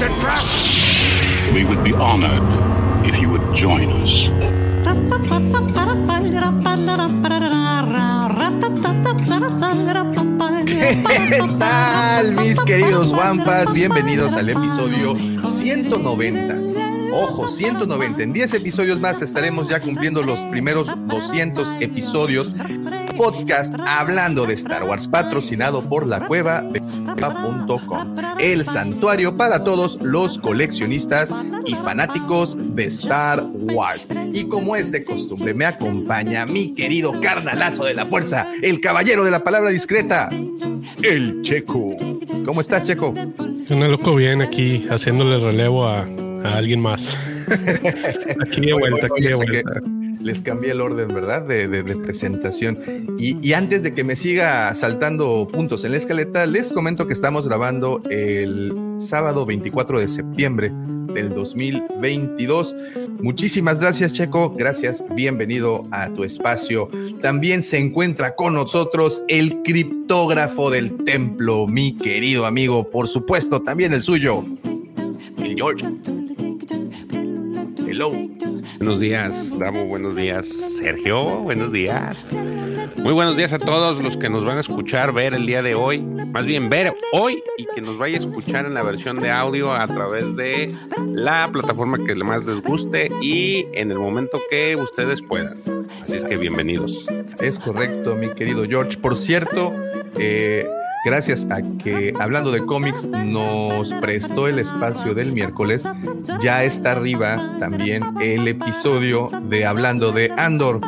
It's a trap! We would be honored if you would join us. ¿Qué tal, mis queridos Wampas? Bienvenidos al episodio 190. Ojo, 190. En 10 episodios más estaremos ya cumpliendo los primeros 200 episodios. Podcast hablando de Star Wars, patrocinado por la cueva de el santuario para todos los coleccionistas y fanáticos de Star Wars. Y como es de costumbre, me acompaña mi querido carnalazo de la fuerza, el caballero de la palabra discreta, el Checo. ¿Cómo estás, Checo? Una loco bien aquí haciéndole relevo a, a alguien más. aquí de vuelta, aquí de vuelta. Les cambié el orden, ¿verdad? De, de, presentación. Y, y, antes de que me siga saltando puntos en la escaleta, les comento que estamos grabando el sábado 24 de septiembre del 2022. Muchísimas gracias, Checo. Gracias. Bienvenido a tu espacio. También se encuentra con nosotros el criptógrafo del templo, mi querido amigo. Por supuesto, también el suyo, el George. Hello. Buenos días, Damo. Buenos días, Sergio. Buenos días. Muy buenos días a todos los que nos van a escuchar, ver el día de hoy. Más bien ver hoy y que nos vaya a escuchar en la versión de audio a través de la plataforma que más les guste y en el momento que ustedes puedan. Así es que bienvenidos. Es correcto, mi querido George. Por cierto, eh, gracias a que hablando de cómics nos prestó el espacio del miércoles, ya está arriba también el episodio de hablando de Andor,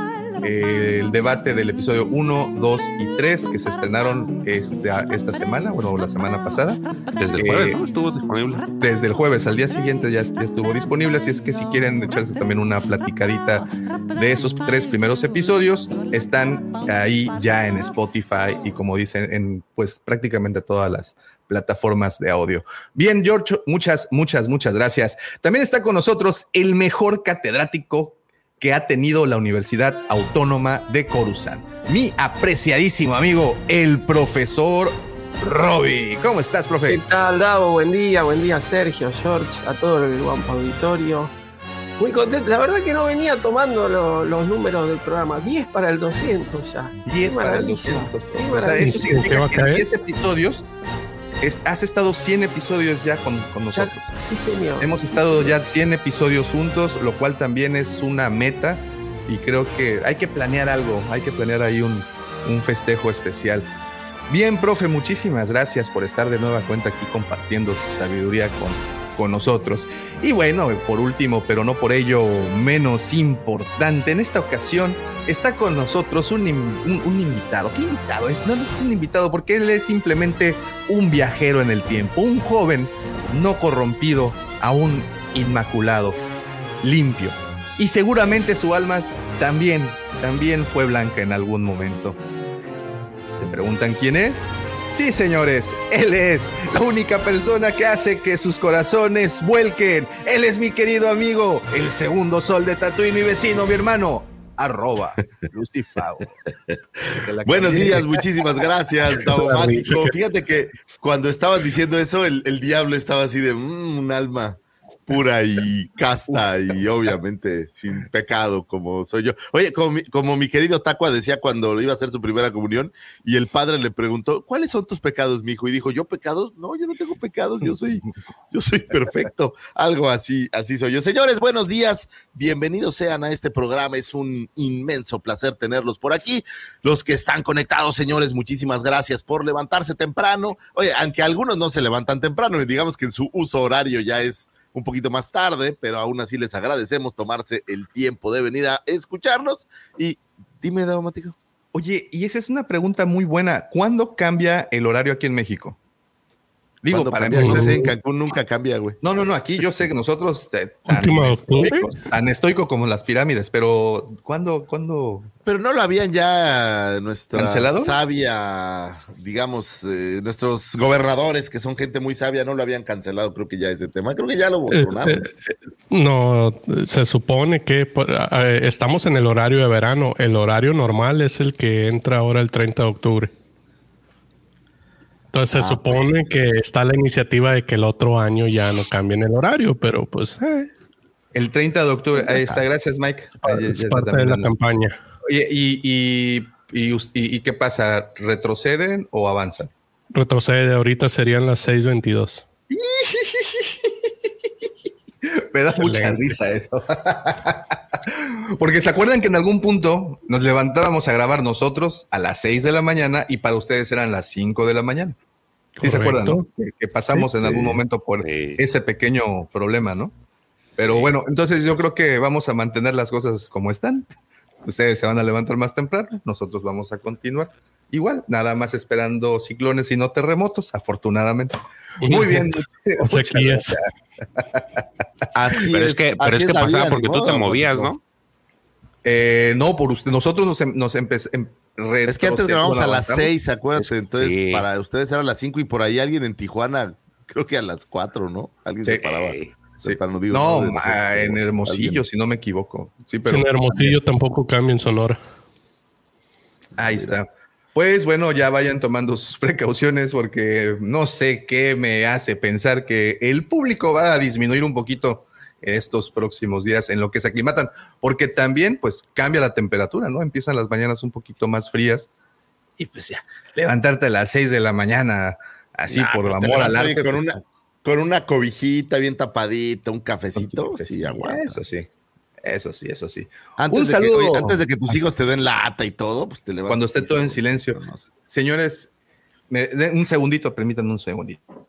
el debate del episodio 1, 2 y 3 que se estrenaron esta, esta semana, bueno, la semana pasada. Desde el jueves, eh, ¿no? Estuvo disponible. Desde el jueves al día siguiente ya, ya estuvo disponible, así es que si quieren echarse también una platicadita de esos tres primeros episodios, están ahí ya en Spotify y como dicen, en pues prácticamente todas las plataformas de audio. Bien, George, muchas, muchas, muchas gracias. También está con nosotros el mejor catedrático que ha tenido la Universidad Autónoma de Coruscant. Mi apreciadísimo amigo, el profesor Roby. ¿Cómo estás, profe? ¿Qué tal, Davo? Buen día, buen día, Sergio, George, a todo el guapo auditorio. Muy contento. La verdad que no venía tomando lo, los números del programa. 10 para el 200 ya. 10 para el 200. O sea, eso significa que en 10 episodios es, has estado 100 episodios ya con, con nosotros. Sí, señor. Hemos estado ya 100 episodios juntos, lo cual también es una meta y creo que hay que planear algo, hay que planear ahí un, un festejo especial. Bien, profe, muchísimas gracias por estar de nueva cuenta aquí compartiendo tu sabiduría con, con nosotros. Y bueno, por último, pero no por ello menos importante, en esta ocasión está con nosotros un, un, invitado. ¿Qué invitado es? No, no es un invitado porque él es simplemente un viajero en el tiempo, un joven no corrompido, aún inmaculado, limpio. Y seguramente su alma también, también fue blanca en algún momento. ¿Se preguntan quién es? Sí, señores, él es la única persona que hace que sus corazones vuelquen. Él es mi querido amigo, el segundo sol de Tatooine, mi vecino, mi hermano, arroba Lucifago. Buenos días, muchísimas gracias, Daumático. Fíjate que cuando estabas diciendo eso, el, el diablo estaba así de mmm, un alma pura y casta y obviamente sin pecado como soy yo. Oye, como mi, como mi querido Tacua decía cuando iba a hacer su primera comunión y el padre le preguntó, ¿cuáles son tus pecados, mi hijo? Y dijo, ¿yo pecados? No, yo no tengo pecados, yo soy, yo soy perfecto. Algo así, así soy yo. Señores, buenos días, bienvenidos sean a este programa. Es un inmenso placer tenerlos por aquí. Los que están conectados, señores, muchísimas gracias por levantarse temprano. Oye, aunque algunos no se levantan temprano, digamos que en su uso horario ya es un poquito más tarde, pero aún así les agradecemos tomarse el tiempo de venir a escucharnos. Y dime, Daumático. Oye, y esa es una pregunta muy buena. ¿Cuándo cambia el horario aquí en México? Digo, Cuando para cambia, empezar- en Cancún nunca cambia, güey. No, no, no, aquí yo sé que nosotros eh, estoicos, tan estoico como las pirámides, pero ¿cuándo, cuándo? Pero no lo habían ya nuestra ¿Cancelado? sabia, digamos, eh, nuestros gobernadores, que son gente muy sabia, no lo habían cancelado, creo que ya ese tema. Creo que ya lo Eh, borraron. eh, No, se supone que eh, estamos en el horario de verano. El horario normal es el que entra ahora el 30 de octubre. Entonces se Ah, supone pues, que está la iniciativa de que el otro año ya no cambien el horario, pero pues eh, El 30 de octubre, ahí está, gracias Mike. Es parte de la campaña. Oye, y, y, y- y qué pasa? ¿Retroceden o avanzan? Retrocede, ahorita serían las 6.22. Me da Excelente. mucha risa eso. Porque se acuerdan que en algún punto nos levantábamos a grabar nosotros a las 6 de la mañana y para ustedes eran las 5 de la mañana. ¿Sí se acuerdan? no? Que, que pasamos Sí, en algún momento por Sí. ese pequeño problema, ¿no? Pero bueno, entonces yo creo que vamos a mantener las cosas como están. Ustedes se van a levantar más temprano, nosotros vamos a continuar. Igual, nada más esperando ciclones y no terremotos, afortunadamente. Muy bien. Así Pero es que, pero así es que pasaba vida, porque tú te movías. ¿no? Eh, no, por usted, nosotros nos, em- nos empezamos. Es que antes grabamos a las 6, acuérdate. Entonces, Sí. para ustedes eran las 5 y por ahí alguien en Tijuana, creo que a las 4, ¿no? Alguien se paraba. Sí. Para no digo, No, ma, en Hermosillo, alguien- si no me equivoco. Sí, pero en Hermosillo tampoco cambia en Sonora. ahí está. Pues bueno, ya vayan tomando sus precauciones porque no sé qué me hace pensar que el público va a disminuir un poquito en estos próximos días en lo que se aclimatan, porque también pues cambia la temperatura, ¿no? Empiezan las mañanas un poquito más frías y pues ya, levantarte a las 6 de la mañana así Nah, por amor al arte. Con pues, una, con una cobijita bien tapadita, un cafecito, pues, sí, aguanta. Eso sí, eso sí, eso sí. Antes, Un de que, saludo. oye, antes de que tus hijos te den lata y todo, pues te levantas. Cuando esté todo en se- silencio. Señores, me, un segundito, permítanme un segundito.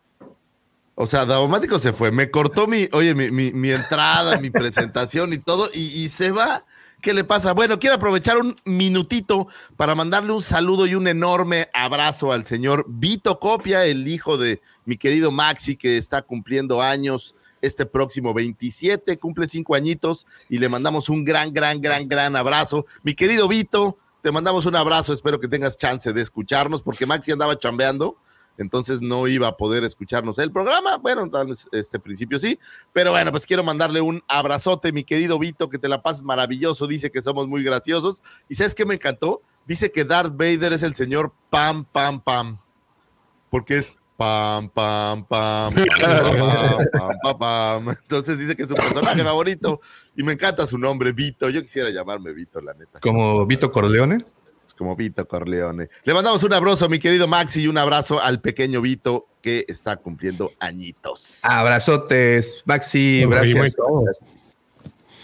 O sea, Daumático se fue, me cortó mi, oye, mi, mi- mi entrada, mi presentación y todo, y, y se va. ¿Qué le pasa? Bueno, quiero aprovechar un minutito para mandarle un saludo y un enorme abrazo al señor Vito Copia, el hijo de mi querido Maxi, que está cumpliendo años este próximo 27, cumple cinco añitos, y le mandamos un gran, gran, gran, gran abrazo. Mi querido Vito, te mandamos un abrazo, espero que tengas chance de escucharnos, porque Maxi andaba chambeando entonces no iba a poder escucarnos el programa. Bueno, tal vez este principio sí, pero bueno, pues quiero mandarle un abrazote, mi querido Vito, que te la pases maravilloso. Dice que somos muy graciosos. ¿Y sabes qué me encantó? Dice que Darth Vader es el señor Pam, Pam, Pam, porque es Pam, Pam, Pam, Pam, Pam, Pam, Pam, Pam. Entonces dice que es su personaje favorito y me encanta su nombre, Vito. Yo quisiera llamarme Vito, la neta. Como Vito Corleone. Como Vito Corleone. Le mandamos un abrazo a mi querido Maxi y un abrazo al pequeño Vito que está cumpliendo añitos. Abrazotes, Maxi, gracias.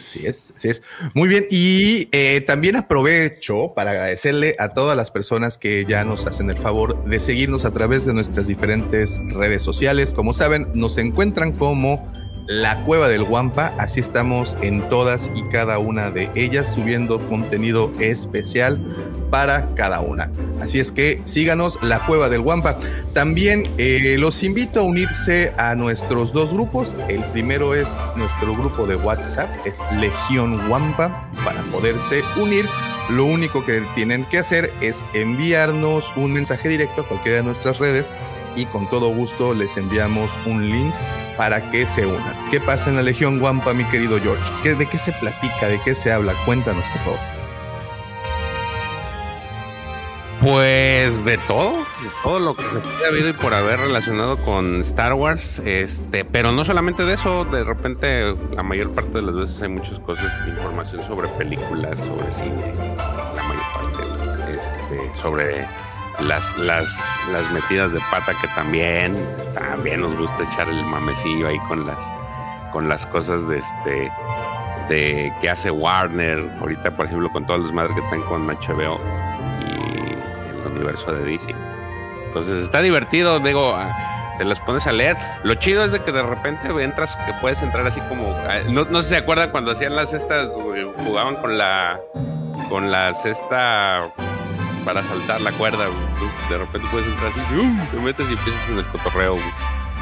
Así es, así es. Muy bien, y eh, también aprovecho para agradecerle a todas las personas que ya nos hacen el favor de seguirnos a través de nuestras diferentes redes sociales. Como saben, nos encuentran como La Cueva del Guampa, así estamos en todas y cada una de ellas, subiendo contenido especial para cada una. Así es que síganos, La Cueva del Guampa. También eh, los invito a unirse a nuestros dos grupos. El primero es nuestro grupo de WhatsApp, es Legión Guampa, para poderse unir. Lo único que tienen que hacer es enviarnos un mensaje directo a cualquiera de nuestras redes y con todo gusto les enviamos un link para que se unan. ¿Qué pasa en la Legión Guampa, mi querido George? ¿Qué- ¿De qué se platica? ¿De qué se habla? Cuéntanos, por favor. Pues de todo, de todo lo que se puede haber y por haber relacionado con Star Wars, este, pero no solamente de eso, de repente la mayor parte de las veces hay muchas cosas, información sobre películas, sobre cine, la mayor parte, este, sobre las, las, las metidas de pata que también, también nos gusta echar el mamecillo ahí con las, con las cosas de este, de que hace Warner, ahorita por ejemplo con todos los madres que están con HBO y el universo de DC. Entonces está divertido, digo, ah, te las pones a leer. Lo chido es de que de repente entras, que puedes entrar así como, ah, no, no si se acuerdan cuando hacían las estas, eh, jugaban con la, con las esta para saltar la cuerda. De repente puedes entrar así, y, ¡um! te metes y empiezas en el cotorreo. güey.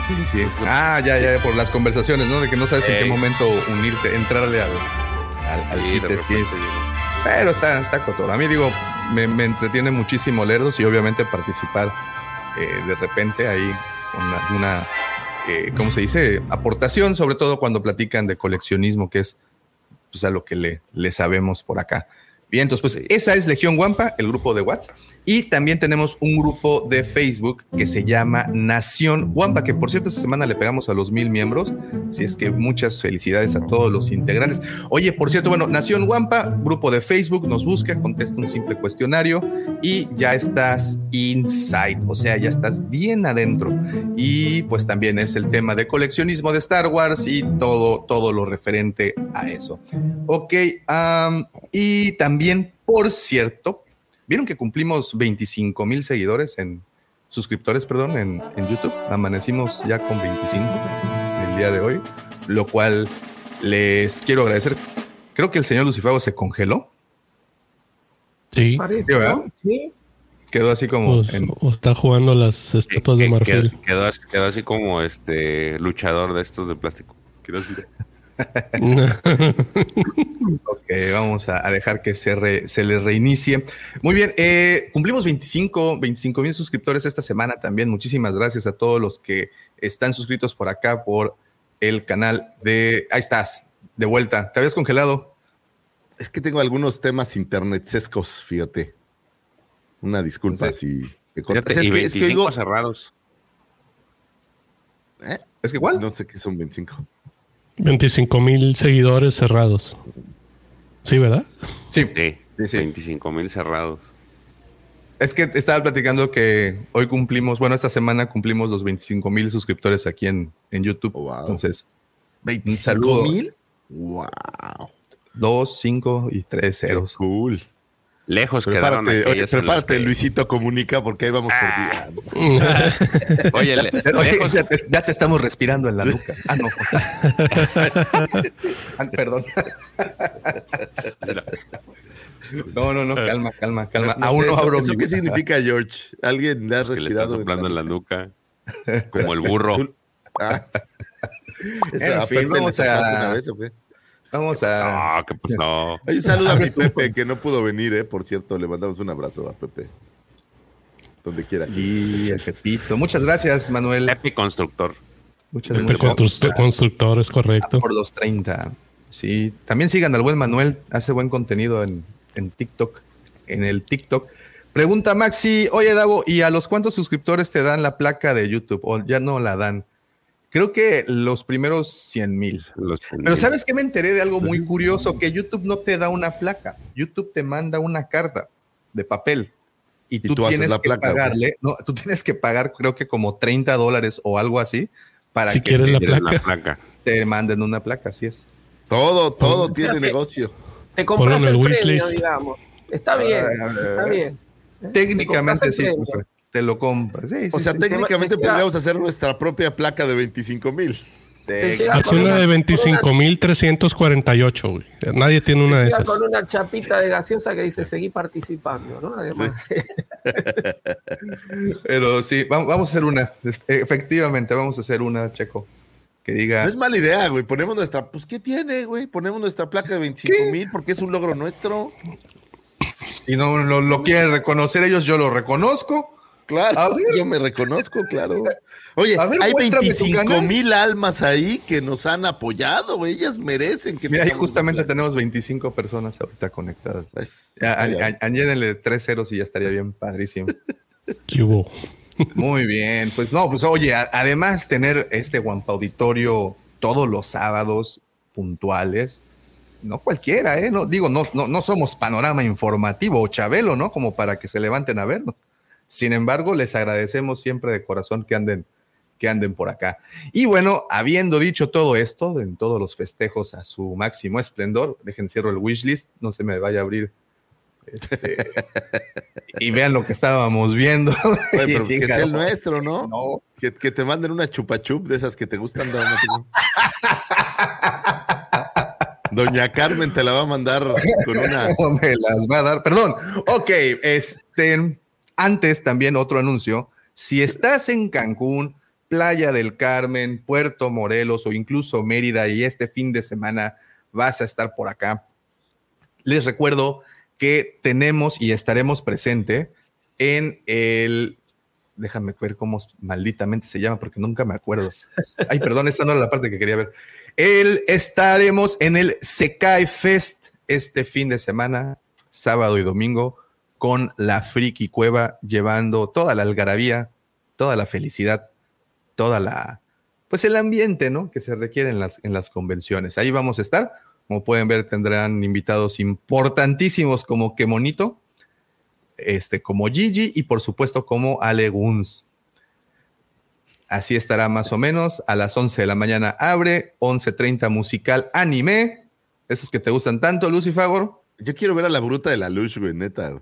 Sí, sí. Ah, ya, ya, por las conversaciones, ¿no? De que no sabes en qué momento unirte, entrarle al, al, al Sí, quite, Pero está, está cotorro. A mí, digo, me, me entretiene muchísimo leerlos y obviamente participar eh, de repente ahí con alguna, eh, ¿cómo se dice? Aportación, sobre todo cuando platican de coleccionismo, que es pues, a lo que le, le sabemos por acá. Bien, entonces, pues esa es Legión Wampa, el grupo de WhatsApp. Y también tenemos un grupo de Facebook que se llama Nación Wampa, que por cierto, esta semana le pegamos a los mil miembros. Así es que muchas felicidades a todos los integrantes. Oye, por cierto, bueno, Nación Wampa, grupo de Facebook, nos busca, contesta un simple cuestionario y ya estás inside, o sea, ya estás bien adentro. Y pues también es el tema de coleccionismo de Star Wars y todo, todo lo referente a eso. Ok, am, y también, por cierto, vieron que cumplimos 25 mil seguidores en suscriptores, perdón, en, en YouTube. Amanecimos ya con 25 el día de hoy, lo cual les quiero agradecer. Creo que el señor Lucifago se congeló, Sí. Parece. ¿no? Sí. quedó así como Pues, en, o está jugando las estatuas de marfil. Quedó, quedó así, quedó así como este luchador de estos de plástico. Quiero decir, Ok, vamos a, a dejar que se, re- se le reinicie. Muy bien, eh, cumplimos 25 mil suscriptores esta semana también. Muchísimas gracias a todos los que están suscritos por acá, por el canal de... Ahí estás, de vuelta. ¿Te habías congelado? Es que tengo algunos temas internetsescos, fíjate. Una disculpa si se corta. fíjate, Es y que, es que 25 oigo- cerrados. ¿Eh? ¿Es que igual? No sé qué son 25. 25 mil seguidores cerrados. Sí, ¿verdad? Sí, Sí, Sí, sí. 25 mil cerrados. es que estaba platicando que hoy cumplimos, bueno, esta semana cumplimos los 25 mil suscriptores aquí en, en YouTube. Oh, wow. Entonces, ¿25 saludo. mil? ¡Wow! dos, cinco y tres ceros. Cool. Lejos quedaron Prepárate, oye, en los prepárate, que- Luisito Comunica, porque ahí vamos Ah. por día. Oye, le- Oye, lejos, ya, te, ya te estamos respirando en la nuca. Ah, no. Ah, Perdón. No, no, no, calma, calma, calma. No Aún sé, no eso- abro ¿Eso mi qué significa, George? ¿Alguien le ha que le respirado? soplando en la nuca. Como el burro. Ah. En fin, vamos soplaste a- una vez, ¿o qué? Vamos a. No, ¿qué pasó? Oye, un saludo a mi Pepe, que no pudo venir, ¿eh? Por cierto, le mandamos un abrazo a Pepe. Donde quiera. Y el Pepito. Muchas gracias, Manuel. Pepe Constructor. Muchas, Pepe constru- constructor, es correcto. por los 30. Sí, también sigan al buen Manuel, hace buen contenido en, en TikTok, en el TikTok. Pregunta Maxi, oye Davo, ¿y a los cuántos suscriptores te dan la placa de YouTube? ¿O ya no la dan? Creo que los primeros 100 mil. Pero ¿sabes qué me enteré de algo muy curioso? Que YouTube no te da una placa, YouTube te manda una carta de papel. Y tú, tú haces tienes la que placa, pagarle, no, tú tienes que pagar creo que como 30 dólares o algo así para Si que quieres te, la ¿Quieres placa. la placa? te manden una placa, así es. Todo, todo tiene negocio. Te compras Ponlo el, el premio, digamos. Está bien, Ah, está bien. Técnicamente Te sí, profe, te lo compras. Sí, O sí, sea, sí. técnicamente te- te- podríamos hacer nuestra propia placa de 25 mil. Haz una de con 25 mil 348, güey. Nadie tiene una de esas. con una chapita de gaseosa que dice seguí participando, ¿no? Además, Pero sí, vamos, a hacer una. Efectivamente, vamos a hacer una, Checo. Que diga. No es mala idea, güey. Ponemos nuestra, pues, ¿qué tiene, güey? Ponemos nuestra placa de 25 mil porque es un logro nuestro. Si no lo, lo quieren reconocer ellos, yo lo reconozco. Claro, A ver. yo me reconozco, claro. Oye, A ver, hay muéstrame tu 25 canal. mil almas ahí que nos han apoyado. Ellas merecen que Mira, ahí justamente tenemos 25 personas ahorita conectadas. Pues, Ya, a- ya. a- añédenle tres ceros y ya estaría bien padrísimo. ¿Qué hubo? Muy bien, pues no, pues oye, a- además tener este Guampa Auditorio todos los sábados puntuales, no cualquiera, ¿eh? No, digo, no, no, no somos panorama informativo o chabelo, ¿no? Como para que se levanten a vernos. Sin embargo, les agradecemos siempre de corazón que anden, que anden por acá. Y bueno, habiendo dicho todo esto, en todos los festejos a su máximo esplendor, dejen cierro el wishlist, no se me vaya a abrir. este, y vean lo que estábamos viendo. Oye, pero Y que sea el nuestro, ¿no? no, Que, que te manden una chupachup de esas que te gustan. Doña, Doña Carmen te la va a mandar con una. no me las va a dar. Perdón. Ok, es Este, antes también otro anuncio. Si estás en Cancún, Playa del Carmen, Puerto Morelos o incluso Mérida y este fin de semana vas a estar por acá, les recuerdo que tenemos y estaremos presente en el déjame ver cómo malditamente se llama porque nunca me acuerdo. Ay, perdón, esta no era la parte que quería ver. El, estaremos en el Sekai Fest este fin de semana, sábado y domingo, con la Friki Cueva, llevando toda la algarabía, toda la felicidad, toda la, pues el ambiente, ¿no? Que se requiere en las, en las convenciones. Ahí vamos a estar. Como pueden ver, tendrán invitados importantísimos como Kemonito, este, como Gigi y por supuesto como Ale Guns. Así estará más o menos. A las 11 de la mañana abre, 11.30 musical anime. Esos que te gustan tanto, Lucy Favor. Yo quiero ver a la bruta de la Lush, güey, neta.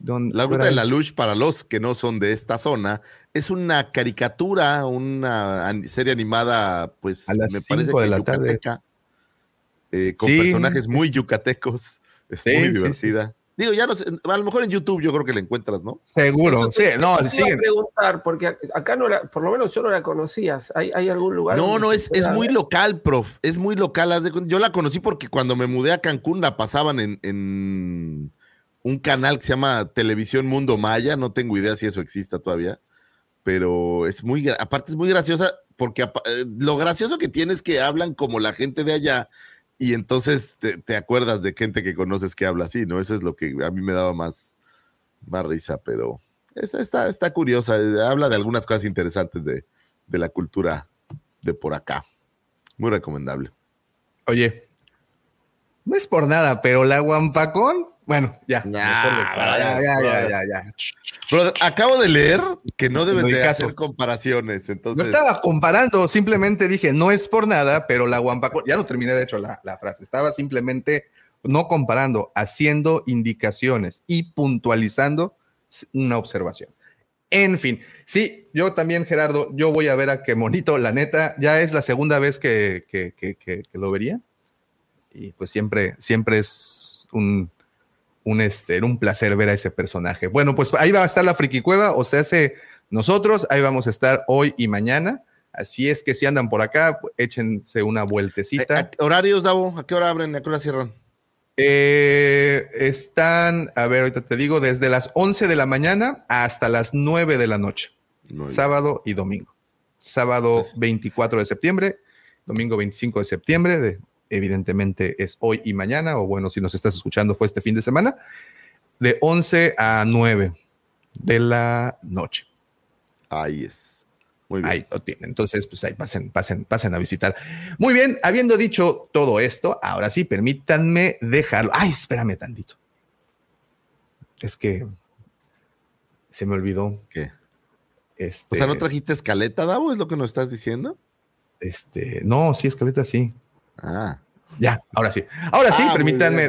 La bruta de la Lush, para los que no son de esta zona, es una caricatura, una serie animada, pues me parece que yucateca, eh, con personajes muy yucatecos. Es muy divertida. Digo, ya no sé, a lo mejor en YouTube yo creo que la encuentras, ¿no? Seguro, sí, no, sí. preguntar, porque acá no la, por lo menos yo no la conocías. ¿Hay, hay algún lugar? No, no, es, es muy local, prof. Es muy local. Yo la conocí porque cuando me mudé a Cancún la pasaban en, en un canal que se llama Televisión Mundo Maya. No tengo idea si eso exista todavía. Pero es muy, aparte es muy graciosa, porque eh, lo gracioso que tiene es que hablan como la gente de allá y entonces te, acuerdas de gente que conoces que habla así, ¿no? Eso es lo que a mí me daba más, más risa, pero está, está curiosa. Habla de algunas cosas interesantes de, la cultura de por acá. Muy recomendable. Oye, no es por nada, pero la Guampacón bueno, ya. Ya, ya, ya, ya, ya, Pero acabo de leer que no deben de hacer comparaciones. Entonces... No estaba comparando, simplemente dije, no es por nada, pero la Guampacón, ya no terminé de hecho la, la frase, estaba simplemente no comparando, haciendo indicaciones y puntualizando una observación. En fin, sí, yo también, Gerardo, yo voy a ver a qué monito, la neta, ya es la segunda vez que, que, que, que lo vería. Y pues siempre, siempre es un, un, este, un placer ver a ese personaje. Bueno, pues ahí va a estar la Friki Cueva, o sea, hace nosotros, ahí vamos a estar hoy y mañana. Así es que si andan por acá, échense una vueltecita. ¿Horarios, Davo? ¿A qué hora abren? ¿A qué hora cierran? Eh, están, a ver, ahorita te digo, desde las 11 de la mañana hasta las 9 de la noche. Sábado y domingo. Sábado 24 de septiembre, domingo 25 de septiembre, de evidentemente es hoy y mañana, o bueno, si nos estás escuchando fue este fin de semana, de 11 a 9 de la noche. Ahí es. Muy bien. Ahí lo tienen. Entonces, pues ahí pasen, pasen, pasen a visitar. Muy bien, habiendo dicho todo esto, ahora sí, permítanme dejarlo. Ay, espérame tantito. Es que se me olvidó. ¿Qué? Este, o sea, ¿no trajiste escaleta, Davo? ¿Es lo que nos estás diciendo? Este, no, sí, escaleta sí. Ah. Ya, ahora sí. Ahora sí, ah, permítanme,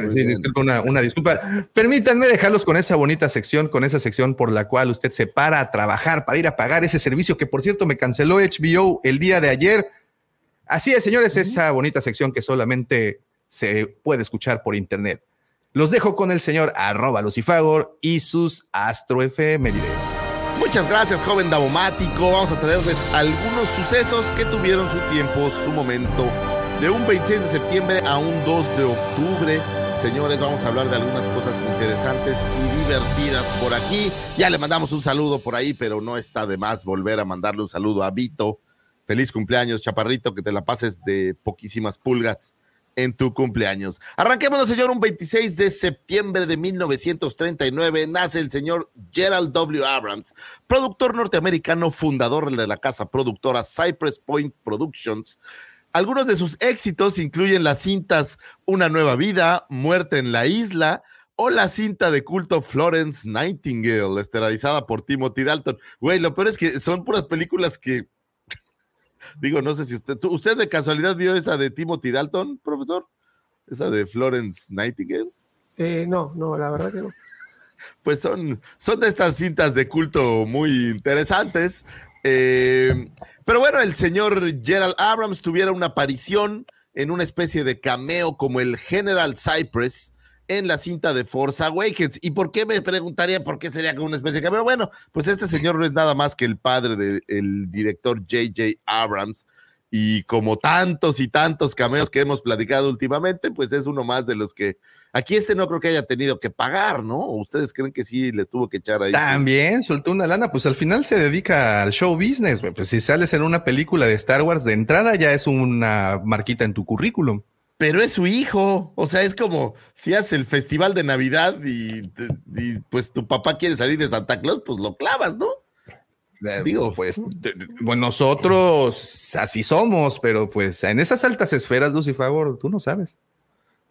una, disculpa. Permítanme dejarlos con esa bonita sección, con esa sección por la cual usted se para a trabajar para ir a pagar ese servicio que, por cierto, me canceló HBO el día de ayer. Así es, señores, esa bonita sección que solamente se puede escuchar por internet. Los dejo con el señor arroba lucifagor y sus Astro FM Muchas gracias, joven Davomático. Vamos a traerles algunos sucesos que tuvieron su tiempo, su momento de un 26 de septiembre a un 2 de octubre. Señores, vamos a hablar de algunas cosas interesantes y divertidas por aquí. Ya le mandamos un saludo por ahí, pero no está de más volver a mandarle un saludo a Vito. Feliz cumpleaños, chaparrito, que te la pases de poquísimas pulgas en tu cumpleaños. Arranquémonos, señor, un 26 de septiembre de 1939 nace el señor Gerald W. Abrams, productor norteamericano, fundador de la casa productora Cypress Point Productions, algunos de sus éxitos incluyen las cintas Una nueva vida, Muerte en la isla o la cinta de culto Florence Nightingale, estelarizada por Timothy Dalton. Güey, lo peor es que son puras películas que digo, no sé si usted usted de casualidad vio esa de Timothy Dalton, profesor? Esa de Florence Nightingale? Eh, no, no, la verdad que no pues son, son de estas cintas de culto muy interesantes. Eh, pero bueno, el señor Gerald Abrams tuviera una aparición en una especie de cameo como el General Cypress en la cinta de Force Awakens. ¿Y por qué me preguntaría por qué sería como una especie de cameo? Bueno, pues este señor no es nada más que el padre del director J.J. Abrams. Y como tantos y tantos cameos que hemos platicado últimamente, pues es uno más de los que aquí este no creo que haya tenido que pagar, ¿no? ¿O ¿Ustedes creen que sí le tuvo que echar ahí? También soltó una lana, pues al final se dedica al show business, güey. Pues si sales en una película de Star Wars de entrada ya es una marquita en tu currículum pero es su hijo. O sea, es como si haces el festival de Navidad y, pues tu papá quiere salir de Santa Claus, pues lo clavas, ¿no? Eh, Digo, pues, bueno, nosotros así somos, pero pues en esas altas esferas, Favor, tú no sabes.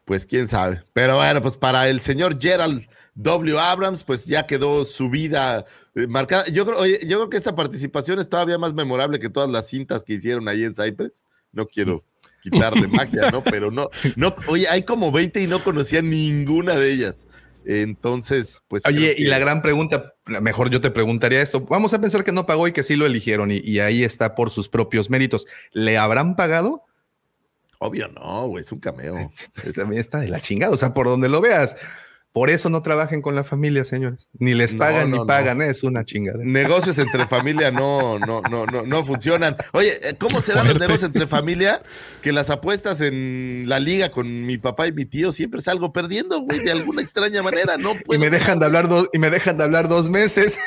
Pues quién sabe. Pero bueno, pues para el señor Gerald W. Abrams, pues ya quedó su vida eh, marcada. Yo creo, oye, yo creo que esta participación es todavía más memorable que todas las cintas que hicieron ahí en Cypress. No quiero quitarle magia, ¿no? Pero no, no, oye, hay como 20 y no conocía ninguna de ellas. Entonces, pues. Oye, y la gran pregunta, mejor yo te preguntaría esto. Vamos a pensar que no pagó y que sí lo eligieron y, ahí está por sus propios méritos. ¿Le habrán pagado? Obvio, no, güey, es un cameo. También está de la chingada, o sea, por donde lo veas. Por eso no trabajen con la familia, señores. Ni les pagan ni pagan, ¿eh? es una chingada. Negocios entre familia no, no, no, no, no funcionan. Oye, eh, ¿cómo serán los negocios entre familia? Que las apuestas en la liga con mi papá y mi tío siempre salgo perdiendo, güey, de alguna extraña manera. No puedo. Y me dejan de hablar dos, y me dejan de hablar dos meses.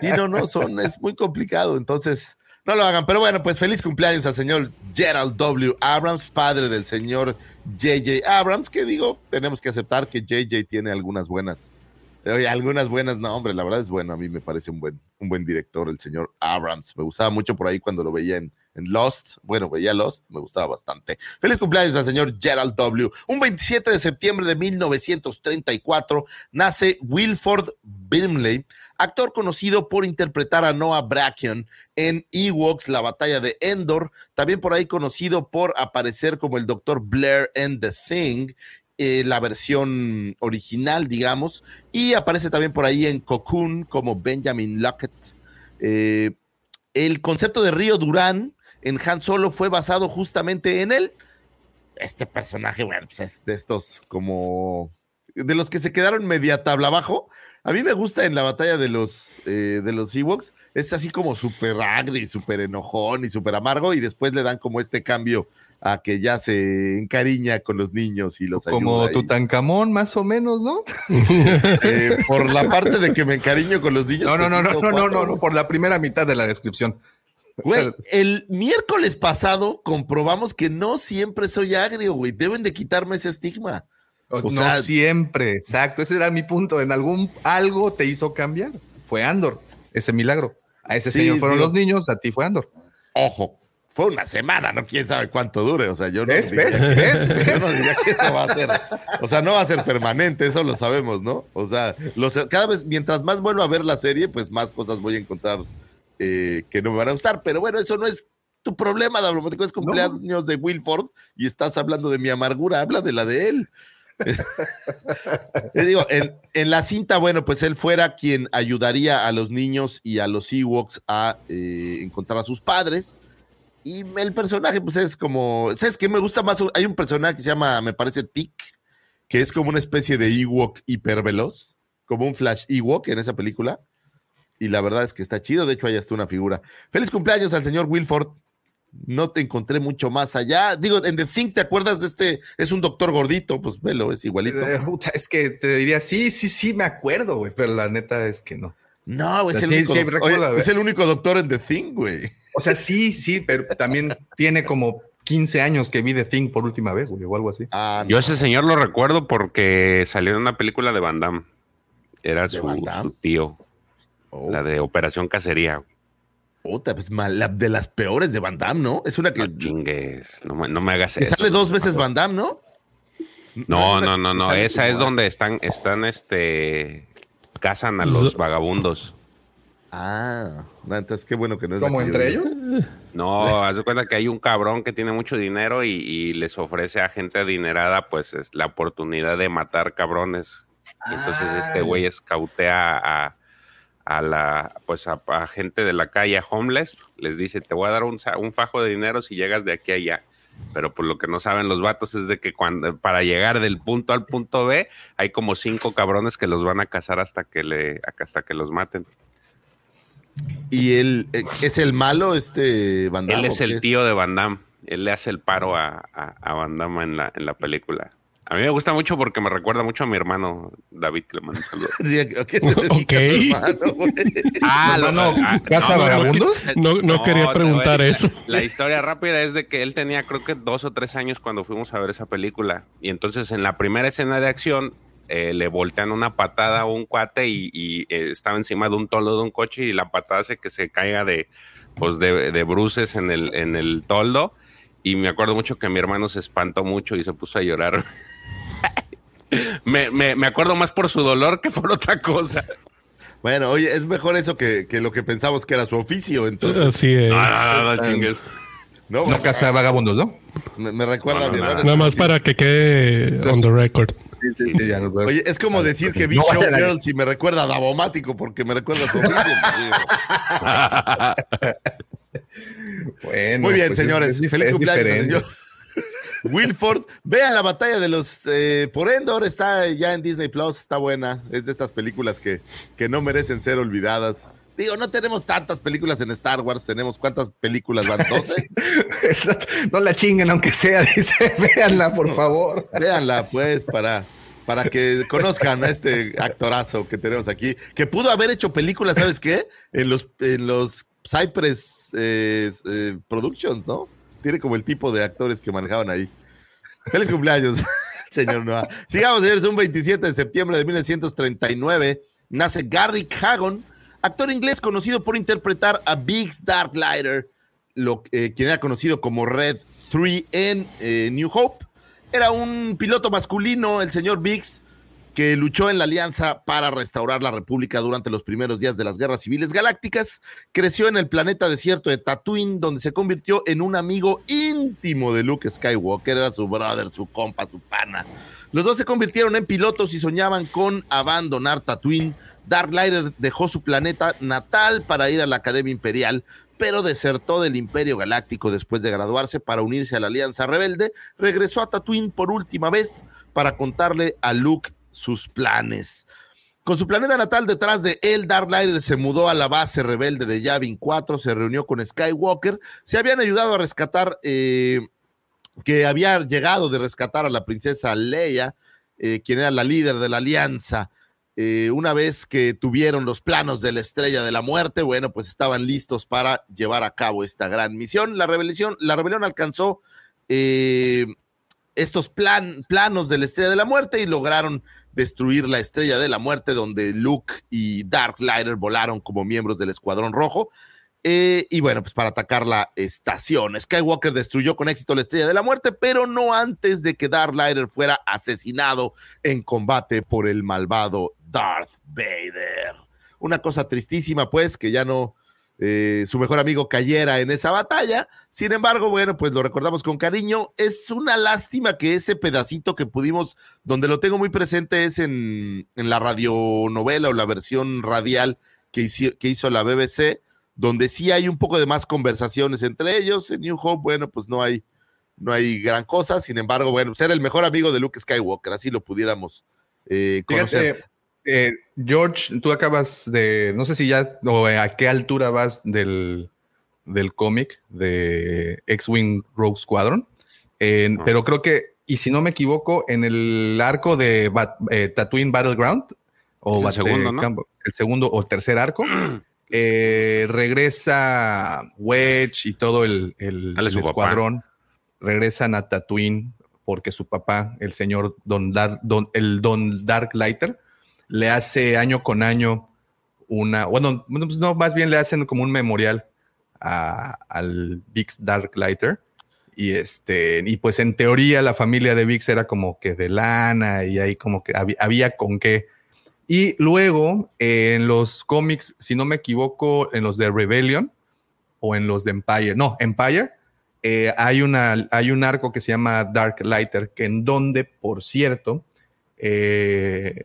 Sí, no, no, son, es muy complicado. Entonces, no lo hagan. Pero bueno, pues feliz cumpleaños al señor Gerald W. Abrams, padre del señor JJ Abrams, que digo, tenemos que aceptar que JJ tiene algunas buenas. Algunas buenas, no, hombre, la verdad es bueno. A mí me parece un buen, un buen director, el señor Abrams. Me gustaba mucho por ahí cuando lo veía en, en Lost. Bueno, veía Lost, me gustaba bastante. Feliz cumpleaños al señor Gerald W. Un 27 de septiembre de 1934 nace Wilford Brimley, actor conocido por interpretar a Noah Bracken en Ewoks, la batalla de Endor, también por ahí conocido por aparecer como el Dr. Blair en The Thing, eh, la versión original, digamos, y aparece también por ahí en Cocoon como Benjamin Lockett. Eh, el concepto de Río Durán en Han Solo fue basado justamente en él. Este personaje, bueno, pues es de estos como de los que se quedaron media tabla abajo, a mí me gusta en la batalla de los, eh, de los Ewoks, es así como súper agri, súper enojón y súper amargo, y después le dan como este cambio a que ya se encariña con los niños y los Como Tutankamón, más o menos, ¿no? Eh, por la parte de que me encariño con los niños. No, no, pues no, no, no, no, no, no, por la primera mitad de la descripción. Güey, el miércoles pasado comprobamos que no siempre soy agrio, güey. Deben de quitarme ese estigma no siempre, exacto. Ese era mi punto. En algún algo te hizo cambiar. Fue Andor, ese milagro. A ese señor fueron los niños, a ti fue Andor. Ojo, fue una semana, no quién sabe cuánto dure. O sea, yo no, diría, Yo no diría que eso va a ser. O sea, no va a ser permanente, eso lo sabemos, ¿no? O sea, cada vez, mientras más vuelvo a ver la serie, pues más cosas voy a encontrar eh, que no me van a gustar. Pero bueno, eso no es tu problema, Dablomático. Es cumpleaños de Wilford y estás hablando de mi amargura, habla de la de él. Digo, en, la cinta, bueno, pues él fuera quien ayudaría a los niños y a los Ewoks a eh, encontrar a sus padres. Y el personaje, pues es como, ¿sabes qué? Me gusta más, hay un personaje que se llama, me parece Tick, que es como una especie de Ewok hiperveloz, como un Flash Ewok en esa película. Y la verdad es que está chido, de hecho hay hasta una figura. Feliz cumpleaños al señor Wilford, no te encontré mucho más allá. Digo, en The Think, ¿te acuerdas de este? Es un doctor gordito, pues velo, es igualito. Eh, es que te diría, sí, sí, sí, me acuerdo, güey, pero la neta es que no. No, es, el, único, es el único doctor en The Thing, güey. O sea, sí, sí, pero también tiene como 15 años que vi The Thing por última vez, güey, o algo así. Ah, Yo ese señor lo recuerdo porque salió en una película de Van Damme. Era su, tío. Oh. La de Operación Cacería. Puta, pues de las peores de Van Damme, ¿no? Es una que. No chingues, no me, no me hagas eso. sale dos veces Van Damme, ¿no? No, no, no, no. Esa es donde están, están, este. Cazan a los vagabundos. Ah, entonces qué bueno que no es. ¿Como entre ellos? No, haz de cuenta que hay un cabrón que tiene mucho dinero y, les ofrece a gente adinerada, pues, es la oportunidad de matar cabrones. Y entonces este güey escautea a a la pues a, gente de la calle, a homeless, les dice, te voy a dar un, un, fajo de dinero si llegas de aquí a allá. Pero por lo que no saben los vatos es de que cuando para llegar del punto al punto B hay como cinco cabrones que los van a cazar hasta que le hasta que los maten. ¿Y él eh, es el malo, este Van Él es el tío de Van Damme. Él le hace el paro a, a, Van Damme en la, en la película. A mí me gusta mucho porque me recuerda mucho a mi hermano David, que le mando un ah, no, ¿Casa Vagabundos? No, no, quería preguntar eso. La, historia rápida es de que él tenía creo que dos o tres años cuando fuimos a ver esa película. Y entonces en la primera escena de acción eh, le voltean una patada a un cuate y, eh, estaba encima de un toldo de un coche y la patada hace que se caiga de, pues de, de bruces en el, en el toldo. Y me acuerdo mucho que mi hermano se espantó mucho y se puso a llorar. me, me, acuerdo más por su dolor que por otra cosa. Bueno, oye, es mejor eso que, lo que pensamos que era su oficio, entonces. Así es. No, no, chingues. No, casa de vagabundos, ¿no? Me, recuerda bien. Nada más para que quede on the record. Sí, sí, Oye, es como decir que vi Showgirls y me recuerda a Davomático porque me recuerda a su oficio. bueno, Muy bien, pues señores. Feliz cumpleaños, señor. Wilford, vean la batalla de los eh, por Endor, está ya en Disney Plus, está buena. Es de estas películas que, que no merecen ser olvidadas. Digo, no tenemos tantas películas en Star Wars, tenemos cuántas películas van 12. no la chinguen, aunque sea, dice, véanla, por favor. Véanla, pues, para, para que conozcan a este actorazo que tenemos aquí, que pudo haber hecho películas, ¿sabes qué? En los, en los Cypress eh, eh, Productions, ¿no? Tiene como el tipo de actores que manejaban ahí. Feliz cumpleaños, señor Noah. Sigamos, señores. Un 27 de septiembre de 1939 nace Gary Hagon, actor inglés conocido por interpretar a Biggs Darklighter, lo, eh, quien era conocido como Red 3 en eh, New Hope. Era un piloto masculino, el señor Biggs, que luchó en la alianza para restaurar la República durante los primeros días de las guerras civiles galácticas, creció en el planeta desierto de Tatooine, donde se convirtió en un amigo íntimo de Luke Skywalker, era su brother, su compa, su pana. Los dos se convirtieron en pilotos y soñaban con abandonar Tatooine. Dark Lighter dejó su planeta natal para ir a la Academia Imperial, pero desertó del Imperio Galáctico después de graduarse para unirse a la Alianza Rebelde. Regresó a Tatooine por última vez para contarle a Luke sus planes. Con su planeta natal detrás de él, Dark Lighter se mudó a la base rebelde de Yavin 4, se reunió con Skywalker, se habían ayudado a rescatar, eh, que había llegado de rescatar a la princesa Leia, eh, quien era la líder de la alianza. Eh, una vez que tuvieron los planos de la estrella de la muerte, bueno, pues estaban listos para llevar a cabo esta gran misión. La rebelión, la rebelión alcanzó estos plan, planos de la estrella de la muerte y lograron destruir la estrella de la muerte donde Luke y Dark Lighter volaron como miembros del Escuadrón Rojo. Eh, y bueno, pues para atacar la estación. Skywalker destruyó con éxito la estrella de la muerte, pero no antes de que Darth Lighter fuera asesinado en combate por el malvado Darth Vader. Una cosa tristísima, pues, que ya no, eh, su mejor amigo cayera en esa batalla. Sin embargo, bueno, pues lo recordamos con cariño. Es una lástima que ese pedacito que pudimos, donde lo tengo muy presente, es en, en la radionovela o la versión radial que hizo, que hizo la BBC, donde sí hay un poco de más conversaciones entre ellos. En New Hope, bueno, pues no hay, no hay gran cosa. Sin embargo, bueno, ser el mejor amigo de Luke Skywalker, así lo pudiéramos eh, conocer. Eh, George, tú acabas de, no sé si ya, o a qué altura vas del, del cómic de X-Wing Rogue Squadron, pero creo que, y si no me equivoco, en el arco de eh, Tatooine Battleground, o el, segundo, ¿no? el segundo o tercer arco, eh, regresa Wedge y todo el, el, escuadrón, regresan a Tatooine porque su papá, el señor Don, Don, el Don Dark Lighter, le hace año con año una, bueno, pues no, más bien le hacen como un memorial al Vix Darklighter. Y este, y pues en teoría la familia de Vix era como que de lana y ahí como que había, con qué. Y luego en los cómics, si no me equivoco, en los de Rebellion o en los de Empire, no, Empire, eh, hay, una, hay un arco que se llama Dark Lighter, que en donde, por cierto, eh,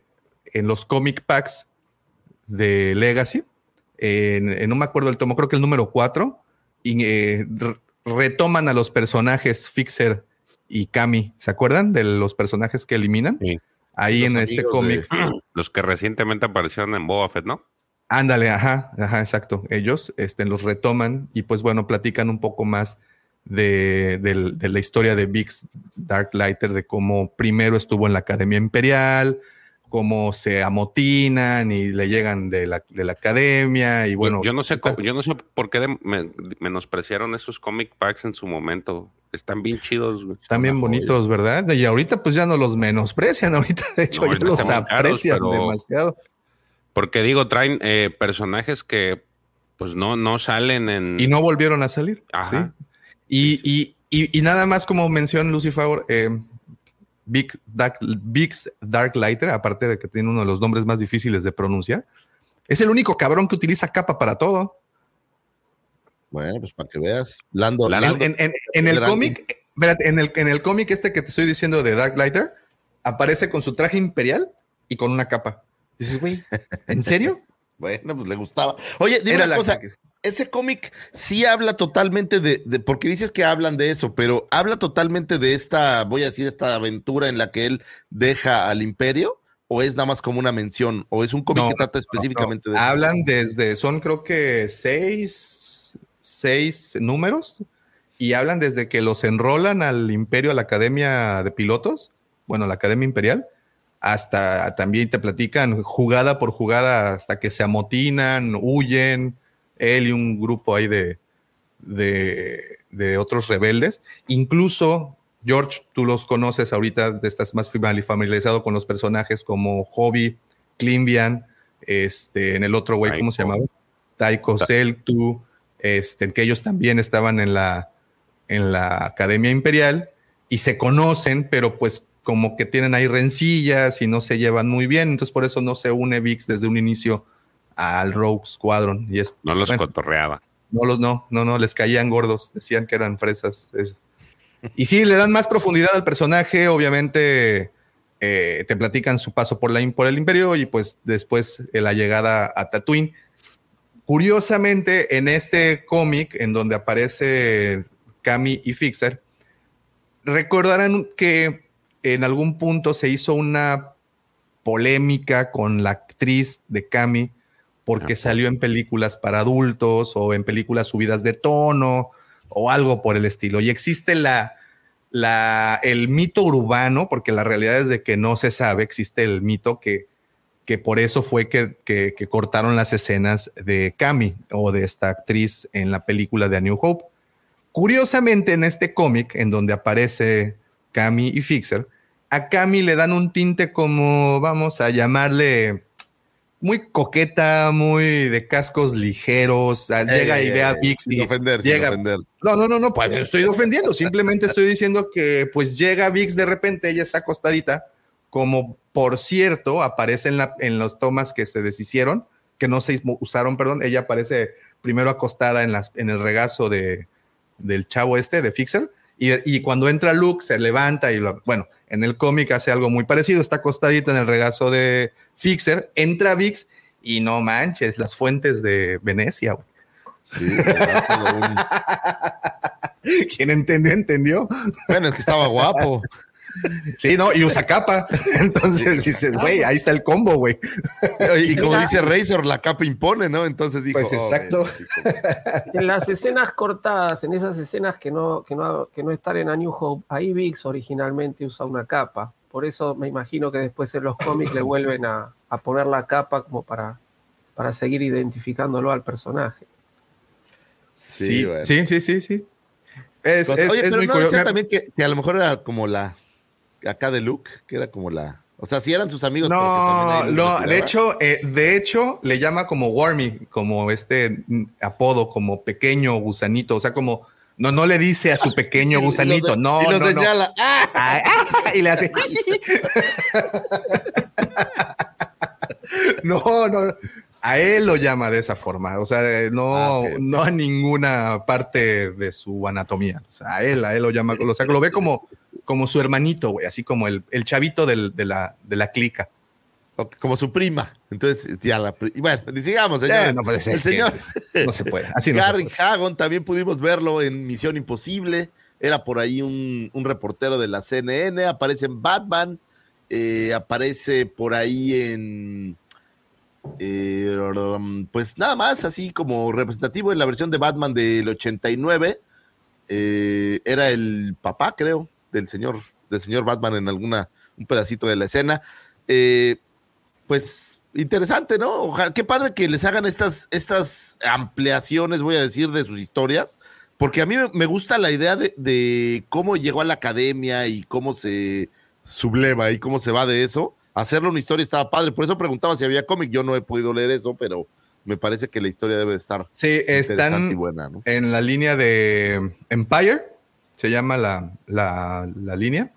en los comic packs de Legacy, en, no me acuerdo el tomo, creo que el número 4, y, eh, retoman a los personajes Fixer y Kami. ¿Se acuerdan de los personajes que eliminan? Sí. Ahí Los en este cómic. Los que recientemente aparecieron en Boba Fett, ¿no? Ándale, ajá, ajá, exacto. Ellos este, los retoman y pues bueno, platican un poco más de, del- de la historia de Biggs Darklighter, de cómo primero estuvo en la Academia Imperial, cómo se amotinan y le llegan de la, de la academia y bueno. yo, yo no sé, está- cómo- yo no sé por qué de- me- menospreciaron esos comic packs en su momento. Están bien chidos. güey. Están bien joya. bonitos, ¿verdad? Y ahorita pues ya no los menosprecian, ahorita de hecho No, ya ahorita los caros, aprecian demasiado. Porque digo, traen eh, personajes que pues no, no salen en. Y no volvieron a salir. Ajá. ¿sí? Y, y- y- y nada más como mención Lucifer, eh, Big Dark, Biggs Darklighter, aparte de que tiene uno de los nombres más difíciles de pronunciar, es el único cabrón que utiliza capa para todo. Bueno, pues para que veas. Lando, En, en- en el cómic, en el, en el cómic este que te estoy diciendo de Darklighter, aparece con su traje imperial y con una capa. Dices, güey, ¿en serio? Bueno, pues le gustaba. Oye, dime Era una la cosa. que- Ese cómic sí habla totalmente de, de- porque dices que hablan de eso, pero habla totalmente de esta, voy a decir, esta aventura en la que él deja al imperio, o es nada más como una mención, o es un cómic No, que trata específicamente No, de eso. Hablan desde, son creo que seis, seis números y hablan desde que los enrolan al imperio, a la academia de pilotos, bueno, la academia imperial, hasta también te platican jugada por jugada hasta que se amotinan, huyen, él y un grupo ahí de, de, de otros rebeldes. Incluso, George, tú los conoces ahorita, estás más famili- familiarizado con los personajes como Hobby, Climbian, este, en el otro güey, ¿cómo se llamaba? Taiko Ta- Seltu, este, que ellos también estaban en la, en la Academia Imperial y se conocen, pero pues como que tienen ahí rencillas y no se llevan muy bien, entonces por eso no se une VIX desde un inicio al Rogue Squadron y es No los bueno, cotorreaba. no los no, no, no, les caían gordos, decían que eran fresas. eso. Y sí, le dan más profundidad al personaje, obviamente eh, te platican su paso por, la, por el imperio y pues después eh, la llegada a Tatooine. Curiosamente, en este cómic, en donde aparece Kami y Fixer, recordarán que en algún punto se hizo una polémica con la actriz de Kami porque salió en películas para adultos o en películas subidas de tono o algo por el estilo. Y existe la, la, el mito urbano, porque la realidad es de que no se sabe, existe el mito que, que por eso fue que, que- que cortaron las escenas de Cami o de esta actriz en la película de A New Hope. Curiosamente, en este cómic, en donde aparece Cami y Fixer, a Cami le dan un tinte como, vamos a llamarle, muy coqueta, muy de cascos ligeros. sea, llega y ve a Vix Sin ofender, sin llega, ofender. no, no, no, no, pues estoy ofendiendo, simplemente estoy diciendo que pues llega Vix de repente, ella está acostadita, como por cierto aparece en, la, en las tomas que se deshicieron, que no se usaron, perdón, ella aparece primero acostada en, las, en el regazo de, del chavo este, de Fixer, y, y cuando entra Luke se levanta y lo, bueno, en el cómic hace algo muy parecido, está acostadita en el regazo de Fixer, entra Vix y no manches, las fuentes de Venecia, güey. Sí, un- Quien entendió, entendió. Bueno, es que estaba guapo. Sí, no, y usa capa. Entonces dices, güey, ahí está el combo, güey. Y como dice Razor, la capa impone, ¿no? Entonces dijo. Pues "Oh, exacto. chico". En las escenas cortadas, en esas escenas que no, que no, que no están en A New Hope, ahí Vix originalmente usa una capa. Por eso me imagino que después en los cómics le vuelven a, a poner la capa como para, para seguir identificándolo al personaje. Sí, Sí, bueno. sí, sí, sí, sí. Es, Cosas- es- Oye, es pero muy no curioso. decía también que, que a lo mejor era como la acá de Luke, que era como la. O sea, sí eran sus amigos. pero que No, no, de hecho, eh, de hecho, le llama como Wormy, como este mm, apodo, como pequeño gusanito, o sea, como no, no le dice a su pequeño gusanito, no, y los no, no. señala. ¡Ah! Ah, y le hace. no, no. A él lo llama de esa forma. O sea, no, Ah, no a ninguna parte de su anatomía. O sea, a él, a él lo llama. O sea, lo ve como, como su hermanito, güey, así como el, el chavito del- de, la, de la clica. como su prima. Entonces, ya la. Bueno, sigamos, señores. no puede ser, el señor. No se puede. Así no Gary. Hagon también pudimos verlo en Misión Imposible. Era por ahí un, un reportero de la CNN. Aparece en Batman. eh, aparece por ahí en. eh, pues nada más, así como representativo en la versión de Batman del 89. eh, era el papá, creo, del señor, del señor Batman en alguna, un pedacito de la escena. Pues interesante, ¿no? Ojalá, qué padre que les hagan estas, estas ampliaciones, voy a decir, de sus historias, porque a mí me- gusta la idea de, de cómo llegó a la academia y cómo se subleva y cómo se va de eso. Hacerlo una historia estaba padre, por eso preguntaba si había cómic, yo no he podido leer eso, pero me parece que la historia debe de estar Sí, interesante están y buena, ¿no? en la línea de Empire, se llama la, la- la línea,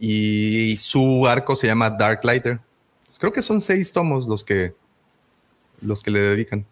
y su arco se llama Dark Lighter. Creo que son seis tomos los que, los que le dedican.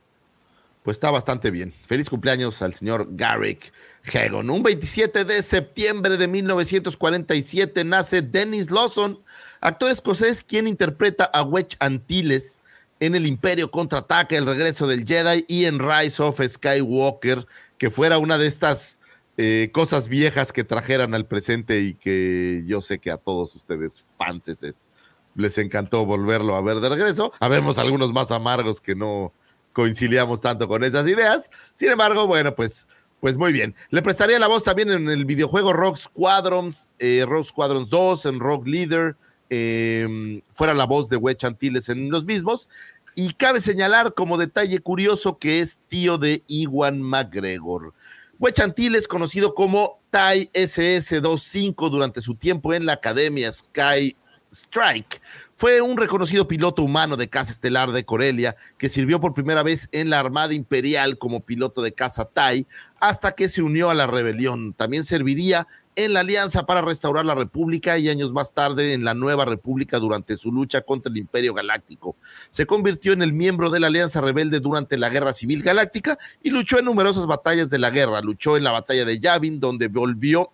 Pues está bastante bien. Feliz cumpleaños al señor Garrick Hagon. Un 27 de septiembre de 1947 nace Dennis Lawson, actor escocés quien interpreta a Wedge Antilles en El Imperio contraataca, El regreso del Jedi y en Rise of Skywalker, que fuera una de estas eh, cosas viejas que trajeran al presente y que yo sé que a todos ustedes fans es- les encantó volverlo a ver de regreso. Habemos algunos más amargos que no coincidíamos tanto con esas ideas. Sin embargo, bueno, pues, pues muy bien. Le prestaría la voz también en el videojuego Rock Squadrons, eh, Rock Squadrons 2, en Rock Leader, eh, fuera la voz de Wedge Antilles en los mismos. Y cabe señalar como detalle curioso que es tío de Iwan McGregor. Wedge Antilles, conocido como TIE SS-25 durante su tiempo en la Academia Sky Strike, fue un reconocido piloto humano de caza estelar de Corelia que sirvió por primera vez en la Armada Imperial como piloto de caza TIE hasta que se unió a la rebelión. También serviría en la Alianza para restaurar la República y años más tarde en la Nueva República durante su lucha contra el Imperio Galáctico. Se convirtió en el miembro de la Alianza Rebelde durante la Guerra Civil Galáctica y luchó en numerosas batallas de la guerra. Luchó en la batalla de Yavin, donde volvió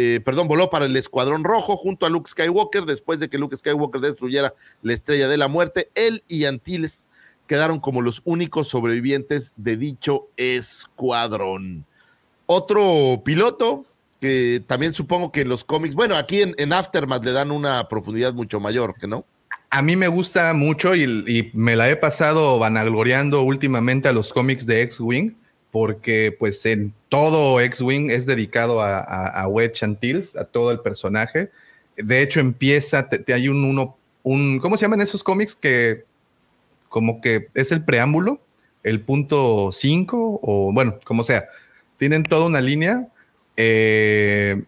eh, perdón, voló para el Escuadrón Rojo junto a Luke Skywalker después de que Luke Skywalker destruyera la Estrella de la Muerte. Él y Antilles quedaron como los únicos sobrevivientes de dicho escuadrón. Otro piloto que también supongo que en los cómics, bueno, aquí en, Aftermath le dan una profundidad mucho mayor, ¿que no? A mí me gusta mucho y, y me la he pasado vanagloriando últimamente a los cómics de X-Wing, porque pues en todo X-Wing es dedicado a, a, a Wedge a todo el personaje. De hecho, empieza, te hay un uno, un, ¿cómo se llaman esos cómics que como que es el preámbulo, el punto 5 o bueno, como sea, tienen toda una línea. Eh,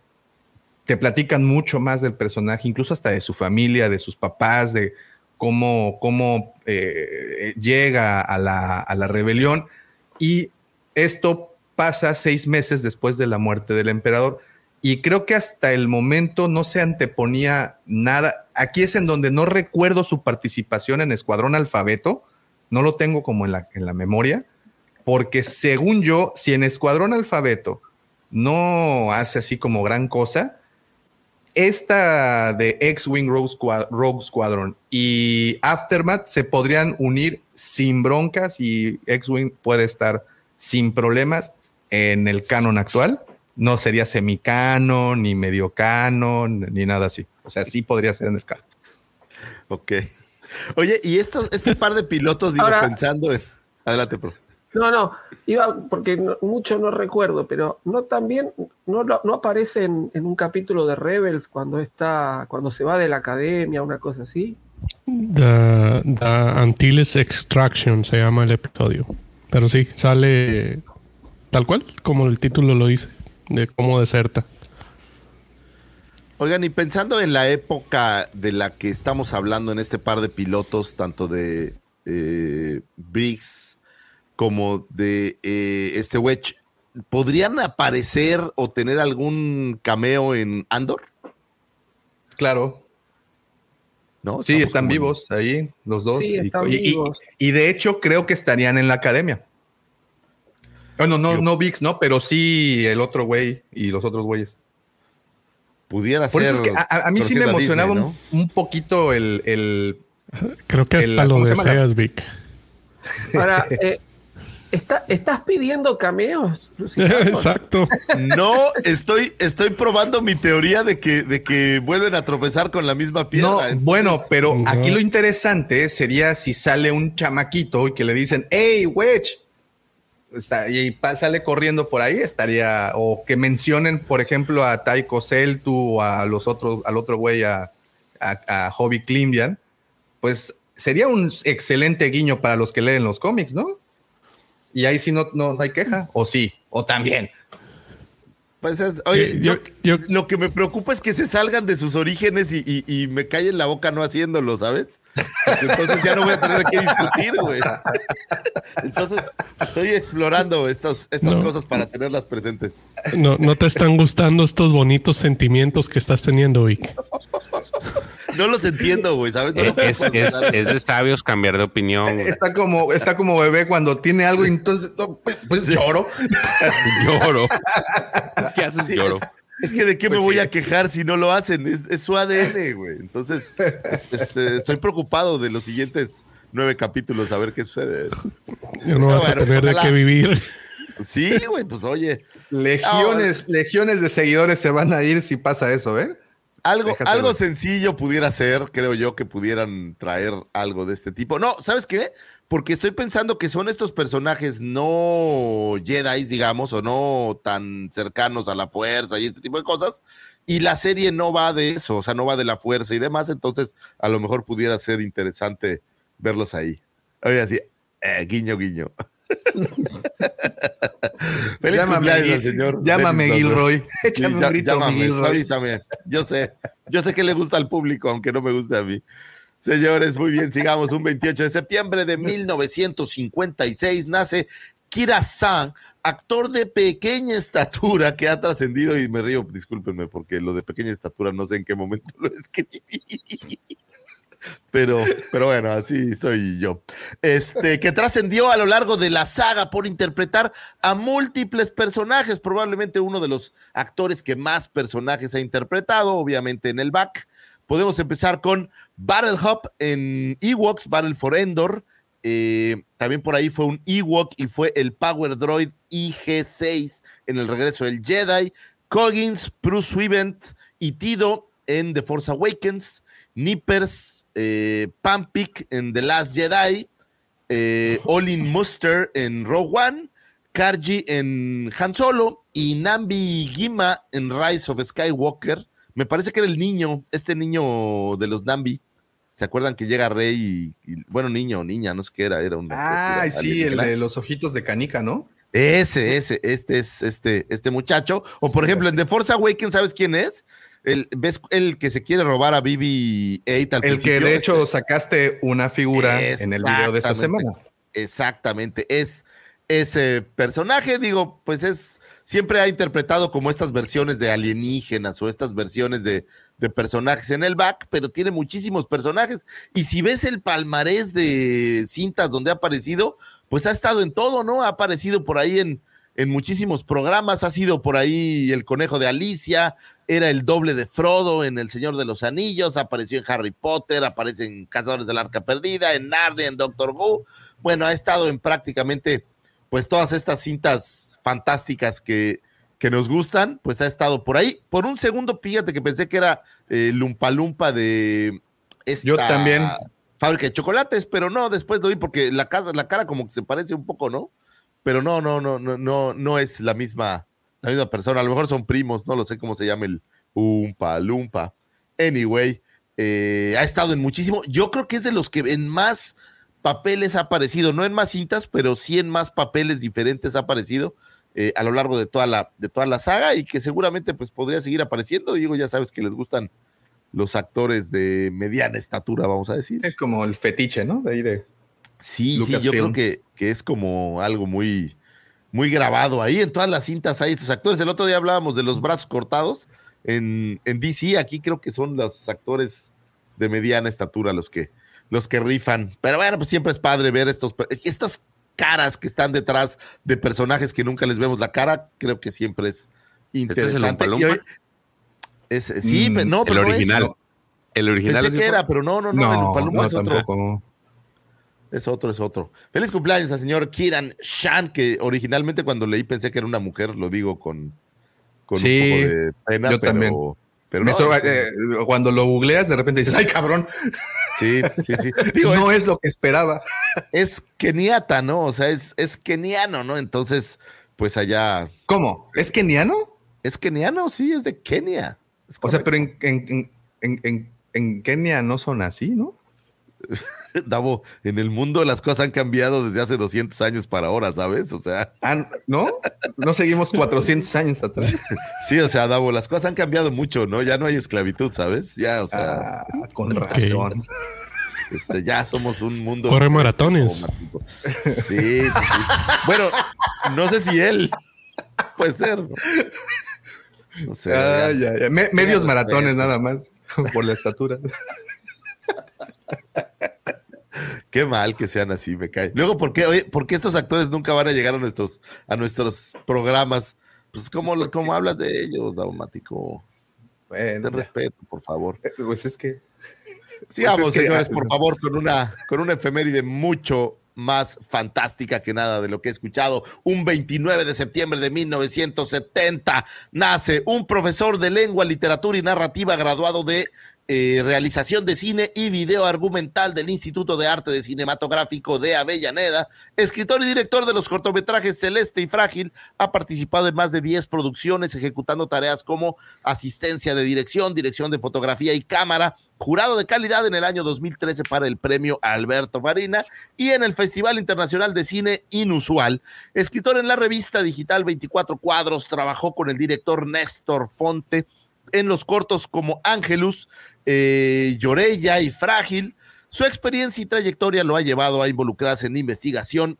te platican mucho más del personaje, incluso hasta de su familia, de sus papás, de cómo, cómo eh, llega a la, a la rebelión. Y esto pasa seis meses después de la muerte del emperador. Y creo que hasta el momento no se anteponía nada. Aquí es en donde no recuerdo su participación en Escuadrón Alfabeto. No lo tengo como en la, en la memoria. Porque según yo, si en Escuadrón Alfabeto no hace así como gran cosa, esta de X-Wing Rogue, Squad Rogue Squadron y Aftermath se podrían unir sin broncas y X-Wing puede estar sin problemas en el canon actual. No sería semicanon, ni medio canon, ni nada así. O sea, sí podría ser en el canon. Ok. Oye, y esto, este par de pilotos, digo, Ahora- pensando en. Adelante, pro. No, no, iba porque no- mucho no recuerdo, pero no también no, no aparece en, en un capítulo de Rebels cuando está cuando se va de la academia, una cosa así. The, the Antilles Extraction se llama el episodio. Pero sí, sale tal cual, como el título lo dice, de cómo deserta. Oigan, y pensando en la época de la que estamos hablando en este par de pilotos, tanto de eh, Briggs como de eh, este Wedge, ¿podrían aparecer o tener algún cameo en Andor? Claro. ¿No? Sí, Estamos están como vivos ahí, los dos. Sí, Y- están y, y- vivos. y de hecho, creo que estarían en la academia. Bueno, no, Yo- no VIX, ¿no? Pero sí el otro güey y los otros güeyes. Pudiera Por ser. eso es que a, mí sí me emocionaba Disney, un, un poquito el, el- Creo que hasta El- lo deseas, Vic. Ahora, eh, ¿está- ¿estás pidiendo cameos, Luciano? Exacto. No, estoy, estoy probando mi teoría de que, de que vuelven a tropezar con la misma piedra. No, Entonces, bueno, pero aquí lo interesante sería si sale un chamaquito y que le dicen, hey, Wedge, está, y sale corriendo por ahí, estaría, o que mencionen, por ejemplo, a Taiko Seltu o a los otros, al otro güey, a, a, a Hobby Klimbian, pues sería un excelente guiño para los que leen los cómics, ¿no? Y ahí sí no, no, no hay queja, o sí, o también. Pues es- oye, Yo- yo- yo- lo que me preocupa es que se salgan de sus orígenes y, y- y me callen la boca no haciéndolo, ¿sabes? Porque entonces ya no voy a tener que discutir, güey. Entonces estoy explorando estos, estas No. cosas para tenerlas presentes. No, no te están gustando estos bonitos sentimientos que estás teniendo, Vic. No los entiendo, güey, ¿sabes? No Eh, Es, es- procesar. es de sabios cambiar de opinión. güey. Está como, está como bebé cuando tiene algo y entonces, no, pues, pues lloro. Lloro. ¿Qué haces? Sí, Lloro. Es, es que de qué Pues me voy sí. a quejar si no lo hacen, es, es su ADN, güey. Entonces, es- este, estoy preocupado de los siguientes nueve capítulos, a ver qué sucede. Ya no vas Bueno, a tener de qué vivir. Sí, güey, pues oye, Legiones, legiones de seguidores se van a ir si pasa eso, ¿eh? Algo, algo sencillo pudiera ser, creo yo, que pudieran traer algo de este tipo. No, ¿sabes qué? Porque estoy pensando que son estos personajes no Jedi, digamos, o no tan cercanos a la fuerza y este tipo de cosas. Y la serie no va de eso, o sea, no va de la fuerza y demás. Entonces, a lo mejor pudiera ser interesante verlos ahí. Oye, así, eh, guiño, guiño. Feliz Llámame, cumpleaños señor. llámame, Dennis. Gilroy. Échame un grito, llámame, Gilroy. avísame. Yo sé, yo sé que le gusta al público, aunque no me guste a mí. Señores, muy bien, sigamos. Un 28 de septiembre de 1956 nace Kira San, actor de pequeña estatura que ha trascendido, y me río, discúlpenme, porque lo de pequeña estatura no sé en qué momento lo escribí. Pero, pero bueno, así soy yo. Este, que trascendió a lo largo de la saga por interpretar a múltiples personajes, probablemente uno de los actores que más personajes ha interpretado, obviamente en el back. Podemos empezar con Battle Hop en Ewoks, Battle for Endor. Eh, también por ahí fue un Ewok y fue el Power Droid IG-6 en el regreso del Jedi. Coggins, Bruce Wivent y Tido en The Force Awakens. Nippers, eh, Pampik en The Last Jedi. Eh, Olin Muster en Rogue One. Karji en Han Solo y Nambi Gima en Rise of Skywalker. Me parece que era el niño, este niño de los Nambi. ¿Se acuerdan que llega Rey y, y- bueno, niño o niña, no sé qué era, era un Ah, sí, el de los ojitos de canica, ¿no? ese, ese, este es este, este muchacho. O por ejemplo, en The Force Awakens, ¿sabes quién es? El, ¿Ves el que se quiere robar a BB-8 al El que de hecho Este- sacaste una figura en el video de esta semana. Exactamente, es ese personaje, digo, pues es, siempre ha interpretado como estas versiones de alienígenas o estas versiones de, de personajes en el back, pero tiene muchísimos personajes. Y si ves el palmarés de cintas donde ha aparecido, pues ha estado en todo, ¿no? Ha aparecido por ahí en, en muchísimos programas, ha sido por ahí el conejo de Alicia, era el doble de Frodo en El Señor de los Anillos, apareció en Harry Potter, aparece en Cazadores del Arca Perdida, en Narnia, en Doctor Who. Bueno, ha estado en prácticamente pues todas estas cintas fantásticas que, que nos gustan, pues ha estado por ahí. Por un segundo, fíjate que pensé que era eh, Lumpa Lumpa de esta Yo también. fábrica de chocolates, pero no, después lo vi porque la, casa, la cara como que se parece un poco, ¿no? Pero no, no, no, no, no, no es la misma, la misma persona. A lo mejor son primos, no lo sé cómo se llama el Umpa Lumpa. Anyway, eh, ha estado en muchísimo. Yo creo que es de los que en más papeles ha aparecido, no en más cintas, pero sí en más papeles diferentes ha aparecido eh, a lo largo de toda, la, de toda la saga y que seguramente pues podría seguir apareciendo. Digo, ya sabes que les gustan los actores de mediana estatura, vamos a decir. Es como el fetiche, ¿no? De ahí de. Sí, sí, yo creo que, que es como algo muy, muy grabado ahí. En todas las cintas hay estos actores. El otro día hablábamos de los brazos cortados en, en DC. Aquí creo que son los actores de mediana estatura los que, los que rifan. Pero bueno, pues siempre es padre ver estos, estas caras que están detrás de personajes que nunca les vemos la cara. Creo que siempre es ¿Este es el interesante. Hoy- es- sí, Mm, pero no, el pero no es, original. no. El El original Pensé es que era, pero no, no, no, el No, es otro. tampoco. Es otro, es otro. Feliz cumpleaños al señor Kiran Shan, que originalmente cuando leí pensé que era una mujer, lo digo con, con Sí, un poco de pena, yo pero, también. pero no, sobra- eh, cuando lo googleas, de repente dices, ay, cabrón, sí, sí, sí. Digo, no es, es lo que esperaba. es keniata, ¿no? O sea, es, es keniano, ¿no? Entonces, pues allá, ¿Cómo? ¿Es keniano? es keniano, sí, es de Kenia. Es O sea, pero en, en, en- en Kenia no son así, ¿no? Davo, en el mundo las cosas han cambiado desde hace 200 años para ahora, ¿sabes? O sea, Ah, ¿No? No seguimos 400 años atrás. sí, o sea, Davo, las cosas han cambiado mucho, ¿no? Ya no hay esclavitud, ¿sabes? Ya, o sea, Ah, con razón. este, ya somos un mundo. Corre maratones. Sí, sí, sí. Bueno, no sé si él. Puede ser. ¿no? O sea, Ah, ya- ya, ya. Me- medios maratones nada más, por la estatura. qué mal que sean así, me cae. Luego, ¿por qué, oye, ¿por qué estos actores nunca van a llegar a nuestros, a nuestros programas? Pues, ¿cómo, cómo hablas de ellos, Daumático? Bueno, Ten respeto, por favor. pues es que Sigamos, Pues es que- señores, por favor, con una, con una efeméride mucho más fantástica que nada de lo que he escuchado. Un 29 de septiembre de 1970 nace un profesor de lengua, literatura y narrativa graduado de eh, realización de cine y video argumental del Instituto de Arte de Cinematográfico de Avellaneda, escritor y director de los cortometrajes Celeste y Frágil, ha participado en más de 10 producciones, ejecutando tareas como asistencia de dirección, dirección de fotografía y cámara, jurado de calidad en el año 2013 para el premio Alberto Farina y en el Festival Internacional de Cine Inusual. Escritor en la revista digital 24 Cuadros, trabajó con el director Néstor Fonte en los cortos como Ángelus, eh, Llorella y Frágil. Su experiencia y trayectoria lo ha llevado a involucrarse en investigación,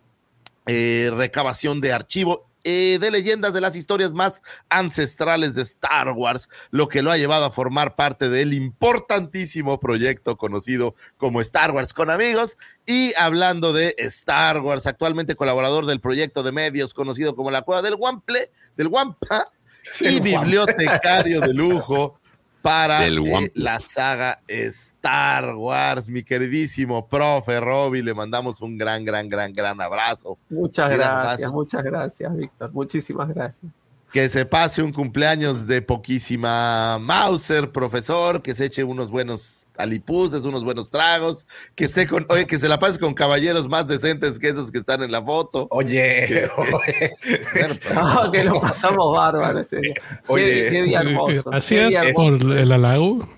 eh, recabación de archivo eh, de leyendas de las historias más ancestrales de Star Wars, lo que lo ha llevado a formar parte del importantísimo proyecto conocido como Star Wars con amigos. Y hablando de Star Wars, actualmente colaborador del proyecto de medios conocido como la Cueva del Wample, del Wampa, y bibliotecario de lujo para Del eh, la saga Star Wars. Mi queridísimo profe Roby, le mandamos un gran, gran, gran, gran abrazo. Muchas gracias, muchas gracias, Víctor. Muchísimas gracias. Que se pase un cumpleaños de poquísima Mauser, profesor, que se eche unos buenos alipuses, unos buenos tragos, que esté con, oye, que se la pase con caballeros más decentes que esos que están en la foto. Oye, oye, No, que lo pasamos bárbaro ese día. Oye. qué, qué día hermoso. día hermoso. por el halago.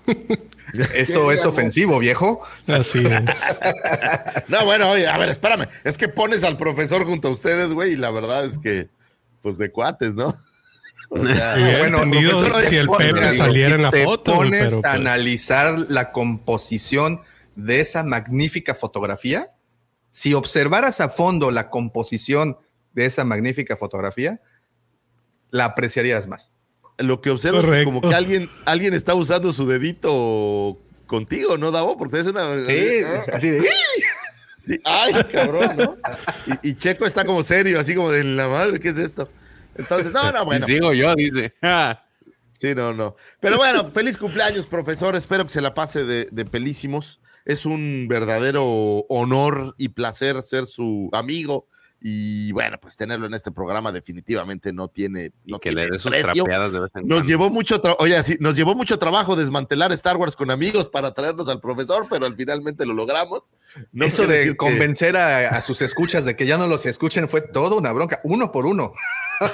eso es ofensivo, viejo. Así es. No, bueno, oye, a ver, espérame. Es que pones al profesor junto a ustedes, güey, y la verdad es que, pues de cuates, ¿no? O sea, Hubiera bueno, entendido profesor, si el te pones- Pepe saliera en la te foto, pones pero a pues- analizar la composición de esa magnífica fotografía. Si observaras a fondo la composición de esa magnífica fotografía, la apreciarías más. lo que observo es que como que alguien, alguien está usando su dedito contigo, ¿no, Davo? Porque es una. así de. Sí, Ay, cabrón, ¿no? Y, y Checo está como serio, así como de la madre, ¿qué es esto? Entonces, no, no, bueno. Y sigo yo, dice. Sí, no, no. Pero bueno, feliz cumpleaños, profesor. Espero que se la pase de, de pelísimos. Es un verdadero honor y placer ser su amigo. Y bueno, pues tenerlo en este programa definitivamente no tiene, no y que tiene le dé sus precio. trapeadas de vez en Nos cuando. llevó mucho oye, sí, nos llevó mucho trabajo desmantelar Star Wars con amigos para traernos al profesor, pero al finalmente lo logramos. No Eso de decir que convencer a, a sus escuchas de que ya no los escuchen fue toda una bronca, uno por uno.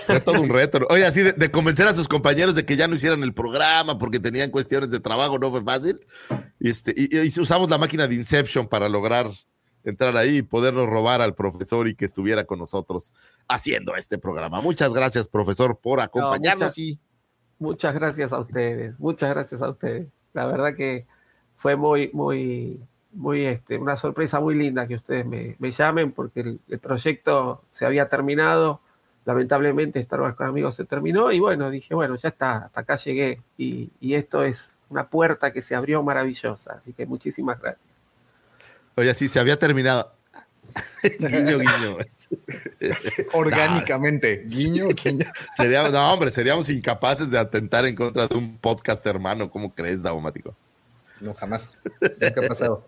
fue todo un reto. Oye, así de, de convencer a sus compañeros de que ya no hicieran el programa porque tenían cuestiones de trabajo, no fue fácil. Y, este, y, y usamos la máquina de Inception para lograr entrar ahí y podernos robar al profesor y que estuviera con nosotros haciendo este programa. Muchas gracias, profesor, por acompañarnos muchas- y Muchas gracias a ustedes, muchas gracias a ustedes. La verdad que fue muy, muy, muy, este, una sorpresa muy linda que ustedes me, me llamen porque el, el proyecto se había terminado. Lamentablemente Star Wars con amigos se terminó y bueno, dije, bueno, ya está, hasta acá llegué y, y esto es una puerta que se abrió maravillosa. Así que muchísimas gracias. Oye, sí, se había terminado. guiño, guiño. Orgánicamente. Guiño, guiño. Seríamos, no, hombre, seríamos incapaces de atentar en contra de un podcast hermano. ¿Cómo crees, Daumático? No, jamás. Nunca ha pasado.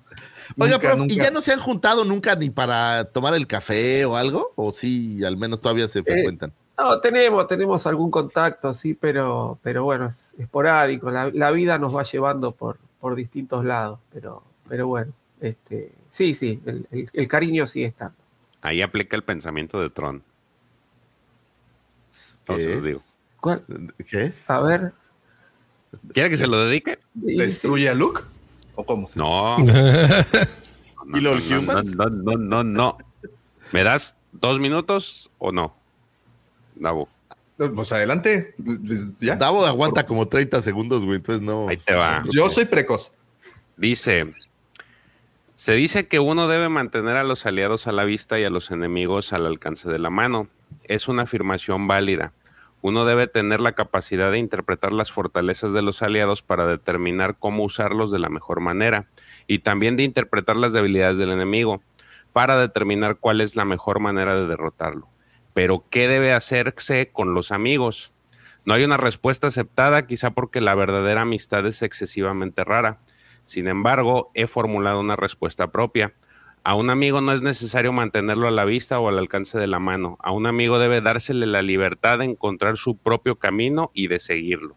Oiga, Nunca, prof, ¿y ya no se han juntado nunca ni para tomar el café o algo? ¿O sí, al menos todavía se frecuentan? No, tenemos, tenemos algún contacto, sí, pero, pero bueno, es esporádico. La, la vida nos va llevando por, por distintos lados, pero, pero bueno, este, sí, sí, el, el- el cariño sigue estando. Ahí aplica el pensamiento de Tron. ¿Qué Entonces es? digo. ¿Cuál? ¿Qué es? A ver. ¿Quiere que se lo dedique? ¿Destruye a Luke? ¿O cómo? No. ¿Y los no, no, humans? no, no, no, no. ¿Me das dos minutos o no? Davo, Pues adelante. Pues ya. Davo aguanta como 30 segundos, güey, entonces no. ahí te va. Yo soy precoz. Dice, se dice que uno debe mantener a los aliados a la vista y a los enemigos al alcance de la mano. Es una afirmación válida. Uno debe tener la capacidad de interpretar las fortalezas de los aliados para determinar cómo usarlos de la mejor manera y también de interpretar las debilidades del enemigo para determinar cuál es la mejor manera de derrotarlo. Pero, ¿qué debe hacerse con los amigos? No hay una respuesta aceptada, quizá porque la verdadera amistad es excesivamente rara. Sin embargo, he formulado una respuesta propia. A un amigo no es necesario mantenerlo a la vista o al alcance de la mano. A un amigo debe dársele la libertad de encontrar su propio camino y de seguirlo.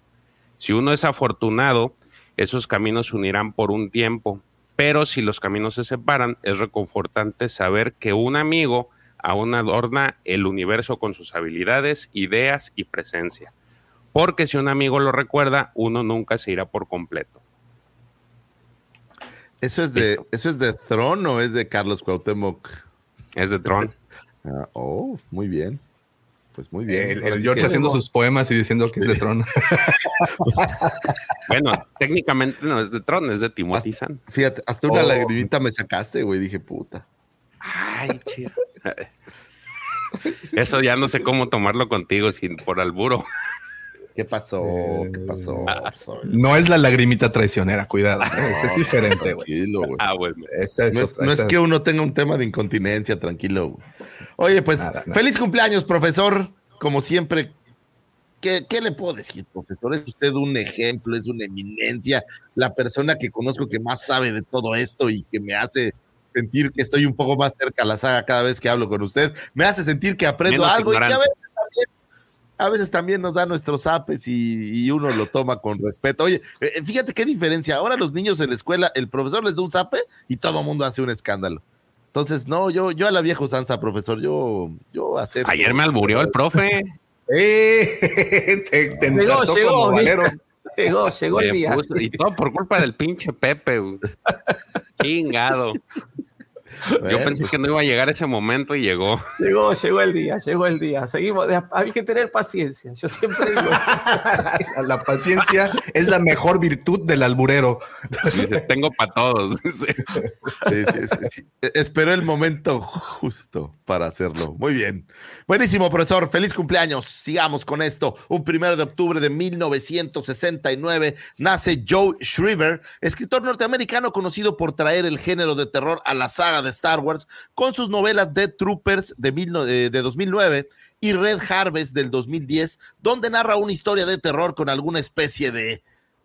Si uno es afortunado, esos caminos se unirán por un tiempo, pero si los caminos se separan, es reconfortante saber que un amigo aún adorna el universo con sus habilidades, ideas y presencia. Porque si un amigo lo recuerda, uno nunca se irá por completo. ¿Eso es de, Listo. ¿eso es de Tron o es de Carlos Cuauhtémoc? Es de Tron. Ah, oh, muy bien. Pues muy bien. El, el George que- haciendo sus poemas y diciendo que es de Tron. Bueno, técnicamente no es de Tron, es de Timothy Zahn. Fíjate, hasta una Oh. lagrimita me sacaste, güey. Dije, puta. Ay, chido. Eso ya no sé cómo tomarlo contigo sin por alburo. ¿Qué pasó? ¿Qué pasó? Eh, Sorry. No es la lagrimita traicionera, cuidado. ¿eh? Ese es diferente, güey. Tranquilo, güey. Ah. Esa es No es, que uno tenga un tema de incontinencia, tranquilo. güey. Oye, pues, Nada, nada. feliz cumpleaños, profesor. Como siempre, ¿qué, qué le puedo decir, profesor? Es usted un ejemplo, es una eminencia, la persona que conozco que más sabe de todo esto y que me hace sentir que estoy un poco más cerca a la saga cada vez que hablo con usted. Me hace sentir que aprendo Menos algo y que a ignorante. veces a veces también nos da nuestros zapes y, y uno lo toma con respeto. Oye, eh, fíjate qué diferencia. Ahora los niños en la escuela, el profesor les da un zape y todo el mundo hace un escándalo. Entonces, no, yo, yo a la vieja usanza, profesor, yo, yo acepto. Ayer me alburió el profe. ¡Eh! Te, te Llegó, llegó, como valero. Llegó, llegó el día. puso- y todo por culpa del pinche Pepe. güey. Chingado. Yo Bueno, pensé pues, que no iba a llegar ese momento y llegó. Llegó, llegó el día, llegó el día. Seguimos, hay que tener paciencia. Yo siempre digo, La paciencia es la mejor virtud del alburero. Dice, tengo para todos. Sí. Sí, sí, sí, sí. E- Esperó el momento justo para hacerlo. Muy bien. Buenísimo, profesor. Feliz cumpleaños. Sigamos con esto. Un primero de octubre de 1969 nace Joe Shriver, escritor norteamericano conocido por traer el género de terror a la saga de Star Wars con sus novelas Dead Troopers de, mil no- de- de 2009 y Red Harvest del 2010, donde narra una historia de terror con alguna especie de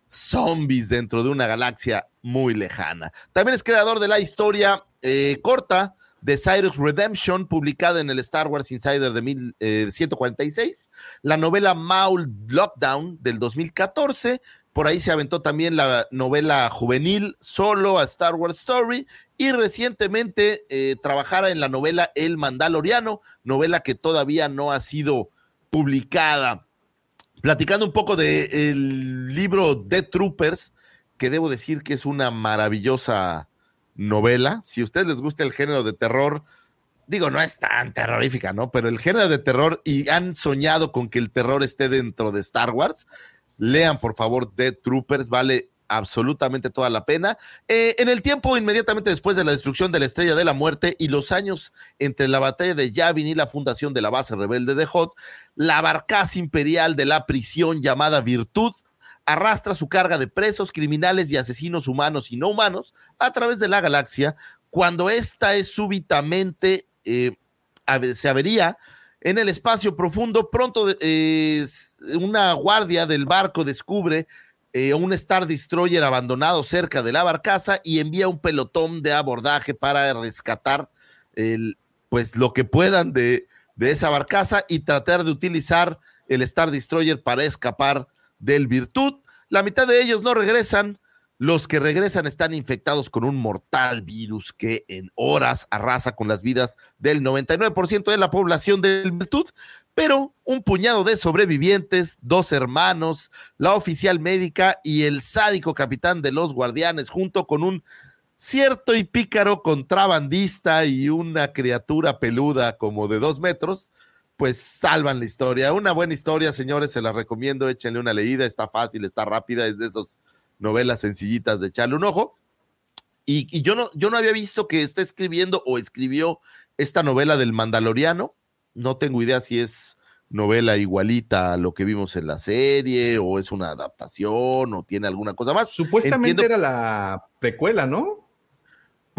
zombies dentro de una galaxia muy lejana. También es creador de la historia eh, corta de Cyrus Redemption, publicada en el Star Wars Insider de 1146, la novela Maul Lockdown del 2014, por ahí se aventó también la novela juvenil Solo a Star Wars Story y recientemente eh, trabajara en la novela El Mandaloriano, novela que todavía no ha sido publicada platicando un poco del libro Dead Troopers, que debo decir que es una maravillosa novela. Si a ustedes les gusta el género de terror, digo, no es tan terrorífica, ¿no? Pero el género de terror y han soñado con que el terror esté dentro de Star Wars, lean por favor Dead Troopers, vale absolutamente toda la pena. Eh, en el tiempo inmediatamente después de la destrucción de la Estrella de la Muerte y los años entre la batalla de Yavin y la fundación de la base rebelde de Hoth, la barcaza imperial de la prisión llamada Virtud arrastra su carga de presos, criminales y asesinos humanos y no humanos a través de la galaxia cuando ésta es súbitamente eh, se avería en el espacio profundo. Pronto eh, una guardia del barco descubre eh, un Star Destroyer abandonado cerca de la barcaza y envía un pelotón de abordaje para rescatar el, pues lo que puedan de, de esa barcaza y tratar de utilizar el Star Destroyer para escapar del Virtud. La mitad de ellos no regresan. Los que regresan están infectados con un mortal virus que en horas arrasa con las vidas del 99% de la población del Virtud, pero un puñado de sobrevivientes, dos hermanos, la oficial médica y el sádico capitán de los guardianes, junto con un cierto y pícaro contrabandista y una criatura peluda como de dos metros, pues salvan la historia. Una buena historia, señores, se la recomiendo, échenle una leída, está fácil, está rápida, es de esas novelas sencillitas de echarle un ojo. Y, y, yo, no, yo no había visto que está escribiendo o escribió esta novela del Mandaloriano. No tengo idea si es novela igualita a lo que vimos en la serie o es una adaptación o tiene alguna cosa más. Supuestamente Entiendo, era la precuela, ¿no?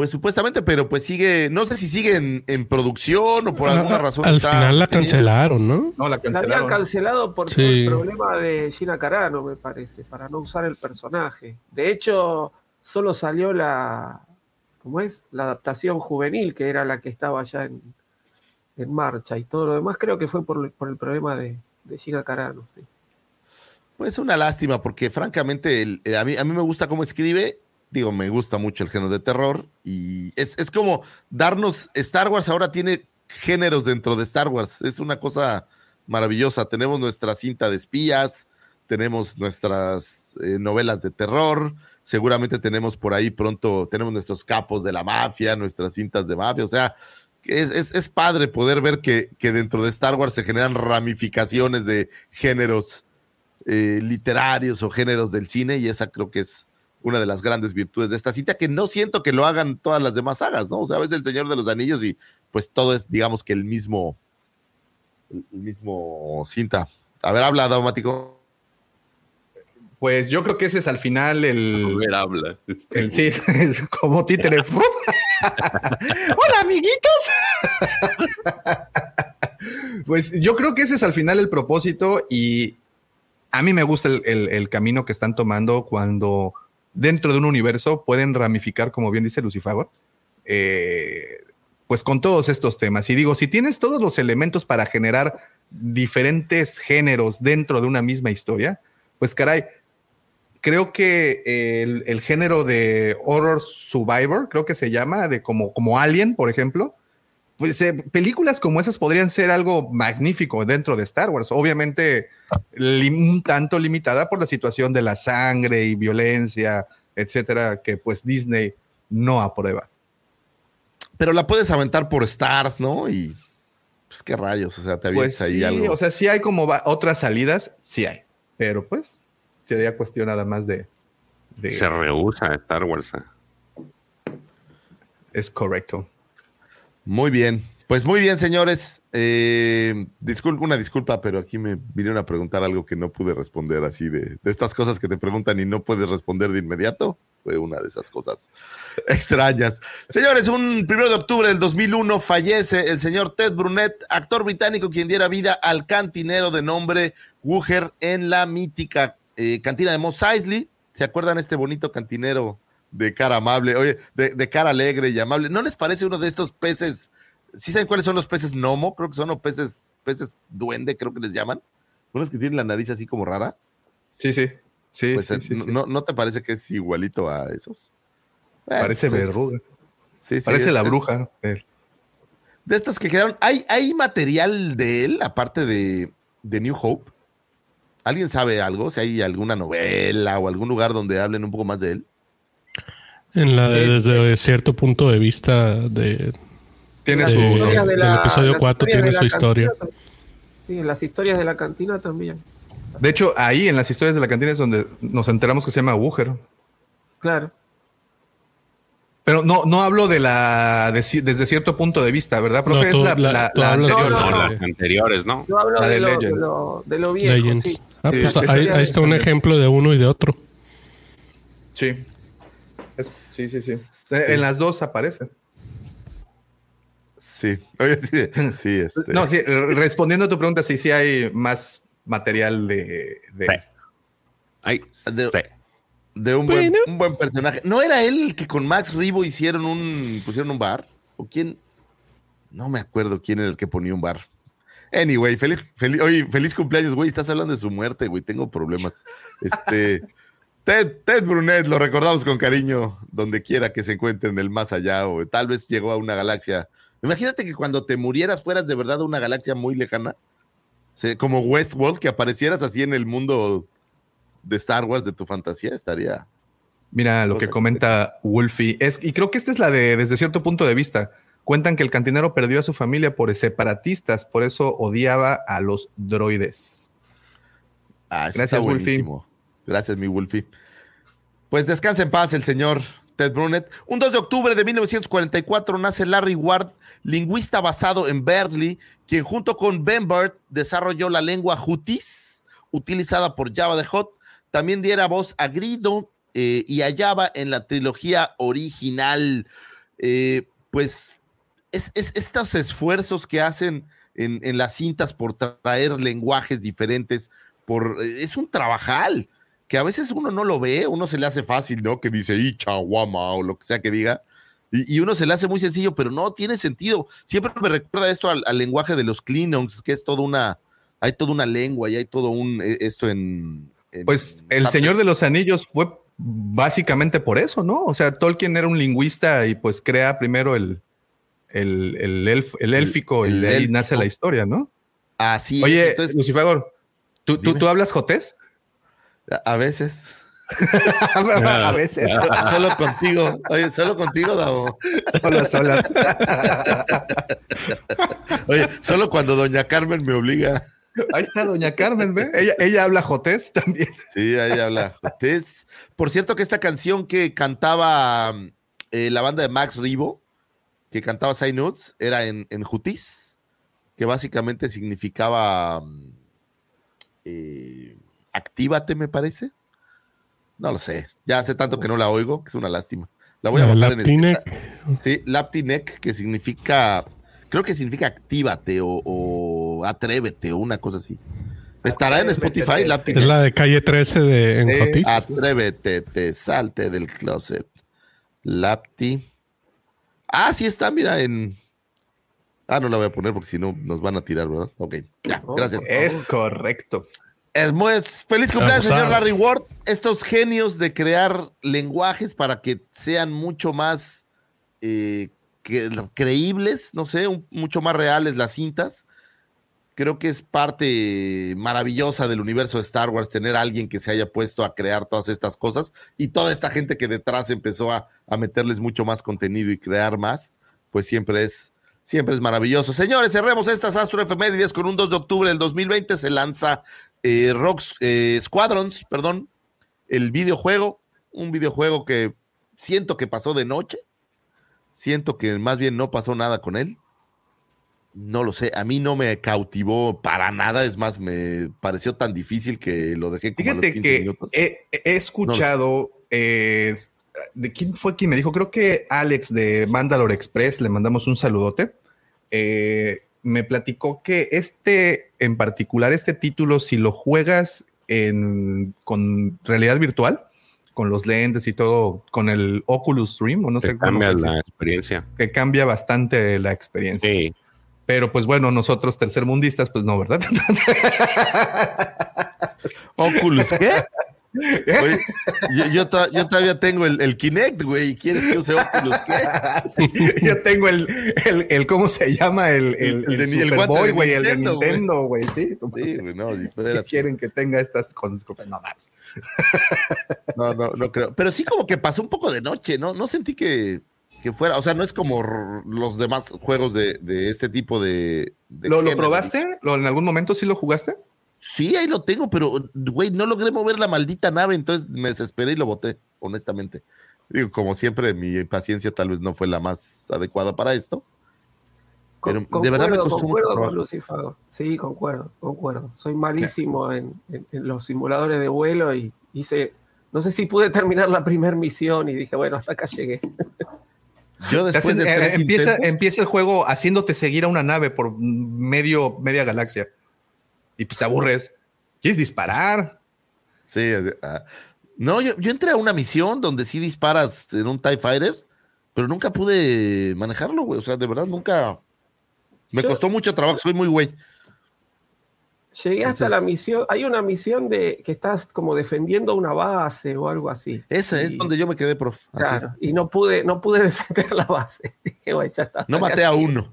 Pues supuestamente, pero pues sigue, no sé si sigue en, en producción o por alguna razón. Al está final la cancelaron, ¿no? No, la cancelaron. La habían cancelado por sí. el problema de Gina Carano, me parece, para no usar el personaje. De hecho, solo salió la, ¿cómo es? La adaptación juvenil, que era la que estaba ya en, en marcha. Y todo lo demás creo que fue por, por el problema de, de Gina Carano. Sí. Pues una lástima, porque francamente el, a, mí, a mí me gusta cómo escribe digo, me gusta mucho el género de terror y es, es, como darnos, Star Wars ahora tiene géneros dentro de Star Wars, es una cosa maravillosa, tenemos nuestra cinta de espías, tenemos nuestras eh, novelas de terror, seguramente tenemos por ahí pronto, tenemos nuestros capos de la mafia, nuestras cintas de mafia, o sea, es, es, es padre poder ver que, que, dentro de Star Wars se generan ramificaciones de géneros eh, literarios o géneros del cine y esa creo que es una de las grandes virtudes de esta cinta, que no siento que lo hagan todas las demás sagas, ¿no? O sea, ves el Señor de los Anillos y pues todo es, digamos que el mismo, el mismo cinta. A ver, habla, Daumático. Pues yo creo que ese es al final el. A ver, habla. El, sí, es como títere. Hola, amiguitos. pues yo creo que ese es al final el propósito y a mí me gusta el, el, el camino que están tomando cuando dentro de un universo pueden ramificar, como bien dice Lucifer, eh, pues con todos estos temas. Y digo, si tienes todos los elementos para generar diferentes géneros dentro de una misma historia, pues caray, creo que el, el género de horror survivor, creo que se llama, de como, como Alien, por ejemplo, pues eh, películas como esas podrían ser algo magnífico dentro de Star Wars. Obviamente, un tanto limitada por la situación de la sangre y violencia, etcétera, que pues Disney no aprueba. Pero la puedes aventar por Stars, ¿no? Y pues qué rayos, o sea, te avientas pues ahí sí, algo. O sea, sí hay como otras salidas, sí hay, pero pues sería cuestión nada más de. de... Se rehúsa Star Wars. Es correcto. Muy bien. Pues muy bien, señores. Eh, una disculpa, pero aquí me vinieron a preguntar algo que no pude responder así de, de, estas cosas que te preguntan y no puedes responder de inmediato. Fue una de esas cosas extrañas. Señores, un primero de octubre del 2001 fallece el señor Ted Brunet, actor británico quien diera vida al cantinero de nombre Wooher en la mítica eh, cantina de Mos Eisley. ¿Se acuerdan este bonito cantinero de cara amable, oye, de, de, cara alegre y amable. ¿No les parece uno de estos peces? ¿Sí saben cuáles son los peces gnomo? Creo que son los peces, peces duende, creo que les llaman. Unos que tienen la nariz así como rara. Sí, sí. Sí, pues, sí, sí, no, ¿no, te parece que es igualito a esos? Parece pues, verruga. Sí, Parece es, la es, bruja. De estos que quedaron. ¿Hay, hay material de él, aparte de, de New Hope? ¿Alguien sabe algo? Si hay alguna novela o algún lugar donde hablen un poco más de él. En la de, desde cierto punto de vista de. Tiene de, su. de del la, episodio 4 tiene su historia. Cantina, sí, en las historias de la cantina también. De hecho, ahí en las historias de la cantina es donde nos enteramos que se llama Wujer. Claro. Pero no, no hablo de la de, desde cierto punto de vista, ¿verdad, profe? No, tú, es la, la, la anterior, no, no, las anteriores, ¿no? Yo hablo La de, de lo, de, Legends. lo, de lo viejo. Sí. Ah, pues es- ahí, es- ahí está un ejemplo de uno y de otro. Sí. Es- sí, sí, sí. En las dos aparece. Sí, oye, sí, sí, este. No, sí, respondiendo a tu pregunta, sí, sí hay más material de. de- Sí. Ay, De- sí. De un buen, un buen personaje. ¿No era él el que con Max Ribo hicieron un, pusieron un bar? ¿O quién? No me acuerdo quién era el que ponía un bar. Anyway, feliz, feliz, oye, feliz cumpleaños, güey. Estás hablando de su muerte, güey. Tengo problemas. Este, Ted, Ted Brunet, lo recordamos con cariño, donde quiera que se encuentre en el más allá, o tal vez llegó a una galaxia. Imagínate que cuando te murieras fueras de verdad a una galaxia muy lejana. Como Westworld, que aparecieras así en el mundo de Star Wars, de tu fantasía, estaría. Mira lo que comenta Wolfie. Es, y creo que esta es la de desde cierto punto de vista. Cuentan que el cantinero perdió a su familia por separatistas, por eso odiaba a los droides. Ah, Gracias, Wolfie. buenísimo. Gracias, mi Wolfie. Pues descansa en paz el señor Ted Brunet. Un 2 de octubre de 1944 nace Larry Ward, lingüista basado en Berkeley, quien junto con Ben desarrolló la lengua Hutis, utilizada por Java de Hot. También diera voz a Grido eh, y a Java en la trilogía original. Eh, pues es, es- estos esfuerzos que hacen en, en las cintas por traer lenguajes diferentes, por, eh, es un trabajal que a veces uno no lo ve, uno se le hace fácil, ¿no? Que dice Icha, Guama o lo que sea que diga. Y, y uno se le hace muy sencillo, pero no tiene sentido. Siempre me recuerda esto al, al lenguaje de los Klingons, que es toda una, hay toda una lengua y hay todo un, eh, esto en... en- Pues el Señor de los Anillos fue básicamente por eso, ¿no? O sea, Tolkien era un lingüista y pues crea primero el, el, el, elf- el élfico el y de ahí nace la historia, ¿no? Así es, Oye, entonces, Lucifagor, ¿tú, tú, tú hablas jotés? A veces. a veces. solo contigo. Oye, solo contigo, Davo. solas, solas. Oye, solo cuando doña Carmen me obliga. Ahí está doña Carmen, ¿ve? Ella, ella habla jotés también. Sí, ahí habla. Jotés. Por cierto que esta canción que cantaba eh, la banda de Max Ribo, que cantaba Say Nudes, era en, en Jutis, que básicamente significaba mm, eh, actívate, me parece. No lo sé. Ya hace tanto que no la oigo, que es una lástima. La voy a bajar en Laptinec. Sí, Laptinec, que significa, creo que significa actívate o, o atrévete o una cosa así. Estará en Spotify, Es Laptinec. la de calle 13 de en Eh, Jotis. Atrévete, te salte del closet. Lapti. Ah, sí está, mira, en. Ah, no la voy a poner porque si no nos van a tirar, ¿verdad? Ok, ya, Oh, gracias. Es correcto. Es muy feliz cumpleaños, señor Larry Ward. Estos genios de crear lenguajes para que sean mucho más eh, que- creíbles, no sé, un- mucho más reales las cintas. Creo que es parte maravillosa del universo de Star Wars tener a alguien que se haya puesto a crear todas estas cosas y toda esta gente que detrás empezó a, a meterles mucho más contenido y crear más, pues siempre es, siempre es maravilloso. Señores, cerremos estas Astro Efemérides con un 2 de octubre del 2020. Se lanza eh, Rocks eh, Squadrons, perdón, el videojuego, un videojuego que siento que pasó de noche, siento que más bien no pasó nada con él. No lo sé, a mí no me cautivó para nada, es más, me pareció tan difícil que lo dejé como a los Fíjate 15 que minutos. he, he escuchado eh, de quién fue quien me dijo, creo que Alex de Mandalore Express, le mandamos un saludote. eh, me platicó que este en particular, este título, si lo juegas en, con realidad virtual, con los lentes y todo, con el Oculus Stream, o no sé Se cómo cambia la experiencia. que cambia bastante la experiencia. Sí. Pero pues bueno, nosotros tercermundistas, pues no, ¿verdad? Oculus, ¿qué? Oye, yo, yo to- yo todavía tengo el, el Kinect, güey. ¿Quieres que use Oculus? ¿Qué? Yo tengo el, el, el- ¿cómo se llama? El, el, El güey, el de Nintendo, güey. Sí. Sí, güey, no, ¿Qué esperas. quieren que tenga estas con, no. No, no, no creo. Pero sí como que pasó un poco de noche, ¿no? No sentí que, que fuera, o sea, no es como los demás juegos de, de este tipo de... de ¿Lo, lo probaste? ¿Lo, ¿En algún momento sí lo jugaste? Sí, ahí lo tengo, pero, güey, no logré mover la maldita nave, entonces me desesperé y lo boté, honestamente. Digo, como siempre, mi paciencia tal vez no fue la más adecuada para esto. Pero de verdad me costó concuerdo con trabajo. Lucifago. Sí, concuerdo, concuerdo. Soy malísimo en, en- en los simuladores de vuelo y hice, no sé si pude terminar la primera misión y dije, bueno, hasta acá llegué. Yo después hacen- de eh, tres empieza, intentos- empieza el juego haciéndote seguir a una nave por medio, media galaxia. Y pues te aburres. ¿Quieres disparar? Sí, ah. no, yo, yo entré a una misión donde sí disparas en un TIE Fighter, pero nunca pude manejarlo, güey. O sea, de verdad, nunca. Me costó mucho trabajo, soy muy güey. Llegué hasta la misión. Hay una misión de que estás como defendiendo una base o algo así. Esa es donde yo me quedé, prof. Claro, y no pude, no pude defender la base. Dije, ya está. No maté a uno.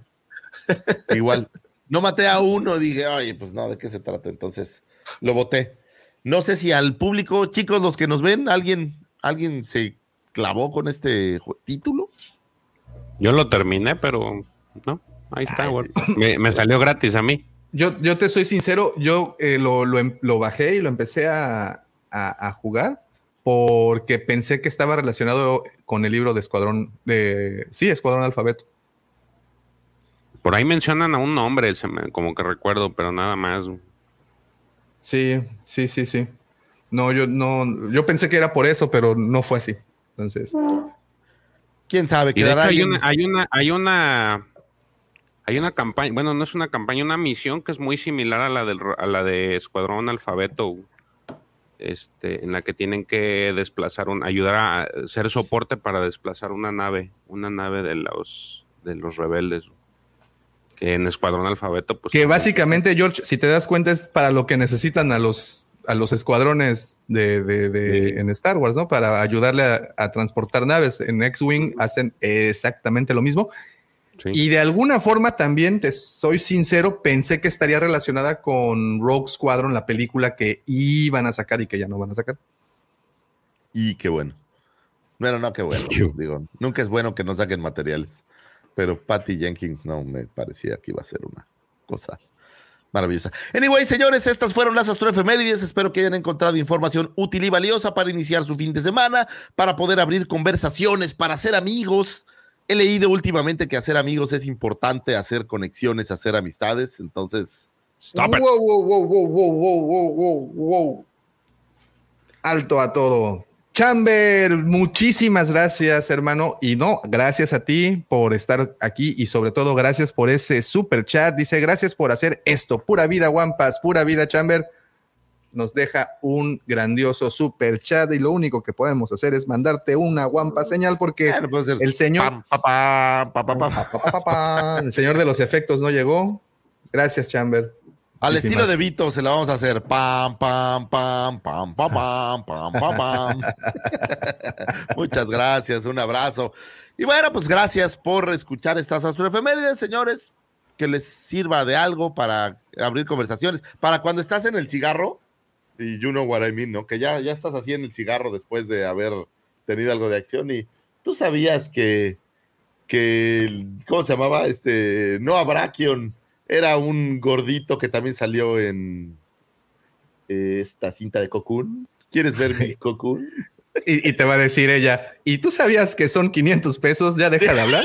Igual. No maté a uno. Dije, oye, pues no, ¿de qué se trata? Entonces lo voté. No sé si al público, chicos, los que nos ven, alguien, alguien se clavó con este título. Yo lo terminé, pero no, ahí está, me, salió gratis a mí. Yo, yo te soy sincero, yo eh, lo, em, lo, bajé y lo empecé a, jugar porque pensé que estaba relacionado con el libro de Escuadrón, de, sí, Escuadrón Alfabeto. Por ahí mencionan a un nombre, como que recuerdo, pero nada más. Sí, sí, sí, sí. No, yo no, yo pensé que era por eso, pero no fue así. Entonces, quién sabe. Y de hecho hay una, hay una, hay una, hay una campaña, bueno, no es una campaña, una misión que es muy similar a la, del, a la de Escuadrón Alfabeto, este, en la que tienen que desplazar un, ayudar a ser soporte para desplazar una nave, una nave de los, de los rebeldes. Que en Escuadrón Alfabeto, pues. Que básicamente, George, si te das cuenta, es para lo que necesitan a los, a los escuadrones de, de, en Star Wars, ¿no? Para ayudarle a transportar naves. En X-Wing hacen exactamente lo mismo y de alguna forma también, te soy sincero, pensé que estaría relacionada con Rogue Squadron, la película que iban a sacar y que ya no van a sacar. Y qué bueno. Bueno, no, qué bueno. Digo, nunca es bueno que no saquen materiales. Pero Patty Jenkins no me parecía que iba a ser una cosa maravillosa. Anyway, señores, estas fueron las astroefemérides. Espero que hayan encontrado información útil y valiosa para iniciar su fin de semana, para poder abrir conversaciones, para ser amigos he leído últimamente que hacer amigos es importante, hacer conexiones, hacer amistades. Entonces, stop it. Wow, wow, wow, wow, wow, wow, wow, wow. Alto a todo. Chamber, muchísimas gracias, hermano. Y no, gracias a ti por estar aquí y sobre todo gracias por ese super chat. Dice, gracias por hacer esto. Pura vida, Wampas, pura vida, Chamber nos deja un grandioso super chat y lo único que podemos hacer es mandarte una guampa señal porque el señor el señor de los efectos no llegó. Gracias, Chamber. Al estilo de Vito se la vamos a hacer. Pam, pam, pam, pam, pam, pam, pam, pam, pam. Muchas gracias, un abrazo. Y bueno, pues gracias por escuchar estas astroefemérides, señores. Que les sirva de algo para abrir conversaciones. Para cuando estás en el cigarro, y you know what I mean, ¿no? Que ya, ya estás así en el cigarro después de haber tenido algo de acción y tú sabías que, que ¿cómo se llamaba? Este, Noah Brachion era un gordito que también salió en esta cinta de Cocoon. ¿Quieres ver mi Cocoon? Y, te va a decir ella, ¿y tú sabías que son 500 pesos? Ya deja de hablar.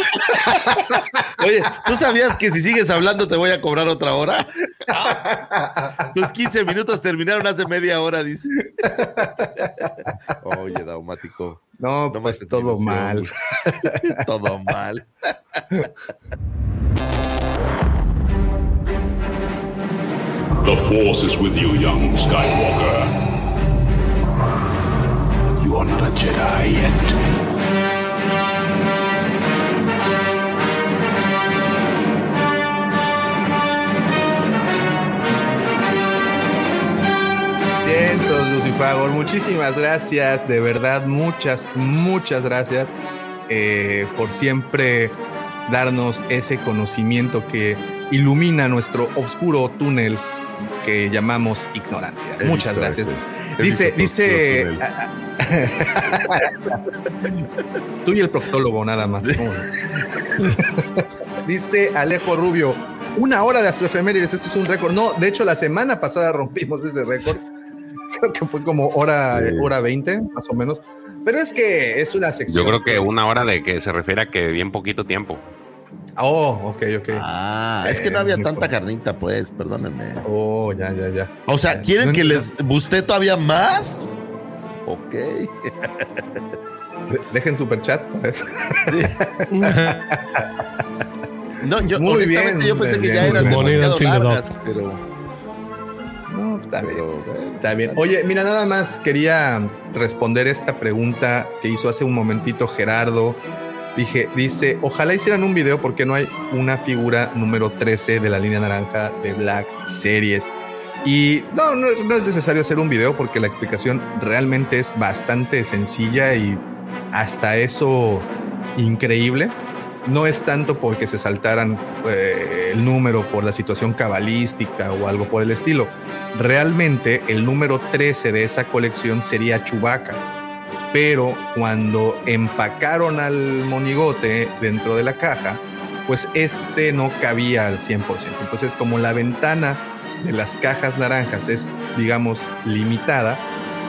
Oye, ¿tú sabías que si sigues hablando te voy a cobrar otra hora? Tus 15 minutos terminaron hace media hora, dice. Oye, Daumático. No, no pues todo mal. todo mal. The Force is with you, young Skywalker. Jedi Lucifagor, muchísimas gracias, de verdad, muchas, muchas gracias eh, por siempre darnos ese conocimiento que ilumina nuestro oscuro túnel que llamamos ignorancia. Muchas gracias. Dice, dice. Tú y el proctólogo, nada más. dice Alejo Rubio. Una hora de astroefemérides, esto es un récord. No, de hecho, la semana pasada rompimos ese récord. Creo que fue como hora, hora 20, más o menos. Pero es que es una sección. Yo creo que una hora de que se refiere a que bien poquito tiempo. Oh, ok, ok. Ah, es que no había tanta carnita, pues, perdónenme. Oh, ya, ya, ya. O sea, ¿quieren que les guste todavía más? Ok. Dejen super chat. Pues. no, yo, Muy bien, yo pensé que ya eran demasiado largas, pero... No, Está bien. pero, bueno, Está bien. Oye, mira, nada más quería responder esta pregunta que hizo hace un momentito Gerardo. Dije, dice, ojalá hicieran un video porque no hay una figura número 13 de la línea naranja de Black Series. Y no, no, es necesario hacer un video porque la explicación realmente es bastante sencilla y hasta eso increíble. No es tanto porque se saltaran eh, el número por la situación cabalística o algo por el estilo. Realmente el número 13 de esa colección sería Chewbacca. Pero cuando empacaron al monigote dentro de la caja, pues este no cabía al 100%. Entonces, como la ventana de las cajas naranjas es, digamos, limitada,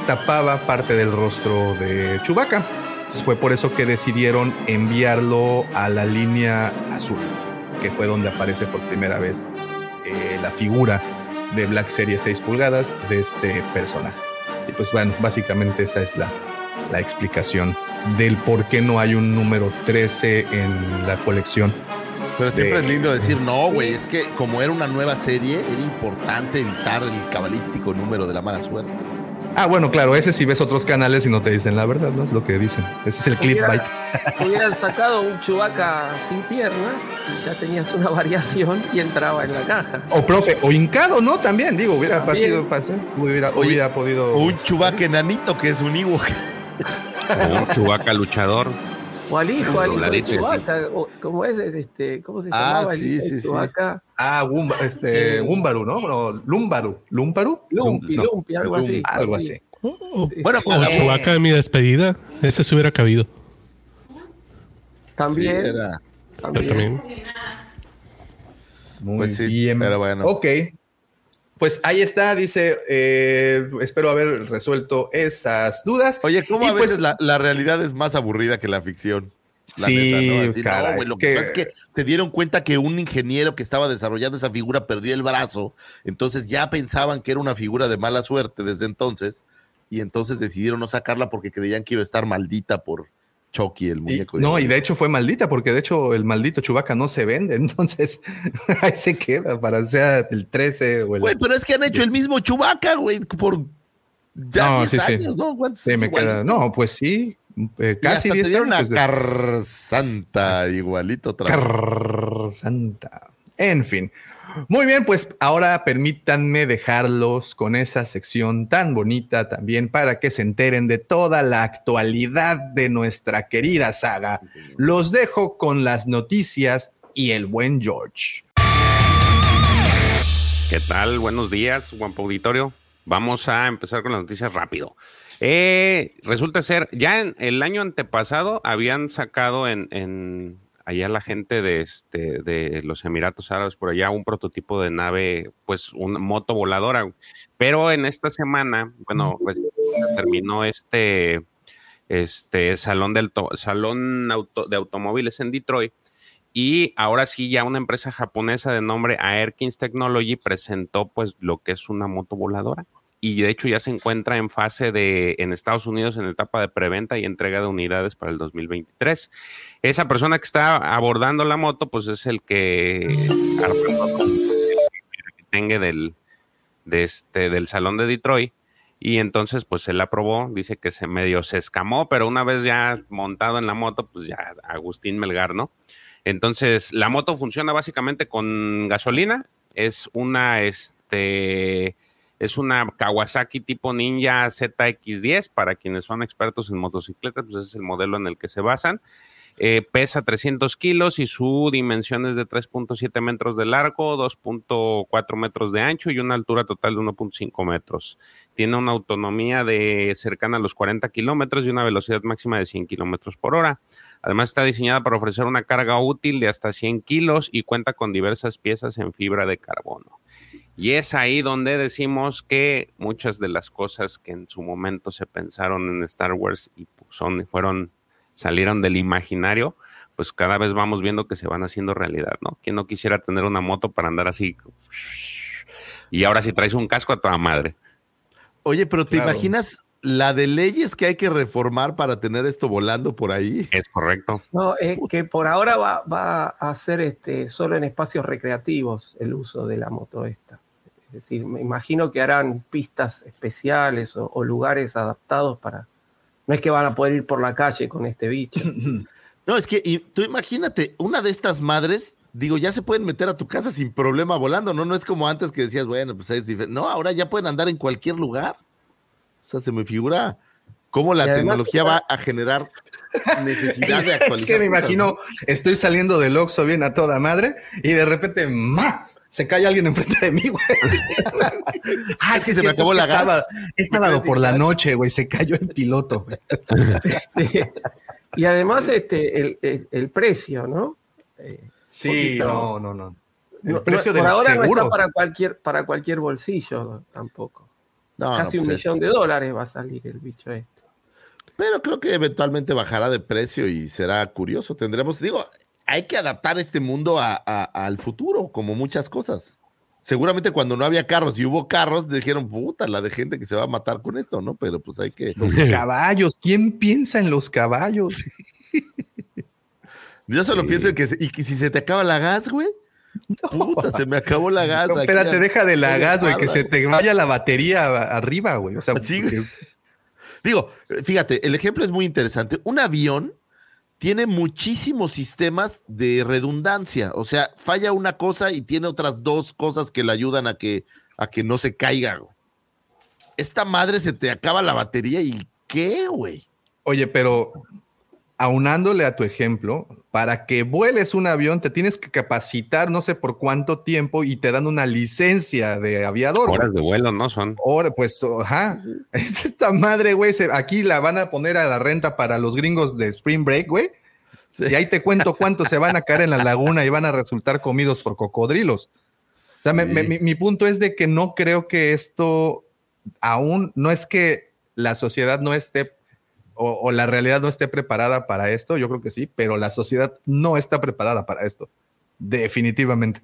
tapaba parte del rostro de Chewbacca. Entonces fue por eso que decidieron enviarlo a la línea azul, que fue donde aparece por primera vez eh, la figura de Black Series 6 pulgadas de este personaje. Y pues bueno, básicamente esa es la, la explicación del por qué no hay un número 13 en la colección. Pero siempre de- es lindo decir, no, güey, es que como era una nueva serie, era importante evitar el cabalístico número de la mala suerte. Ah, bueno, claro, ese si ves otros canales y no te dicen la verdad, ¿no? Es lo que dicen. Ese es el clickbait. Hubieran sacado un chubaca sin piernas y ya tenías una variación y entraba en la caja. O profe, o hincado, ¿no? También, digo, hubiera pasado, hubiera, hubiera podido. O un chubaque enanito que es un Ewok. O Chewbacca luchador. O al hijo, al hijo de Dobladito, sí. Chewbacca, o- ¿cómo es? Este, ¿Cómo se Ah, llamaba el sí, sí, sí. Chewbacca? Ah, Wumba- este, Eh, Wumbaru, ¿no? No, Lumbaru. ¿Lumbaru? Lumpi, No, Lumpi, algo así. algo así. Bueno, Sí, la- Chewbacca de mi despedida. Ese se hubiera cabido. También, Sí, era- Yo también. también. Muy Pues sí, bien. pero bueno. Ok. Pues ahí está, dice, eh, espero haber resuelto esas dudas. Oye, ¿cómo Y a pues- veces la, la realidad es más aburrida que la ficción? La Sí, neta, ¿no? Así, no, lo que que- pasa es que se dieron cuenta que un ingeniero que estaba desarrollando esa figura perdió el brazo, entonces ya pensaban que era una figura de mala suerte desde entonces, y entonces decidieron no sacarla porque creían que iba a estar maldita por Chucky, el Y- muñeco. no, y de hecho fue maldita, porque de hecho el maldito Chubaca no se vende, entonces ahí se queda para sea el 13 o el. Güey, pero es que han hecho el mismo Chubaca, güey, por ya No, 10 sí, sí. años, ¿no? ¿Cuántos Sí, me queda- no, pues sí, eh, Y casi hasta 10 te dieron años. una desde- car santa igualito otra vez. Carr Santa. En fin. Muy bien, pues ahora permítanme dejarlos con esa sección tan bonita también para que se enteren de toda la actualidad de nuestra querida saga. Los dejo con las noticias y el buen George. ¿Qué tal? Buenos días, Guampa Auditorio. Vamos a empezar con las noticias rápido. Eh, resulta ser, ya en el año antepasado habían sacado en allá la gente de este de los Emiratos Árabes por allá un prototipo de nave, pues una moto voladora. Pero en esta semana, bueno, pues, terminó este este salón del salón auto- de automóviles en Detroit y ahora sí, ya una empresa japonesa de nombre Airkins Technology presentó pues lo que es una moto voladora. Y de hecho ya se encuentra en fase de, en Estados Unidos, en etapa de preventa y entrega de unidades para el 2023. Esa persona que está abordando la moto, pues es el que tenga del, de este, del salón de Detroit. Y entonces, pues él aprobó, dice que se medio se escamó, pero una vez ya montado en la moto, pues ya Agustín Melgar, ¿no? Entonces, la moto funciona básicamente con gasolina. Es una, este, es una Kawasaki tipo Ninja ZX10 para quienes son expertos en motocicletas, pues es el modelo en el que se basan. Eh, pesa 300 kilos y su dimensión es de 3.7 metros de largo, 2.4 metros de ancho y una altura total de 1.5 metros. Tiene una autonomía de cercana a los 40 kilómetros y una velocidad máxima de 100 kilómetros por hora. Además está diseñada para ofrecer una carga útil de hasta 100 kilos y cuenta con diversas piezas en fibra de carbono. Y es ahí donde decimos que muchas de las cosas que en su momento se pensaron en Star Wars y son, fueron, salieron del imaginario, pues cada vez vamos viendo que se van haciendo realidad, ¿no? ¿Quién no quisiera tener una moto para andar así? Y ahora si traes un casco a toda madre. Oye, pero ¿te Claro. imaginas la de leyes que hay que reformar para tener esto volando por ahí? Es correcto. No, es que por ahora va, va a ser este, solo en espacios recreativos el uso de la moto esta. Es decir, me imagino que harán pistas especiales o, o lugares adaptados para... No es que van a poder ir por la calle con este bicho. No, es que y tú imagínate, una de estas madres, digo, ya se pueden meter a tu casa sin problema volando, ¿no? No es como antes que decías, bueno, pues es diferente. No, ahora ya pueden andar en cualquier lugar. O sea, se me figura cómo la tecnología va a generar necesidad de actualizar. Es que me imagino, ¿no? estoy saliendo del Oxxo bien a toda madre y de repente, ¡ma! Se cae alguien enfrente de mí, güey. Ay, Es que se me acabó la sábado- Es sábado por la noche, güey. Se cayó el piloto. y además este, el, el- el precio, ¿no? Eh, Sí, Poquito. no, no, no. El no- precio por del ahora no seguro. está para cualquier, para cualquier bolsillo tampoco. No, no, Casi un pues es- millón de dólares va a salir el bicho este. Pero creo que eventualmente bajará de precio y será curioso. Tendremos, digo, hay que adaptar este mundo a- a- al futuro, como muchas cosas. Seguramente cuando no había carros y hubo carros, dijeron, puta, la de gente que se va a matar con esto, ¿no? Pero pues hay que. Los caballos. ¿Quién piensa en los caballos? Yo solo pienso en que, se- y que si se te acaba la gas, güey. Puta, se me acabó la gas. No, espérate, deja de la gas, güey, que se te vaya la batería arriba, güey. O sea, Sí, porque- Digo, fíjate, el ejemplo es muy interesante. Un avión tiene muchísimos sistemas de redundancia. O sea, falla una cosa y tiene otras dos cosas que le ayudan a que, a que no se caiga. Esta madre se te acaba la batería y ¿qué, güey? Oye, pero aunándole a tu ejemplo, para que vueles un avión te tienes que capacitar no sé por cuánto tiempo y te dan una licencia de aviador. güey. Horas de vuelo, ¿no? Son. Ahora, pues, ajá. Es esta madre, güey. se- Aquí la van a poner a la renta para los gringos de Spring Break, güey. Y ahí te cuento cuántos se van a caer en la laguna y van a resultar comidos por cocodrilos. O sea, me- Sí. me- mi, mi punto es de que no creo que esto aún, no es que la sociedad no esté o, o la realidad no esté preparada para esto, yo creo que sí, pero la sociedad no está preparada para esto. Definitivamente.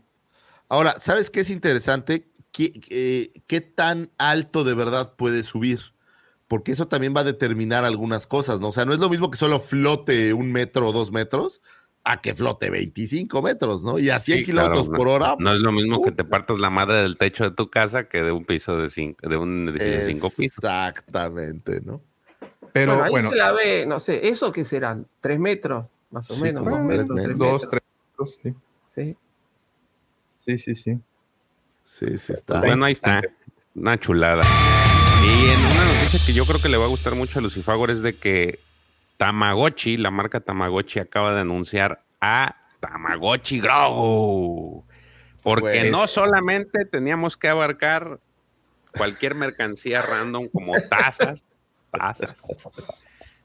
Ahora, ¿sabes qué es interesante? ¿Qué, qué- qué tan alto de verdad puede subir? Porque eso también va a determinar algunas cosas, ¿no? O sea, no es lo mismo que solo flote un metro o dos metros a que flote 25 metros, ¿no? Y a 100 Sí, kilómetros claro, por no- hora. No es lo mismo que te partas la madre del techo de tu casa que de un piso de cinco, de un edificio de cinco pisos. Exactamente, ¿no? Pero bueno, ahí bueno, se la ve, no sé, ¿eso qué serán? ¿Tres metros? Más o Sí, menos, dos tres metros, tres metros. dos, metros. tres, sí. Sí. Sí, sí, sí. Sí, sí, está. Bueno, ahí está. Una chulada. Y en una noticia que yo creo que le va a gustar mucho a Lucifagor es de que Tamagotchi, la marca Tamagotchi, acaba de anunciar a Tamagotchi Grogu. Porque Pues- no solamente teníamos que abarcar cualquier mercancía random como tazas,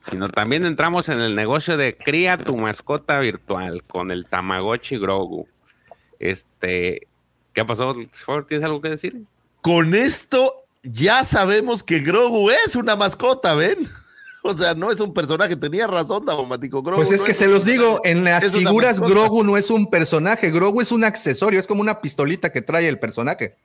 sino también entramos en el negocio de cría tu mascota virtual con el Tamagotchi Grogu. Este, ¿qué pasó? ¿Tienes algo que decir? Con esto ya sabemos que Grogu es una mascota, ¿ven? O sea, no es un personaje. Tenía razón, Daumático. Grogu Pues es no que se los digo, en las es figuras. Grogu no es un personaje, Grogu es un accesorio, es como una pistolita que trae el personaje.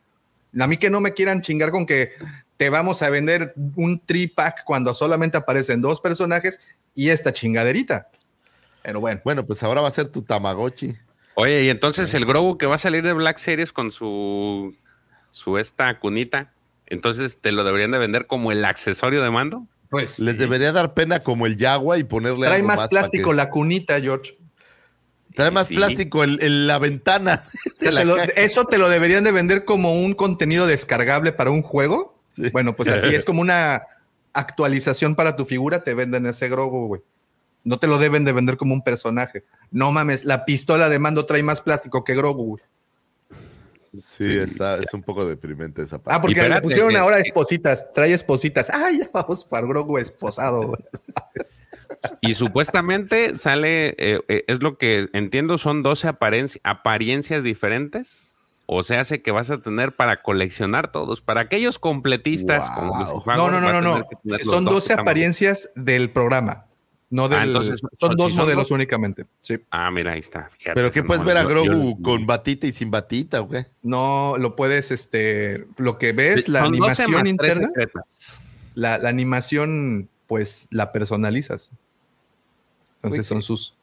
A mí que no me quieran chingar con que te vamos a vender un tripack cuando solamente aparecen dos personajes y esta chingaderita. Pero bueno, Bueno, pues ahora va a ser tu Tamagotchi. Oye, y entonces el Grogu que va a salir de Black Series con su, su esta cunita, entonces te lo deberían de vender como el accesorio de mando. pues Les debería dar pena como el Yagua y ponerle trae algo más para plástico que- la cunita, George. Trae más Sí. plástico en la ventana. de la Te lo- caja. eso te lo deberían de vender como un contenido descargable para un juego. Sí. Bueno, pues así es como una actualización para tu figura, te venden ese Grogu, güey. No te lo deben de vender como un personaje. No mames, la pistola de mando trae más plástico que Grogu, güey. Sí, está, es un poco deprimente esa parte. Ah, porque le pusieron ahora espositas, trae espositas. Ah, ya vamos para Grogu esposado, güey. Y supuestamente sale, eh, eh, es lo que entiendo, son 12 aparien- apariencias diferentes. O se hace que vas a tener para coleccionar todos. Para aquellos completistas Wow. como No, no, no, no, no. Son 12 Tamagotchi. apariencias del programa. No del, Ah, entonces, son son- dos son modelos dos. únicamente. Sí. Ah, mira, ahí está. Fíjate, Pero ¿qué puedes no- ver a Grogu yo- con batita y sin batita, güey? No lo puedes, este, lo que ves, la Son 12 animación interna, la, la animación, pues la personalizas. Entonces Uy, son sí. sus,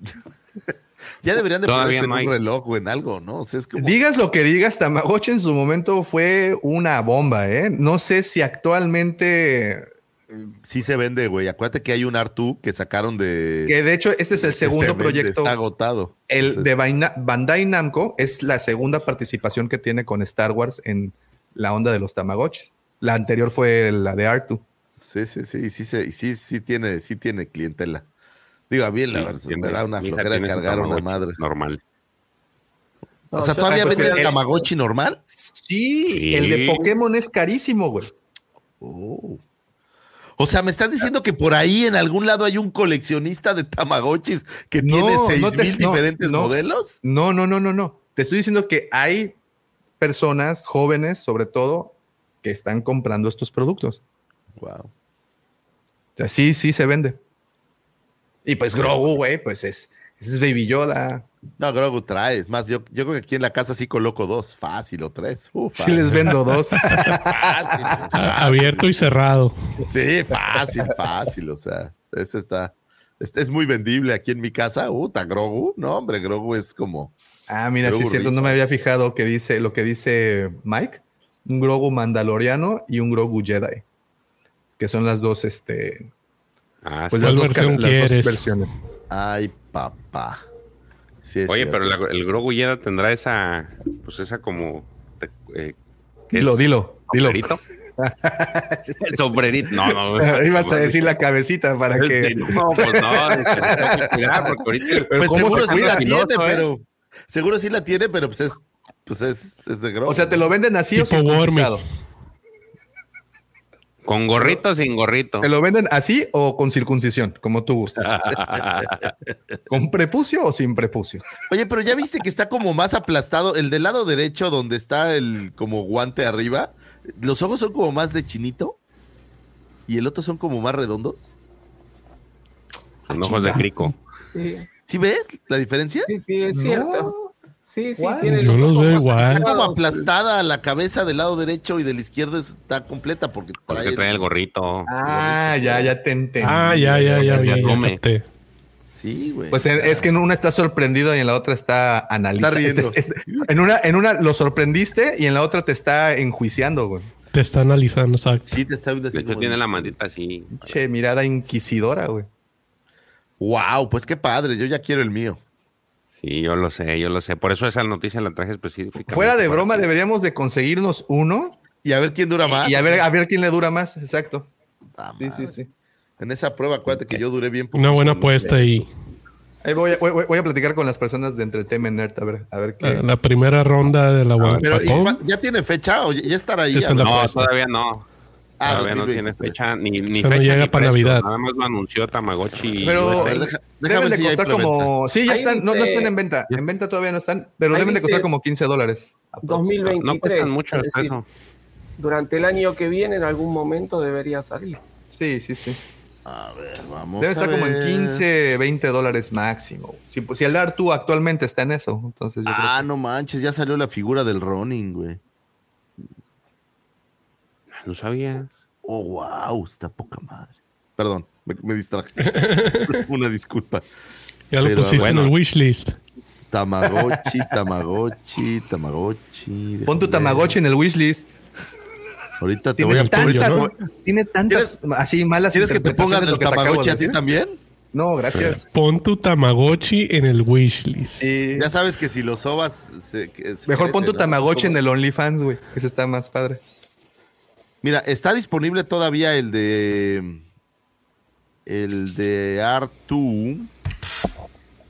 Ya deberían de no en un reloj o en algo, ¿no? O sea, es como... Digas lo que digas, Tamagotchi en su momento fue una bomba, ¿eh? No sé si actualmente, Sí se vende, güey. Acuérdate que hay un Artu que sacaron de... que de hecho este es el se segundo vende, proyecto. Está agotado. El Entonces, de Baina- Bandai Namco es la segunda participación que tiene con Star Wars en la onda de los Tamagotchis. La anterior fue la de Artu. Sí, sí, sí. y Sí, sí, sí, sí tiene, sí tiene clientela. Digo, a mí la Sí, verdad, me da una flojera cargar a una madre. Normal. No, o sea, ¿todavía pues, venden el- Tamagotchi normal? Sí, Sí. el de Pokémon es carísimo, güey. Oh. O sea, ¿me estás diciendo que por ahí en algún lado hay un coleccionista de Tamagotchis que No, tiene no seis te- mil diferentes no. modelos? No, no, no, no, no. Te estoy diciendo que hay personas jóvenes, sobre todo, que están comprando estos productos. Wow. O sea, sí, sí se vende. Y pues Grogu, güey, pues es, es Baby Yoda. No, Grogu traes. Más, yo, yo creo que aquí en la casa sí coloco dos, fácil o tres. Uh, Sí les vendo dos. fácil. Abierto y cerrado. Sí, fácil, fácil. O sea, ese está. Este es muy vendible aquí en mi casa. Uh, tan Grogu. No, hombre, Grogu es como. Ah, mira, sí Grogu es cierto, no me había fijado que dice lo que dice Mike, un Grogu mandaloriano y un Grogu Jedi, que son las dos, este, Ah, pues ¿Cuál dos, versión las dos quieres? versiones. Ay, papá. Sí, Oye, cierto. pero la- el Grogu Jedi tendrá esa, pues esa como, eh, ¿qué Dilo, es? dilo, dilo. ¿Sombrerito? El sombrerito. No, no. Ibas a decir la cabecita para que. No, pues no, cuidar, porque ahorita. Pues ¿cómo seguro se sí la piloto, tiene, eh? pero. Seguro sí la tiene, pero pues es. Pues es, es de Grogu. O sea, te lo venden así o Tipo circuncisado. Con gorrito o sin gorrito. ¿Te lo venden así o con circuncisión, como tú gustes? ¿Con prepucio o sin prepucio? Oye, pero ya viste que está como más aplastado. El del lado derecho, donde está el como guante arriba, los ojos son como más de chinito. Y el otro son como más redondos. Con ojos de crico. Sí, ¿Sí ves la diferencia? sí, sí, es No. cierto. Sí, sí, What? tiene Yo los ojos veo igual. Está como aplastada la cabeza del lado derecho y del izquierdo está completa porque trae, Porque trae el gorrito. Ah, ya, ya te entendí. Ah, ya, ya, ya, ya come. capté. Sí, güey. Pues es que en una está sorprendido y en la otra está analizando. Está riendo. Es- es- en, una, en una lo sorprendiste y en la otra te está enjuiciando, güey. Te está analizando, exacto. Sí, te está viendo así De hecho, como tiene de- la mandita así. Che, mirada inquisidora, güey. Wow, pues qué padre. Yo ya quiero el mío. Sí, yo lo sé, yo lo sé. Por eso esa noticia la traje específicamente. Fuera de broma, deberíamos de conseguirnos uno Y a ver quién dura más. y a ver, a ver quién le dura más. Exacto. Ah, Sí, sí, sí. En esa prueba, acuérdate que yo duré bien. Una buena apuesta ahí. Ahí voy, a- voy, a platicar con las personas de Entertainment Nerd a ver, a ver qué. La, la primera ronda de la Ah, Pero ¿y Guapacón. cua- ya tiene fecha o ya estará ahí. Es No, todavía no. Ah, todavía no 2023. tiene fecha, ni, no fecha llega ni para. Navidad. Nada más lo anunció Tamagotchi. Pero deja- deben de si costar como. Sí, ya Ahí están. No, no están en venta. En venta todavía no están, pero Ahí deben de costar como 15 dólares. no 2023. cuestan mucho. no. durante el año que viene, en algún momento debería salir. Sí, sí, sí. A ver, vamos. Debe a estar como en ver. 15, 20 dólares máximo. Si, pues, si el Artu actualmente está en eso, entonces yo Ah, no manches, ya salió la figura del Ronin, güey. No sabías. Oh, wow, está poca madre. Perdón, me, me distraje. Una disculpa. Ya lo Pero, pusiste en el wishlist. Tamagotchi, Tamagotchi, Tamagotchi. Pon tu. Tamagotchi en el wishlist. Ahorita te voy a ¿no? tiene tantas así malas ¿Quieres que te pongan el Tamagotchi de a ti decir? también? No, gracias. Pon tu Tamagotchi en el wishlist. Sí. Ya sabes que si lo sobas. se- Mejor pon tu ¿no? Tamagotchi en el OnlyFans, güey. Ese está más padre. Mira, está disponible todavía el de. El de R2.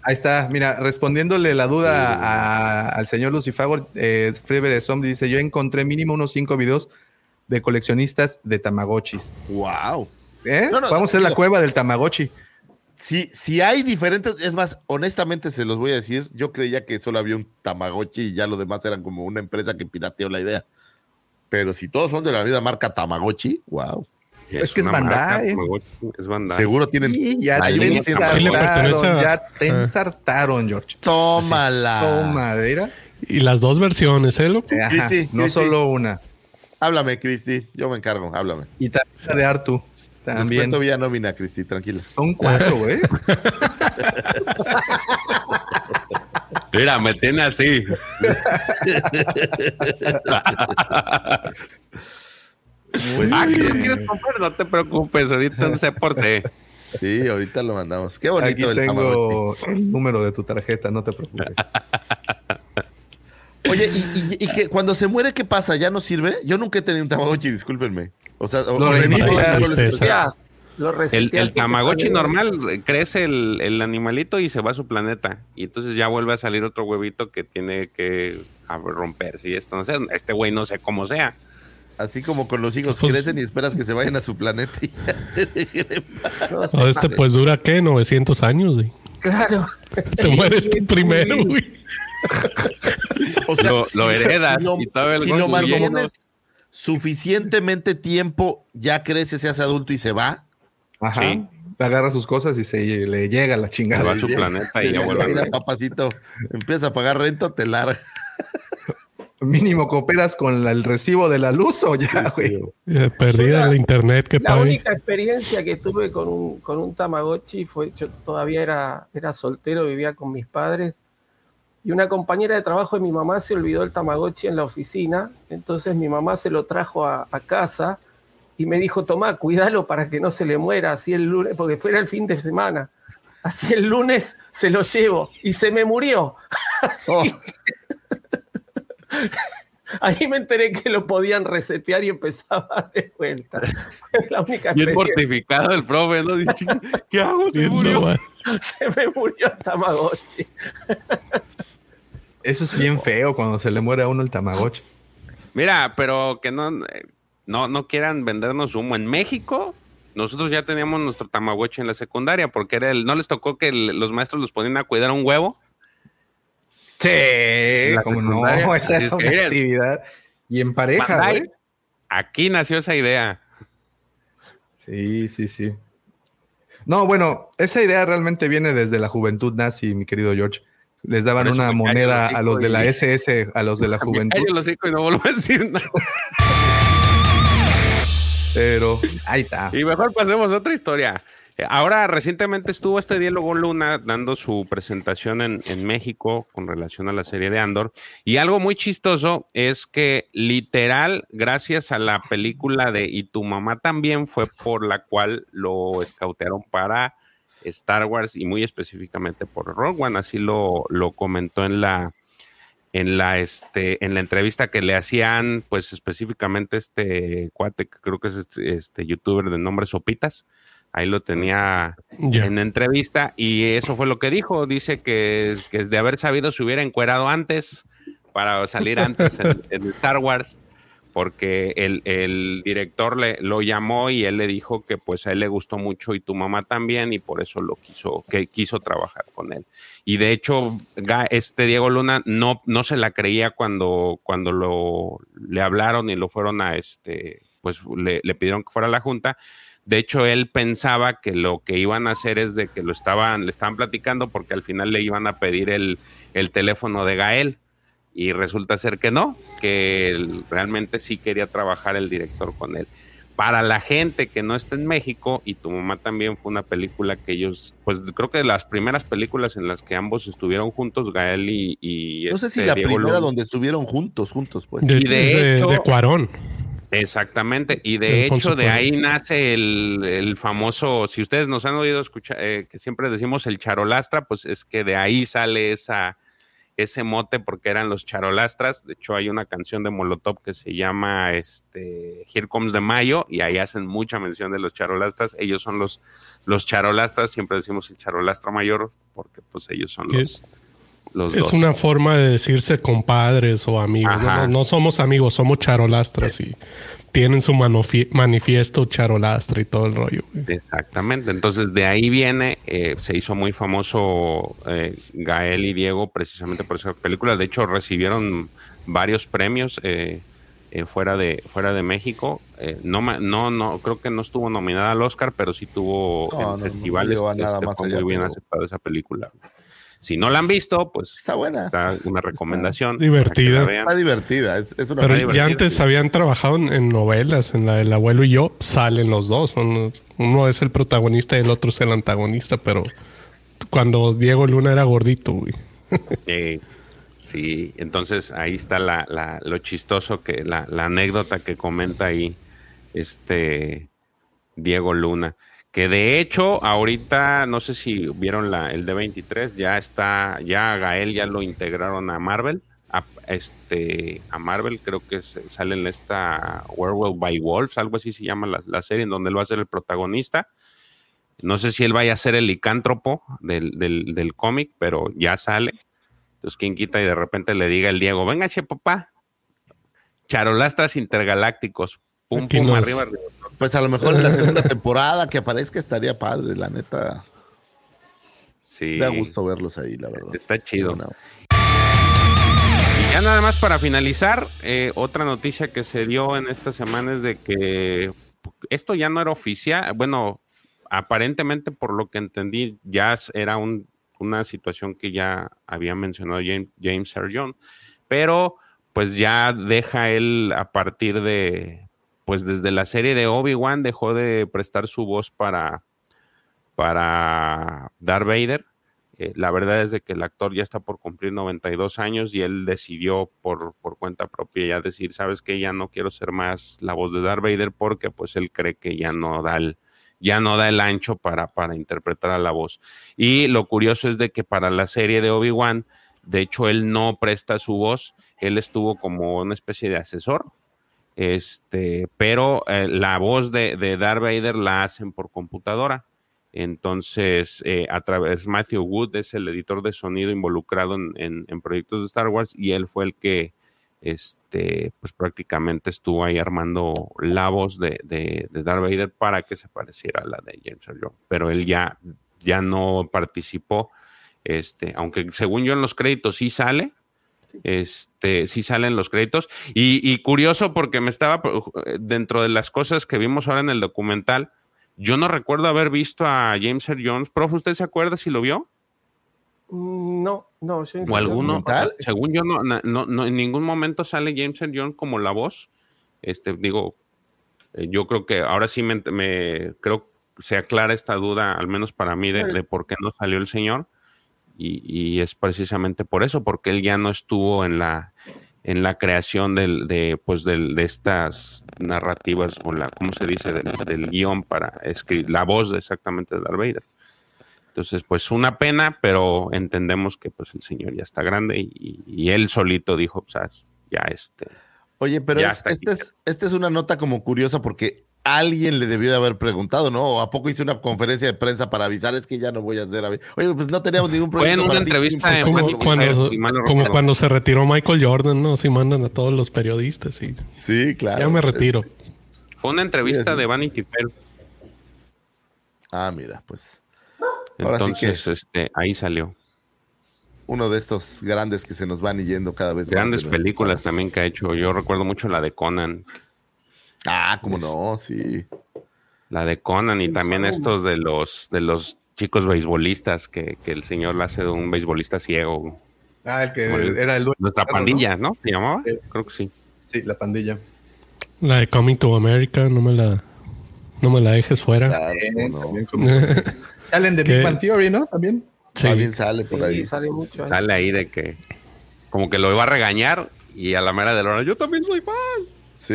Ahí está, mira, respondiéndole la duda a- al señor Lucifago, eh, Freeber Zombie dice: Yo encontré mínimo unos cinco videos de coleccionistas de Tamagotchis. ¡Wow! ¿Eh? No, no, Vamos a hacer la cueva del Tamagotchi. Si, si hay diferentes, es más, honestamente se los voy a decir, yo creía que solo había un Tamagotchi y ya lo demás eran como una empresa que pirateó la idea. Pero si todos son de la misma marca Tamagotchi, wow. Es que es marca, Bandai. Tamagotchi, Es Bandai. Seguro tienen. Y ya te Sí ensartaron, ya te ensartaron, George. Tómala. Toma, mira. Y las dos versiones, ¿eh, loco? Ajá, Cristi, no solo una. Háblame, Cristi. Yo me encargo, háblame. Y también de Artu. Les cuento vía nómina, Cristi, tranquila. Son cuatro, güey. Mira, me tiene así. Pues ah, ¿qué bien. no quieres comprar? No te preocupes, ahorita no sé por qué. Sí, ahorita lo mandamos. Qué Aquí bonito el Tamagotchi. tengo el número de tu tarjeta, no te preocupes. Oye, ¿y, y- y que cuando se muere, qué pasa? ¿Ya no sirve? Yo nunca he tenido un Tamagotchi, discúlpenme. O sea, o- Lo lo- Tristeza. Lo El, Tamagotchi normal eh, crece el, el animalito y se va a su planeta. Y entonces ya vuelve a salir otro huevito que tiene que romperse. Y esto no sé, este güey no sé cómo sea. Así como con los hijos, Pues- crecen y esperas que se vayan a su planeta y ya. No No, este pues dura qué, 900 años, güey. Claro. Te mueres tú primero, güey. O sea, Lo- si lo heredas lo- y todavía el si lo suficientemente tiempo, ya crece, se hace adulto y se va. Ajá. Sí. Agarra sus cosas y se le llega la Se chingada. va a su planeta y ya vuelve a Mira, papacito, empieza a pagar renta, te larga. Mínimo cooperas con la- el recibo de la luz o ya, güey. Eh, Perdida la- el internet que La pague. única experiencia que tuve con un, con un Tamagotchi fue, yo todavía era, era soltero, vivía con mis padres, y una compañera de trabajo de mi mamá se olvidó el Tamagotchi en la oficina, entonces mi mamá se lo trajo a, a casa y me dijo, tomá, cuídalo para que no se le muera, así el lunes, porque fuera el fin de semana. Así el lunes se lo llevo y se me murió. Así Oh. Ahí me enteré que lo podían resetear y empezaba de vuelta. Es la única Bien mortificado el profe, ¿no? Dice, "Chinga, ¿Qué hago? Se murió. Se me murió el Tamagotchi. Eso es bien feo cuando se le muere a uno el Tamagotchi. Mira, pero que no, eh, no, no quieran vendernos humo. En México, nosotros ya teníamos nuestro Tamagotchi en la secundaria, porque era el, no les tocó que el- los maestros los ponían a cuidar un huevo. Sí, como no, esa es una actividad. Y en pareja, güey. Aquí nació esa idea. Sí, sí, sí. No, bueno, esa idea realmente viene desde la juventud nazi, mi querido George. Les daban una moneda a los de la SS, a los de la juventud, el hocico y no vuelvo a decir nada. pero ahí está. Y mejor pasemos a otra historia. Ahora, recientemente estuvo este diálogo Luna dando su presentación en, en México con relación a la serie de Andor. Y algo muy chistoso es que literal, gracias a la película de Y tu mamá también fue por la cual lo escautearon para Star Wars y muy específicamente por Rogue One. Así lo, lo comentó en la, en la este en la entrevista que le hacían pues específicamente este cuate que creo que es este, este youtuber de nombre Sopitas ahí lo tenía Ya. en entrevista y eso fue lo que dijo dice que, que de haber sabido se hubiera encuerado antes para salir antes en, en Star Wars porque el, el director le, lo llamó y él le dijo que pues a él le gustó mucho y tu mamá también y por eso lo quiso, que quiso trabajar con él. Y de hecho, este Diego Luna no, no se la creía cuando, cuando lo, le hablaron y lo fueron a este, pues le, le pidieron que fuera a la junta. De hecho, él pensaba que lo que iban a hacer es de que lo estaban, le estaban platicando porque al final le iban a pedir el, el teléfono de Gael y resulta ser que no, que él realmente sí quería trabajar el director con él. Para la gente que no está en México, y tu mamá también fue una película que ellos, pues creo que de las primeras películas en las que ambos estuvieron juntos, Gael y... y No sé si este la Diego primera donde estuvieron juntos, juntos, pues. De, Y de de, hecho- de Cuarón. Exactamente, y De hecho de Cuarón. ahí nace el, el famoso, si ustedes nos han oído escuchar, eh, que siempre decimos el charolastra, pues es que de ahí sale esa, ese mote porque eran los charolastras. De hecho, hay una canción de Molotov que se llama este, Here Comes de Mayo y ahí hacen mucha mención de los charolastras. Ellos son los, los charolastras, siempre decimos el charolastra mayor porque pues ellos son Que los, los Es dos. una forma de decirse compadres o amigos. No- no somos amigos, somos charolastras y tienen su manifiesto charolastra y todo el rollo. güey. Exactamente, entonces de ahí viene, eh, se hizo muy famoso eh, Gael y Diego precisamente por esa película, de hecho recibieron varios premios eh, eh, fuera, de, fuera de México, Eh, no, ma- no, no, creo que no estuvo nominada al Oscar, pero sí tuvo No, en no, no festivales, nada este, más fue muy bien aceptada esa película. Si no la han visto, pues Está buena. está una recomendación. divertida. Está divertida. Es, es una Pero ya divertida, antes sí. habían trabajado en, en novelas, en la del abuelo y yo, salen los dos. son- uno es el protagonista y el otro es el antagonista, pero cuando Diego Luna era gordito, güey. Eh, sí, entonces ahí está la, la- lo chistoso que la, la anécdota que comenta ahí este Diego Luna. Que de hecho, ahorita, no sé si vieron la, el D23, ya está, ya a Gael ya lo integraron a Marvel. A, este, a Marvel, creo que se- sale en esta Werewolf by Wolves, algo así se llama la, la serie, en donde él va a ser el protagonista. No sé si él vaya a ser el licántropo del, del, del cómic, pero ya sale. Entonces, quien quita y de repente le diga el Diego, venga, che, papá. Charolastras intergalácticos. Pum, Aquí pum, nos- arriba, arriba. Pues a lo mejor en la segunda temporada que aparezca estaría padre, la neta. Sí. Da gusto verlos ahí, la verdad. Está chido. Y ya nada más para finalizar, eh, otra noticia que se dio en esta semana es de que esto ya no era oficial. Bueno, aparentemente por lo que entendí, ya era un- una situación que ya había mencionado James, James pero pues ya deja él a partir de, pues desde la serie de Obi-Wan dejó de prestar su voz para, para Darth Vader. Eh, la verdad es de que el actor ya está por cumplir 92 años y él decidió por, por cuenta propia ya decir, sabes que ya no quiero ser más la voz de Darth Vader porque pues él cree que ya no da el, ya no da el ancho para, para interpretar a la voz. Y lo curioso es de que para la serie de Obi-Wan, de hecho él no presta su voz, él estuvo como una especie de asesor, este, pero eh, la voz de, de Darth Vader la hacen por computadora. Entonces, eh, a través Matthew Wood es el editor de sonido involucrado en, en- proyectos de Star Wars y él fue el que, este, pues prácticamente estuvo ahí armando la voz de, de, de Darth Vader para que se pareciera a la de James Earl. Pero él ya, ya no participó, este, aunque según yo en los créditos sí sale, este, sí salen los créditos. Y, y curioso porque me estaba, dentro de las cosas que vimos ahora en el documental, yo no recuerdo haber visto a James Earl Jones. Profe, ¿usted se acuerda si lo vio? Mm, No, no, James O alguno. Según yo, no, no, no, en ningún momento sale James Earl Jones como la voz. Este, digo, eh, yo creo que ahora sí me, me- creo que se aclara esta duda, al menos para mí, de, de por qué no salió el señor. Y, y es precisamente por eso, porque él ya no estuvo en la en la creación del, de, pues del, de estas narrativas, o la, ¿cómo se dice? Del, del guion para escribir, la voz exactamente de Darth Vader. Entonces, pues una pena, pero entendemos que pues el señor ya está grande y, y él solito dijo, o sea, ya este. Oye, pero es- aquí. es, esta es una nota como curiosa porque alguien le debió de haber preguntado, ¿no? ¿O a poco hice una conferencia de prensa para avisar? Es que ya no voy a hacer. Oye, pues no teníamos ningún Fue proyecto. en una ti. entrevista en Como, cuando, si como cuando se retiró Michael Jordan, ¿no? Sí mandan a todos los periodistas y Sí, claro. ya me retiro. Fue una entrevista Sí, sí. de Vanity Fair. Ah, mira, pues Ahora sí Entonces, este, ahí salió. uno de estos grandes que se nos van yendo cada vez más. Grandes películas también que ha hecho. Yo recuerdo mucho la de Conan. Ah, cómo no, sí. La de Conan y también estos de los de los chicos beisbolistas que, que el señor la hace de un beisbolista ciego. Ah, el que Como el- era el dueño. Nuestra Claro, ¿no? pandilla, ¿no? ¿Se llamaba? Creo que sí. Sí, la pandilla. La de Coming to America, no me la, no me la dejes fuera. Claro, Eh, cómo no. también como- Salen de ¿Qué? Big Bang Theory, ¿no? También. Sí. También sale por ahí. Sí, sale mucho. ahí. Sale ahí de que como que lo iba a regañar y a la mera de la hora, yo también soy fan. Sí.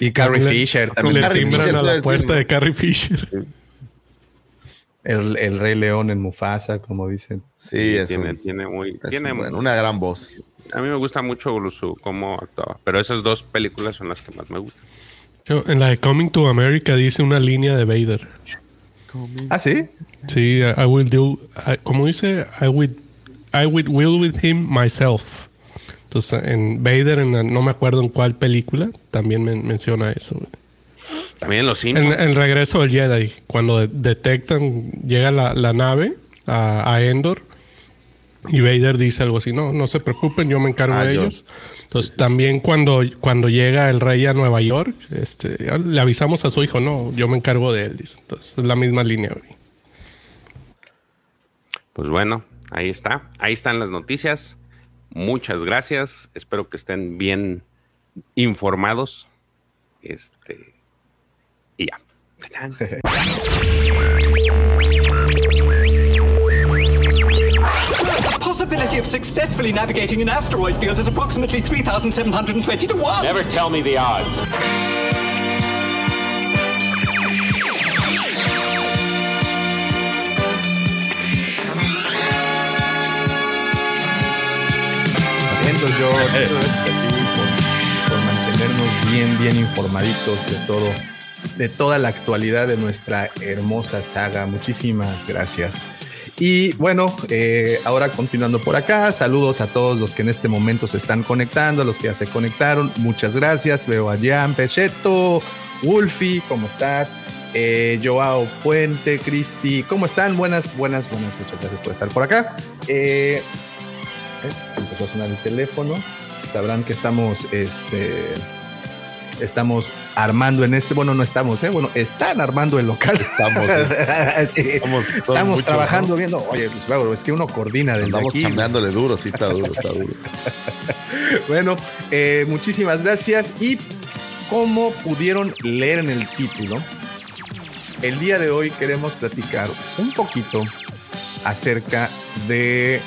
Y Carrie Le- Fisher Le también. Carrie timbran Fisher, a la puerta de Carrie Fisher. El, el Rey León en Mufasa, como dicen. Sí, es, tiene, un- tiene muy, es tiene un buen- una gran voz. A mí me gusta mucho su cómo actuaba, pero esas dos películas son las que más me gustan. Yo, en la de Coming to America dice una línea de Vader. Ah, sí. Sí, I will do, I- como dice, I will, I will, will with him myself. Entonces, en Vader, en la- no me acuerdo en cuál película, también men- menciona eso. güey. También en Los En Simpsons. el regreso del Jedi, cuando de- detectan, llega la, la nave a, a Endor y Vader dice algo así, no, no se preocupen, yo me encargo Ah, de yo- ellos. Entonces también cuando, cuando llega el rey a Nueva York, este, le avisamos a su hijo, no, yo me encargo de él. dice. Entonces es la misma línea. güey. Pues bueno, ahí está. Ahí están las noticias. Muchas gracias. Espero que estén bien informados. Este. Y ya. Possibility of successfully navigating an asteroid field is approximately 3,720 to 1. Never tell me the odds. Yo por, mantenernos bien, bien informaditos de todo, de toda la actualidad de nuestra hermosa saga. Muchísimas gracias. Y bueno, eh, ahora continuando por acá, saludos a todos los que en este momento se están conectando, los que ya se conectaron, muchas gracias. Veo a Jan Pecheto, Wolfie, ¿cómo estás? Eh, Joao Puente, Cristi, ¿cómo están? Buenas, buenas, buenas, muchas gracias por estar por acá. Eh, empezó a sonar el teléfono. Sabrán que estamos, este, estamos armando en este, bueno, no estamos, ¿eh? bueno, están armando el local. Estamos, estamos, trabajando viendo, oye, pues, es que uno coordina desde estamos aquí. Estamos duro, sí está duro, está duro. bueno, eh, muchísimas gracias y como pudieron leer en el título, el día de hoy queremos platicar un poquito acerca de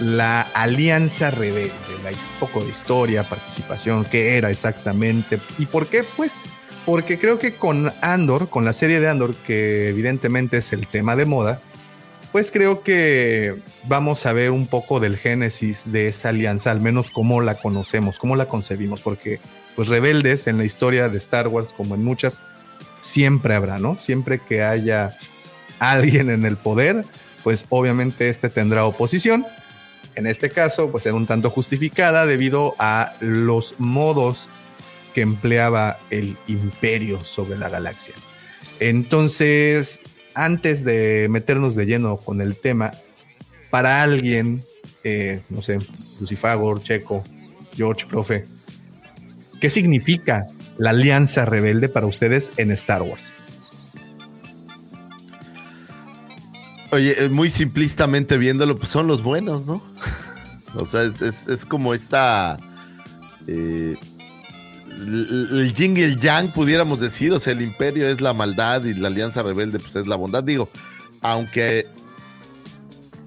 la Alianza Rebelde, la poco de historia, participación, qué era exactamente y por qué, pues, porque creo que con Andor, con la serie de Andor, que evidentemente es el tema de moda, pues creo que vamos a ver un poco del génesis de esa alianza, al menos cómo la conocemos, cómo la concebimos, porque pues rebeldes en la historia de Star Wars, como en muchas, siempre habrá, ¿no? Siempre que haya alguien en el poder, pues obviamente este tendrá oposición en este caso, pues era un tanto justificada debido a los modos que empleaba el imperio sobre la galaxia. Entonces, antes de meternos de lleno con el tema, para alguien, eh, no sé, Lucifagor, Checo, George, profe, ¿qué significa la alianza rebelde para ustedes en Star Wars? Oye, eh, muy simplistamente viéndolo, pues son los buenos, ¿no? o sea, es, como esta. Eh, el, yin y el yang, pudiéramos decir. O sea, el imperio es la maldad y la alianza rebelde, pues es la bondad. Digo, aunque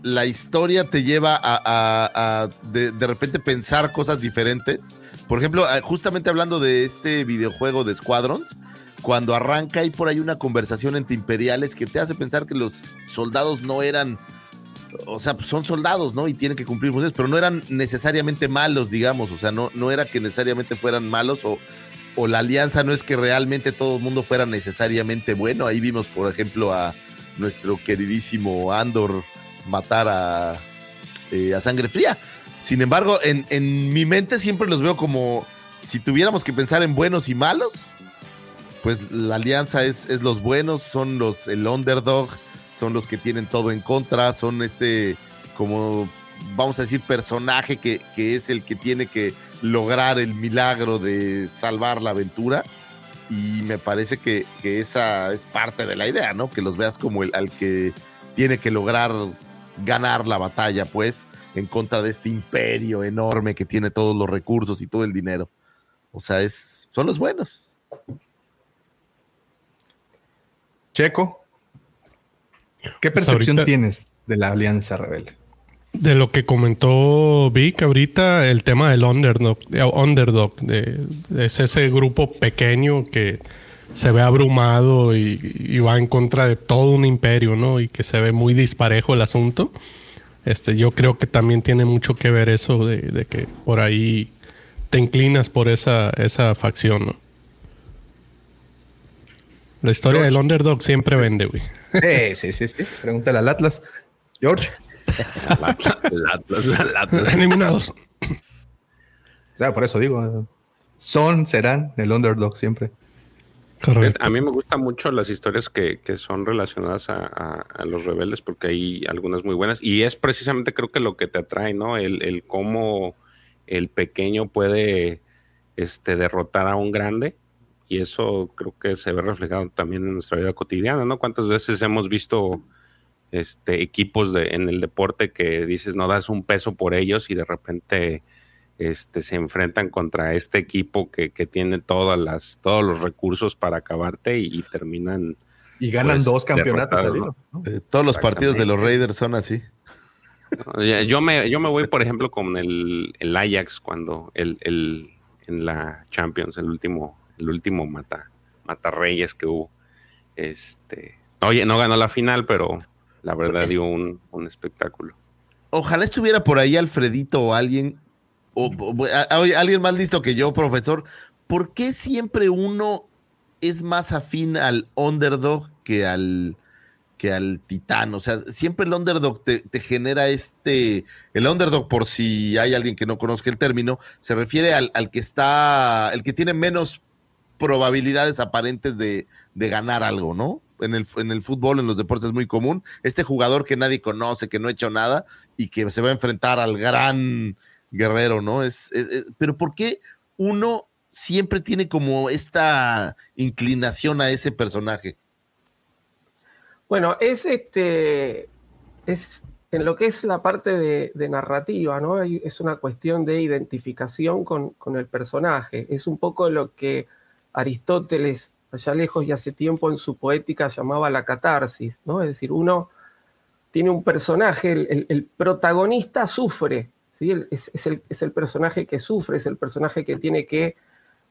la historia te lleva a, de, de, repente pensar cosas diferentes. Por ejemplo, ah, justamente hablando de este videojuego de Squadrons, cuando arranca hay por ahí una conversación entre imperiales que te hace pensar que los soldados no eran, o sea, pues son soldados, ¿no? Y tienen que cumplir funciones, pero no eran necesariamente malos, digamos, o sea, no, no era que necesariamente fueran malos o, o la alianza no es que realmente todo el mundo fuera necesariamente bueno. Ahí vimos, por ejemplo, a nuestro queridísimo Andor matar a, eh, a sangre fría. Sin embargo, en, en mi mente siempre los veo como si tuviéramos que pensar en buenos y malos, pues la alianza es, los buenos, son los el underdog, son los que tienen todo en contra, son este como vamos a decir personaje que, es el que tiene que lograr el milagro de salvar la aventura y me parece que, esa es parte de la idea, ¿no? Que los veas como el al que tiene que lograr ganar la batalla, pues, en contra de este imperio enorme que tiene todos los recursos y todo el dinero. O sea, es, son los buenos. Checo, ¿qué pues percepción tienes de la Alianza Rebelde? De lo que comentó Vic ahorita, el tema del underdog, underdog es ese grupo pequeño que se ve abrumado y, va en contra de todo un imperio, ¿no? Y que se ve muy disparejo el asunto. Este, yo creo que también tiene mucho que ver eso de, de que por ahí te inclinas por esa, esa facción, ¿no? La historia del underdog siempre vende, güey. Sí, sí, sí, Pregúntale al Atlas. George. el Atlas, el Atlas. Eliminados. O sea, por eso digo, son, serán el underdog siempre. Correcto. A mí me gustan mucho las historias que, son relacionadas a, los rebeldes porque hay algunas muy buenas y es precisamente creo que lo que te atrae, ¿no? El, el cómo el pequeño puede este, derrotar a un grande y eso creo que se ve reflejado también en nuestra vida cotidiana, ¿no? ¿Cuántas veces hemos visto este, equipos de, en el deporte que dices no das un peso por ellos y de repente este, se enfrentan contra este equipo que, tiene todas las, todos los recursos para acabarte y, terminan. Y ganan pues, dos campeonatos. Eh, todos los partidos de los Raiders son así. Yo me, yo me voy, por ejemplo, con el, el Ajax cuando el, el, en la Champions, el último, el último mata, mata reyes que hubo. Este, oye, no ganó la final, pero la verdad dio un, espectáculo. Ojalá estuviera por ahí Alfredito o alguien, o, alguien más listo que yo, profesor. ¿Por qué siempre uno es más afín al underdog que al, que al titán? O sea, siempre el underdog te, genera este, el underdog por si hay alguien que no conozca el término, se refiere al, al que está, el que tiene menos probabilidades aparentes de, de ganar algo, ¿no? en el, en el fútbol, en los deportes es muy común. Este jugador que nadie conoce, que no ha hecho nada y que se va a enfrentar al gran guerrero, ¿no? Es, pero ¿por qué uno siempre tiene como esta inclinación a ese personaje? Bueno, es este, es en lo que es la parte de, narrativa, ¿no? Es una cuestión de identificación con, con, el personaje. Es un poco lo que Aristóteles allá lejos y hace tiempo en su poética llamaba la catarsis, ¿no? Es decir, uno tiene un personaje, el, protagonista sufre. Es, el, personaje que sufre, es el personaje que tiene que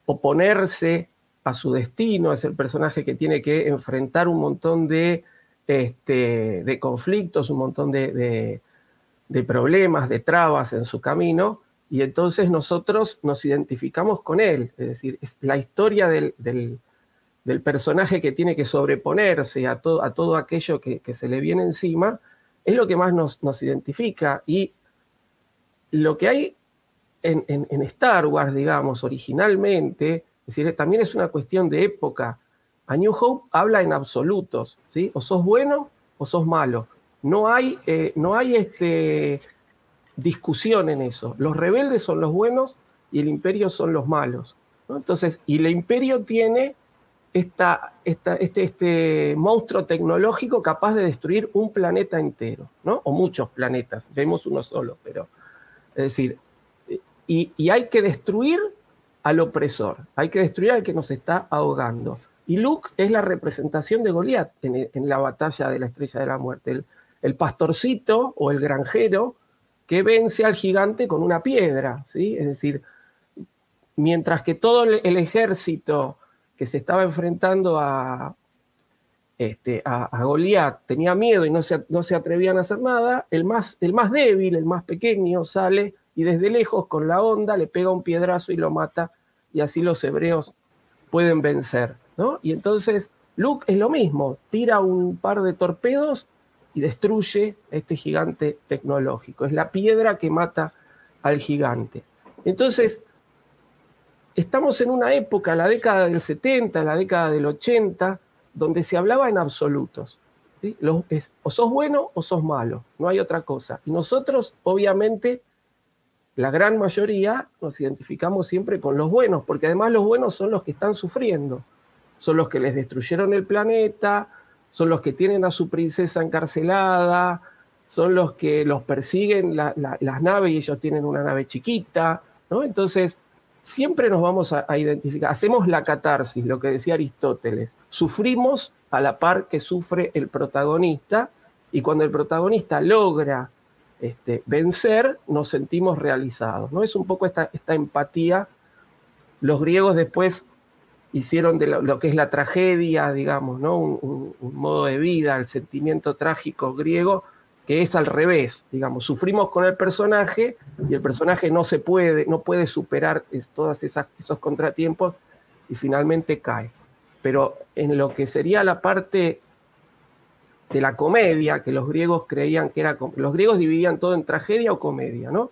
oponerse a su destino, es el personaje que tiene que enfrentar un montón de, este, de conflictos, un montón de, problemas, de trabas en su camino, y entonces nosotros nos identificamos con él, es decir, es la historia del del personaje que tiene que sobreponerse a, a todo aquello que, se le viene encima, es lo que más nos, nos identifica. Y lo que hay en, Star Wars, digamos, originalmente, es decir, también es una cuestión de época. A New Hope habla en absolutos, ¿sí? O sos bueno o sos malo. No hay, eh, no hay este, discusión en eso. Los rebeldes son los buenos y el imperio son los malos. Entonces, y el imperio tiene esta, este, este monstruo tecnológico capaz de destruir un planeta entero, ¿no? O muchos planetas, vemos uno solo, pero es decir, y, hay que destruir al opresor, hay que destruir al que nos está ahogando. Y Luke es la representación de Goliat en, la batalla de la estrella de la muerte, el, pastorcito o el granjero que vence al gigante con una piedra, ¿sí? Es decir, mientras que todo el ejército que se estaba enfrentando a, este, a, Goliat tenía miedo y no se, no se atrevían a hacer nada, el más, el más débil, el más pequeño, sale y desde lejos con la onda le pega un piedrazo y lo mata y así los hebreos pueden vencer. ¿no? Y entonces Luke es lo mismo, tira un par de torpedos y destruye a este gigante tecnológico. Es la piedra que mata al gigante. Entonces, estamos en una época, la década del 70, la década del 80, donde se hablaba en absolutos. o sos bueno o sos malo, no hay otra cosa. Y nosotros, obviamente, la gran mayoría nos identificamos siempre con los buenos, porque además los buenos son los que están sufriendo, son los que les destruyeron el planeta, son los que tienen a su princesa encarcelada, son los que los persiguen las naves y ellos tienen una nave chiquita, ¿no? Entonces, siempre nos vamos a, identificar, hacemos la catarsis, lo que decía Aristóteles, sufrimos a la par que sufre el protagonista y cuando el protagonista logra este, vencer, nos sentimos realizados. ¿no? Es un poco esta, esta empatía. Los griegos después hicieron de lo, que es la tragedia, digamos, ¿no? un, modo de vida, el sentimiento trágico griego, que es al revés, digamos, sufrimos con el personaje y el personaje no se puede, no puede superar todos esos contratiempos y finalmente cae. Pero en lo que sería la parte de la comedia, que los griegos creían que era, los griegos dividían todo en tragedia o comedia, ¿no?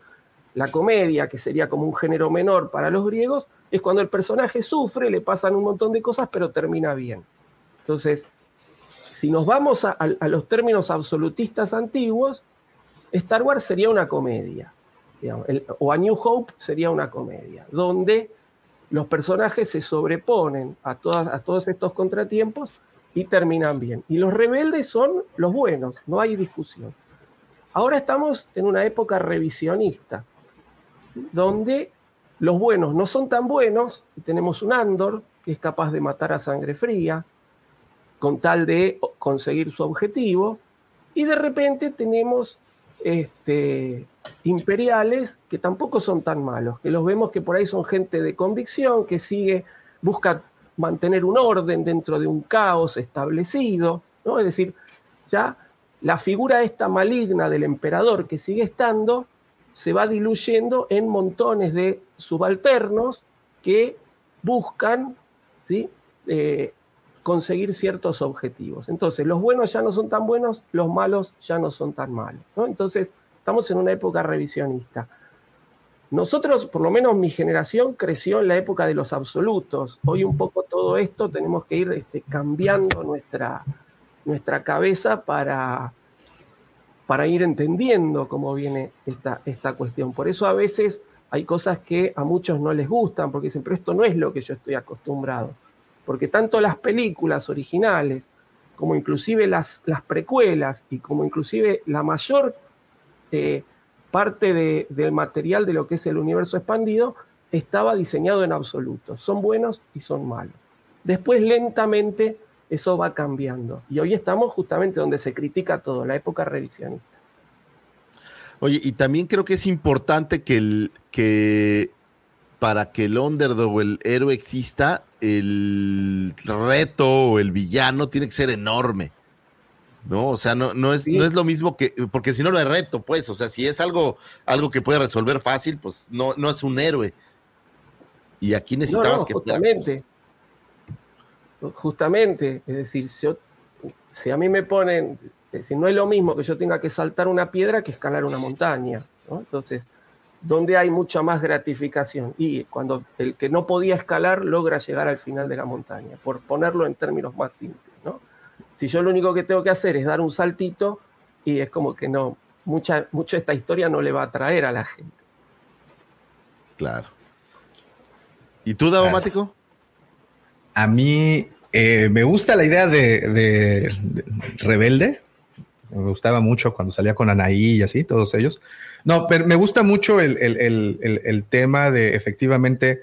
La comedia, que sería como un género menor para los griegos, es cuando el personaje sufre, le pasan un montón de cosas, pero termina bien. Entonces, si nos vamos a, los términos absolutistas antiguos, Star Wars sería una comedia, o A New Hope sería una comedia, donde los personajes se sobreponen a, todos estos contratiempos y terminan bien. Y los rebeldes son los buenos, no hay discusión. Ahora estamos en una época revisionista, donde los buenos no son tan buenos, tenemos un Andor que es capaz de matar a sangre fría, con tal de conseguir su objetivo, y de repente tenemos este, imperiales que tampoco son tan malos, que los vemos que por ahí son gente de convicción, que sigue, busca mantener un orden dentro de un caos establecido, ¿no? Es decir, ya la figura esta maligna del emperador que sigue estando se va diluyendo en montones de subalternos que buscan ¿sí? Eh, conseguir ciertos objetivos. Entonces, los buenos ya no son tan buenos, los malos ya no son tan malos. Entonces, estamos en una época revisionista. Nosotros, por lo menos mi generación, creció en la época de los absolutos. Hoy un poco todo esto tenemos que ir este, cambiando nuestra, nuestra cabeza para, para ir entendiendo cómo viene esta, esta cuestión. Por eso a veces hay cosas que a muchos no les gustan, porque dicen, pero esto no es lo que yo estoy acostumbrado. Porque tanto las películas originales, como inclusive las, las precuelas y como inclusive la mayor eh, parte del material de lo que es el universo expandido estaba diseñado en absoluto. Son buenos y son malos. Después lentamente eso va cambiando. Y hoy estamos justamente donde se critica todo, la época revisionista. Oye, y también creo que es importante que, el, que para que el underdog o el héroe exista, el reto o el villano tiene que ser enorme. ¿no? O sea, no, no, es, no es lo mismo que, porque si no, lo es reto, pues, o sea, si es algo, algo que puede resolver fácil, pues no, no es un héroe. Y aquí necesitabas que... Justamente, justamente, es decir, si, si, a mí me ponen, si no es lo mismo que yo tenga que saltar una piedra que escalar una montaña, ¿no? Entonces, ¿dónde hay mucha más gratificación? Y cuando el que no podía escalar logra llegar al final de la montaña, por ponerlo en términos más simples, ¿no? Si yo lo único que tengo que hacer es dar un saltito y es como que no, mucha, mucho esta historia no le va a atraer a la gente. Claro. ¿Y tú, Davomático? A mí eh, me gusta la idea de, Rebelde. Me gustaba mucho cuando salía con Anaí y así, todos ellos. No, pero me gusta mucho el, tema de efectivamente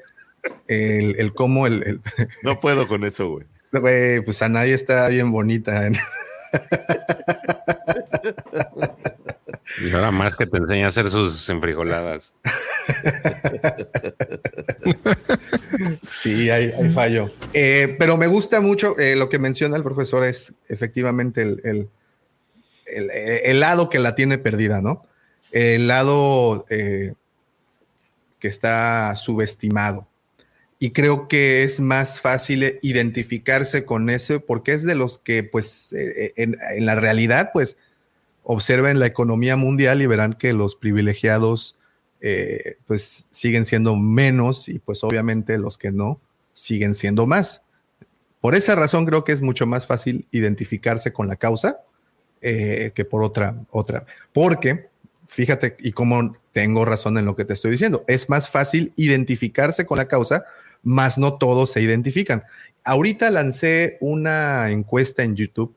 el, cómo el, No puedo con eso, güey. Güey, pues Anaí está bien bonita. Y ahora más que te enseña a hacer sus enfrijoladas. Sí, hay, fallo. Eh, pero me gusta mucho eh, lo que menciona el profesor, es efectivamente el, el, lado que la tiene perdida, ¿no? El lado eh, que está subestimado y creo que es más fácil identificarse con eso porque es de los que pues en, la realidad pues observen la economía mundial y verán que los privilegiados eh, pues siguen siendo menos y pues obviamente los que no siguen siendo más. Por esa razón creo que es mucho más fácil identificarse con la causa eh, que por otra, otra. Porque, fíjate, y como tengo razón en lo que te estoy diciendo, es más fácil identificarse con la causa más no todos se identifican. Ahorita lancé una encuesta en YouTube.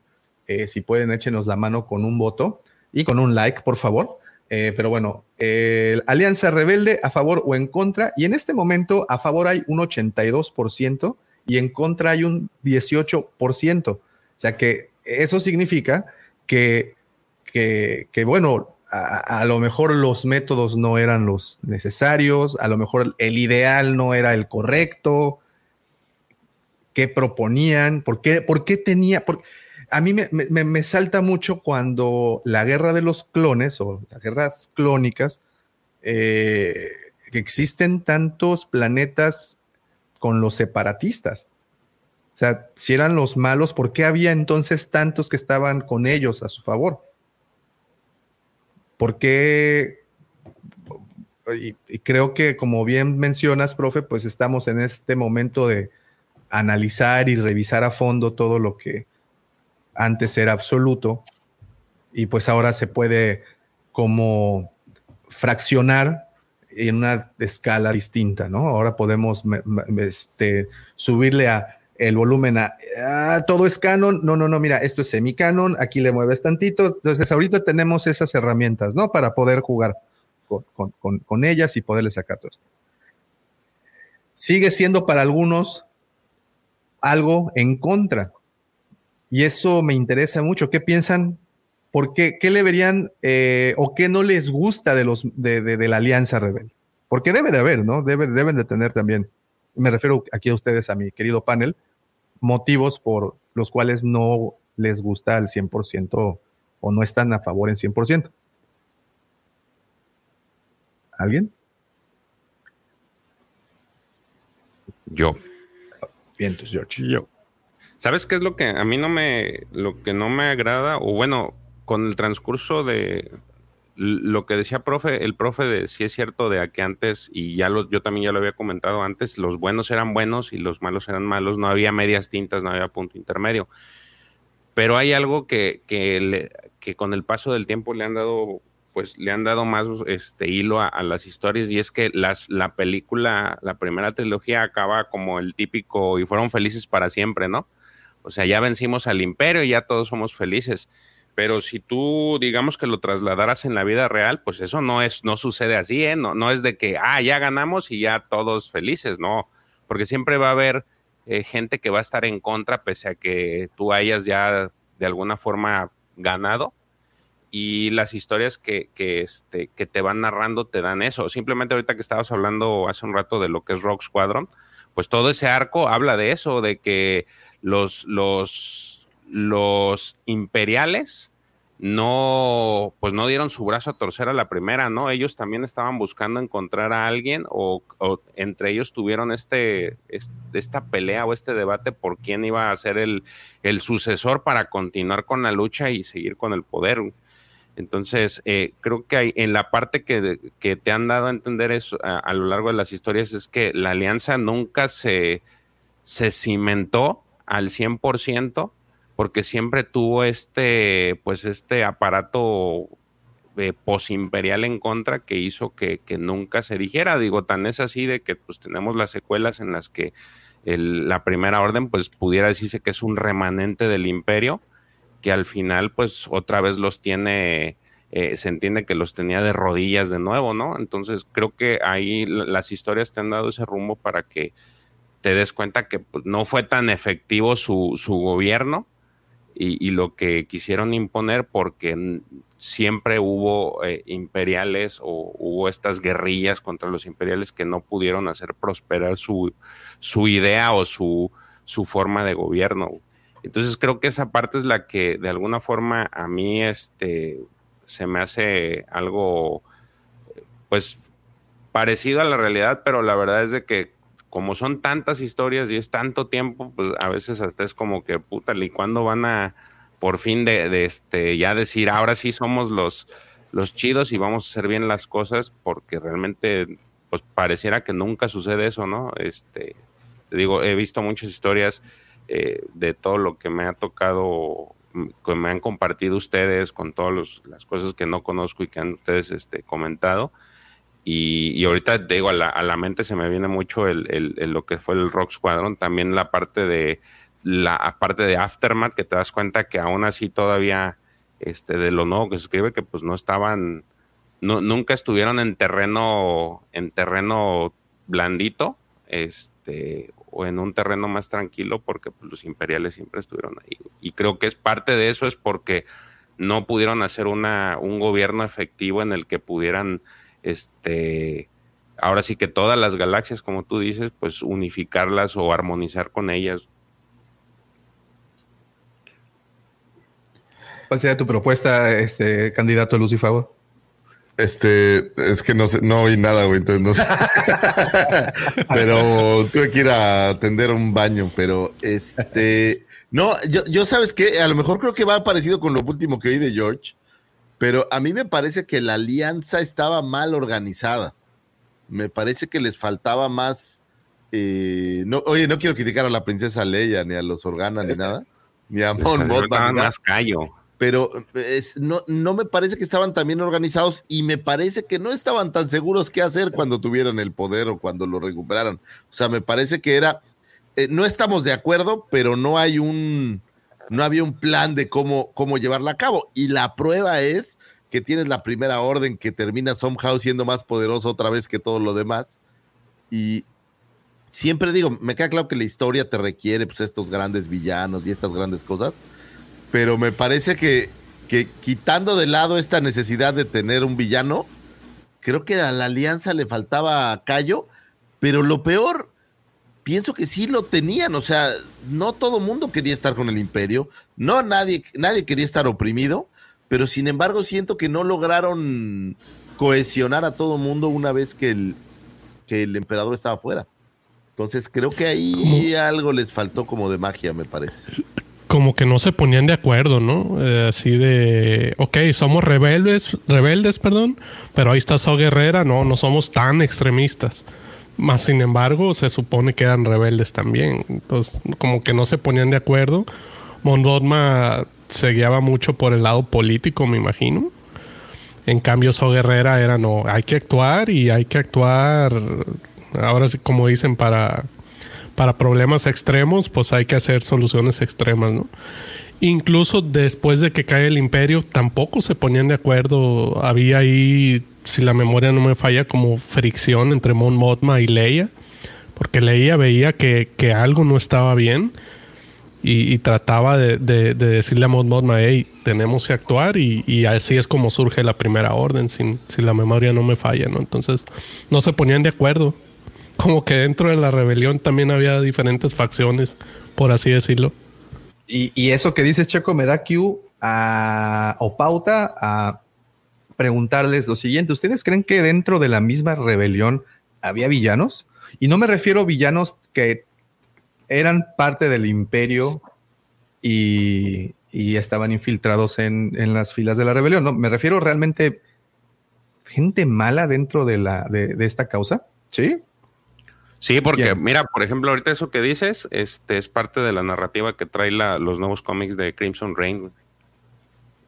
Eh, si pueden, échenos la mano con un voto y con un like, por favor. Eh, pero bueno, Alianza Rebelde a favor o en contra. Y en este momento a favor hay un 82% y en contra hay un 18%. O sea que eso significa que, que, que bueno, a, lo mejor los métodos no eran los necesarios, a lo mejor el ideal no era el correcto, qué proponían, por qué, por qué tenía, a mí me, salta mucho cuando la guerra de los clones o las guerras clónicas, eh, que existen tantos planetas con los separatistas. O sea, si eran los malos, ¿por qué había entonces tantos que estaban con ellos a su favor? porque y, creo que como bien mencionas, profe, pues estamos en este momento de analizar y revisar a fondo todo lo que antes era absoluto y pues ahora se puede como fraccionar en una escala distinta, ¿no? Ahora podemos este, subirle a el volumen a todo es canon, no, no, no, mira, esto es semicanon, aquí le mueves tantito, entonces ahorita tenemos esas herramientas, ¿no? Para poder jugar con, ellas y poderles sacar todo esto. Sigue siendo para algunos algo en contra. Y eso me interesa mucho. ¿Qué piensan? ¿Por qué? ¿Qué le verían eh, o qué no les gusta de, los, de, la Alianza Rebel? Porque debe de haber, ¿no? deben de tener también, me refiero aquí a ustedes, a mi querido panel, motivos por los cuales no les gusta al 100% o no están a favor en 100%. ¿Alguien? Yo. Bien, entonces George. Yo. ¿Sabes qué es lo que a mí no me, lo que no me agrada? O bueno, con el transcurso de lo que decía profe, el profe de si es cierto de que antes, y ya lo, yo también ya lo había comentado antes, los buenos eran buenos y los malos eran malos, no había medias tintas, no había punto intermedio. Pero hay algo que, que, que con el paso del tiempo le han dado pues le han dado más este hilo a, las historias y es que las, la película, la primera trilogía acaba como el típico y fueron felices para siempre, ¿no? O sea, ya vencimos al imperio y ya todos somos felices. Pero si tú, digamos que lo trasladaras en la vida real, pues eso no es, no sucede así, ¿eh? No, no es de que, ah, ya ganamos y ya todos felices, no. Porque siempre va a haber eh, gente que va a estar en contra, pese a que tú hayas ya de alguna forma ganado y las historias que, que, este, que te van narrando te dan eso. Simplemente ahorita que estabas hablando hace un rato de lo que es Rock Squadron, pues todo ese arco habla de eso, de que los, los, los imperiales no, pues no dieron su brazo a torcer a la primera, ¿no? Ellos también estaban buscando encontrar a alguien o, entre ellos tuvieron este, esta pelea o este debate por quién iba a ser el, el sucesor para continuar con la lucha y seguir con el poder. Entonces, eh, creo que hay, en la parte que, te han dado a entender eso a, lo largo de las historias es que la alianza nunca se, se cimentó al 100% porque siempre tuvo este, pues este aparato posimperial en contra que hizo que, nunca se erigiera. Digo, tan es así de que pues tenemos las secuelas en las que la primera orden pues pudiera decirse que es un remanente del imperio que al final pues otra vez los tiene, eh, se entiende que los tenía de rodillas de nuevo, ¿no? Entonces creo que ahí las historias te han dado ese rumbo para que te des cuenta que pues, no fue tan efectivo su, su gobierno y, lo que quisieron imponer porque siempre hubo eh, imperiales o hubo estas guerrillas contra los imperiales que no pudieron hacer prosperar su, su idea o su, su forma de gobierno. Entonces creo que esa parte es la que de alguna forma a mí este, se me hace algo pues parecido a la realidad, pero la verdad es de que como son tantas historias y es tanto tiempo, pues a veces hasta es como que puta, ¿y cuándo van a por fin de, este ya decir ahora sí somos los los chidos y vamos a hacer bien las cosas? Porque realmente pues pareciera que nunca sucede eso, ¿no? Este, te digo, he visto muchas historias eh, de todo lo que me ha tocado, que me han compartido ustedes, con todas las cosas que no conozco y que han ustedes este, comentado. Y, ahorita digo, a la, mente se me viene mucho el, lo que fue el Rock Squadron, también la parte de la parte de Aftermath, que te das cuenta que aún así todavía este, de lo nuevo que se escribe, que pues no estaban, no, nunca estuvieron en terreno, en terreno blandito, este, o en un terreno más tranquilo porque pues, los imperiales siempre estuvieron ahí. Y creo que es parte de eso es porque no pudieron hacer una, un gobierno efectivo en el que pudieran, este, ahora sí que todas las galaxias, como tú dices, pues unificarlas o armonizar con ellas. ¿Cuál sería tu propuesta, este candidato Lucifer? Este, es que no sé, no oí nada, güey, entonces no sé. pero tuve que ir a atender un baño, pero este, no, yo, yo sabes que a lo mejor creo que va parecido con lo último que oí de George, pero a mí me parece que la alianza estaba mal organizada. Me parece que les faltaba más. Eh, no, oye, no quiero criticar a la princesa Leia, ni a los Organa, ni nada, ni a Mon más callo pero es, no, no me parece que estaban tan bien organizados y me parece que no estaban tan seguros qué hacer cuando tuvieron el poder o cuando lo recuperaron. O sea, me parece que era eh, no estamos de acuerdo, pero no hay un, no había un plan de cómo, cómo llevarla a cabo. Y la prueba es que tienes la primera orden que termina somehow siendo más poderoso otra vez que todo lo demás. Y siempre digo, me queda claro que la historia te requiere pues, estos grandes villanos y estas grandes cosas, pero me parece que, que quitando de lado esta necesidad de tener un villano, creo que a la alianza le faltaba callo, pero lo peor, pienso que sí lo tenían, o sea, no todo mundo quería estar con el imperio, no nadie, nadie quería estar oprimido, pero sin embargo siento que no lograron cohesionar a todo mundo una vez que el, que el emperador estaba fuera. Entonces creo que ahí algo les faltó como de magia, me parece. Como que no se ponían de acuerdo, ¿no? Eh, así de, ok, somos rebeldes, rebeldes, perdón, pero ahí está So Guerrera, no, no somos tan extremistas. Más sin embargo, se supone que eran rebeldes también. Entonces, como que no se ponían de acuerdo. Mondotma se guiaba mucho por el lado político, me imagino. En cambio, So Guerrera era no, hay que actuar y hay que actuar, ahora sí, como dicen, para, para problemas extremos, pues hay que hacer soluciones extremas, ¿no? Incluso después de que cae el imperio, tampoco se ponían de acuerdo. Había ahí, si la memoria no me falla, como fricción entre Mon Mothma y Leia. Porque Leia veía que, que algo no estaba bien y, y trataba de, de, de, decirle a Mon Mothma, hey, tenemos que actuar y, y, así es como surge la primera orden, sin, si la memoria no me falla, ¿no? Entonces, no se ponían de acuerdo. Como que dentro de la rebelión también había diferentes facciones, por así decirlo. Y, y eso que dices, Checo, me da cue a, o pauta a preguntarles lo siguiente. ¿Ustedes creen que dentro de la misma rebelión había villanos? Y no me refiero a villanos que eran parte del imperio y, y estaban infiltrados en, en, las filas de la rebelión. No, me refiero realmente gente mala dentro de, la, de, de esta causa. Sí. Sí, porque mira, por ejemplo, ahorita eso que dices, este es parte de la narrativa que trae la, los nuevos cómics de Crimson Reign.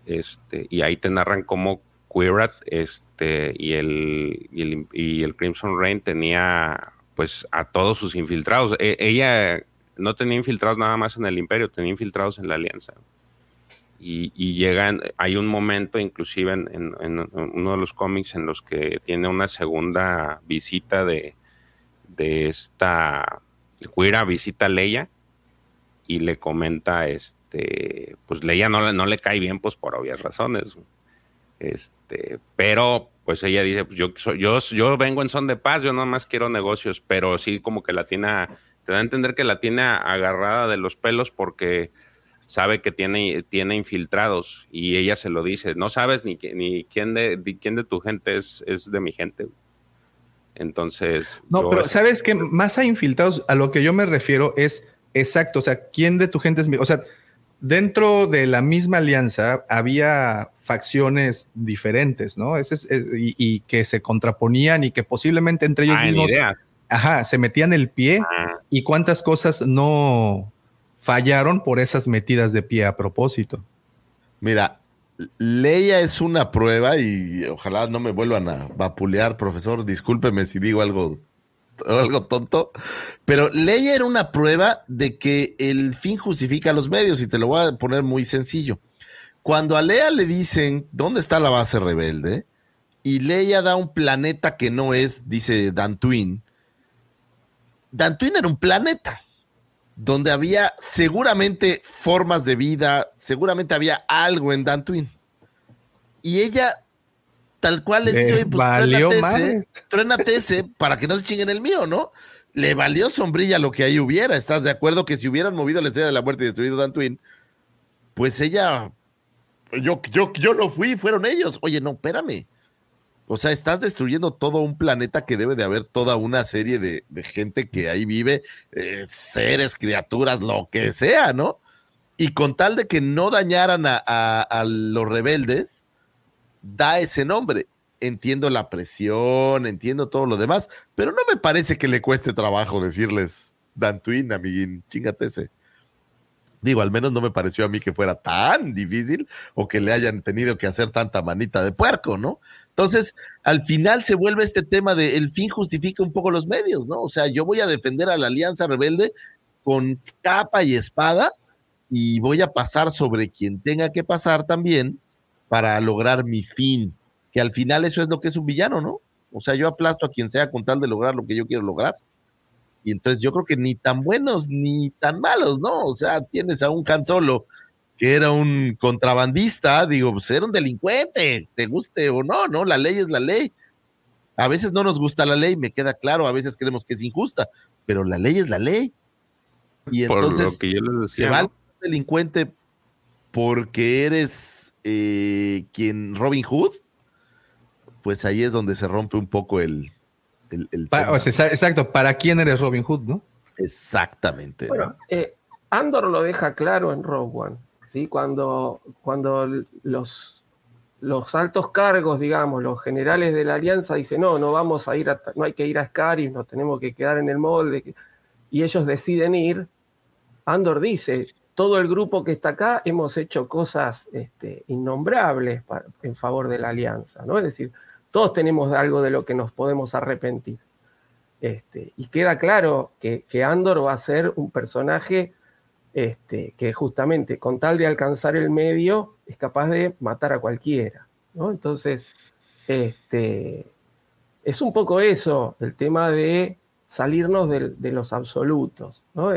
Este, y ahí te narran cómo Quirat este, y, el, y, el, Crimson Reign tenía pues a todos sus infiltrados. E, ella no tenía infiltrados nada más en el imperio, tenía infiltrados en la alianza. Y, llegan, hay un momento inclusive en, uno de los cómics en los que tiene una segunda visita de, de esta Quira, visita a Leia y le comenta, este, pues Leia no, no le cae bien, pues por obvias razones. Este, pero pues ella dice, pues yo, yo, yo vengo en son de paz, yo nada más quiero negocios, pero sí como que la tiene, te da a entender que la tiene agarrada de los pelos porque sabe que tiene, tiene infiltrados y ella se lo dice, no sabes ni, ni quién, de, ni quién de tu gente es, es de mi gente. Entonces... No, pero sabes que más a infiltrados, a lo que yo me refiero es exacto, o sea, quién de tu gente es mi... O sea, dentro de la misma alianza había facciones diferentes, ¿no? Ese es, y, y, que se contraponían y que posiblemente entre ellos ah, mismos ajá, se metían el pie ah. y cuántas cosas no fallaron por esas metidas de pie a propósito. Mira, Leia es una prueba y ojalá no me vuelvan a vapulear, profesor, discúlpeme si digo algo algo tonto, pero Leia era una prueba de que el fin justifica los medios y te lo voy a poner muy sencillo. Cuando a Leia le dicen dónde está la base rebelde y Leia da un planeta que no es, dice Dantooine, Dantooine era un planeta donde había seguramente formas de vida, seguramente había algo en Dantooine. Y ella tal cual le dice, pues valió truénate ese para que no se chinguen el mío, ¿no? Le valió sombrilla lo que ahí hubiera. ¿Estás de acuerdo que si hubieran movido la estrella de la muerte y destruido Dantooine, pues ella, yo, yo, yo no fui, fueron ellos. Oye, no, espérame. O sea, estás destruyendo todo un planeta que debe de haber toda una serie de, de gente que ahí vive, eh, seres, criaturas, lo que sea, ¿no? Y con tal de que no dañaran a, a, a los rebeldes, da ese nombre. Entiendo la presión, entiendo todo lo demás, pero no me parece que le cueste trabajo decirles Dantooine, amiguín, chingate ese. Digo, al menos no me pareció a mí que fuera tan difícil o que le hayan tenido que hacer tanta manita de puerco, ¿no? Entonces, al final se vuelve este tema de el fin justifica un poco los medios, ¿no? O sea, yo voy a defender a la Alianza Rebelde con capa y espada y voy a pasar sobre quien tenga que pasar también para lograr mi fin, que al final eso es lo que es un villano, ¿no? O sea, yo aplasto a quien sea con tal de lograr lo que yo quiero lograr. Y entonces yo creo que ni tan buenos ni tan malos, ¿no? O sea, tienes a un Han Solo que era un contrabandista, digo, pues era un delincuente, te guste o no, ¿no? La ley es la ley. A veces no nos gusta la ley, me queda claro, a veces creemos que es injusta, pero la ley es la ley. Y Por lo entonces que yo les decía, se va ¿no? al delincuente porque eres eh, quien Robin Hood, pues ahí es donde se rompe un poco el, el, el Pa- tema. o sea, exa- exacto, ¿para quién eres Robin Hood, no? Exactamente. ¿no? Bueno, eh, Andor lo deja claro en Rogue One, ¿sí? cuando, cuando los, los altos cargos, digamos, los generales de la alianza dicen, no, no vamos a ir, a, no hay que ir a Scaris, nos tenemos que quedar en el molde, y ellos deciden ir, Andor dice, todo el grupo que está acá hemos hecho cosas este, innombrables en favor de la alianza, ¿no? Es decir, todos tenemos algo de lo que nos podemos arrepentir. Este, y queda claro que, que Andor va a ser un personaje este, que justamente con tal de alcanzar el medio es capaz de matar a cualquiera. ¿no? Entonces, este, es un poco eso, el tema de salirnos del- de, los absolutos. ¿no?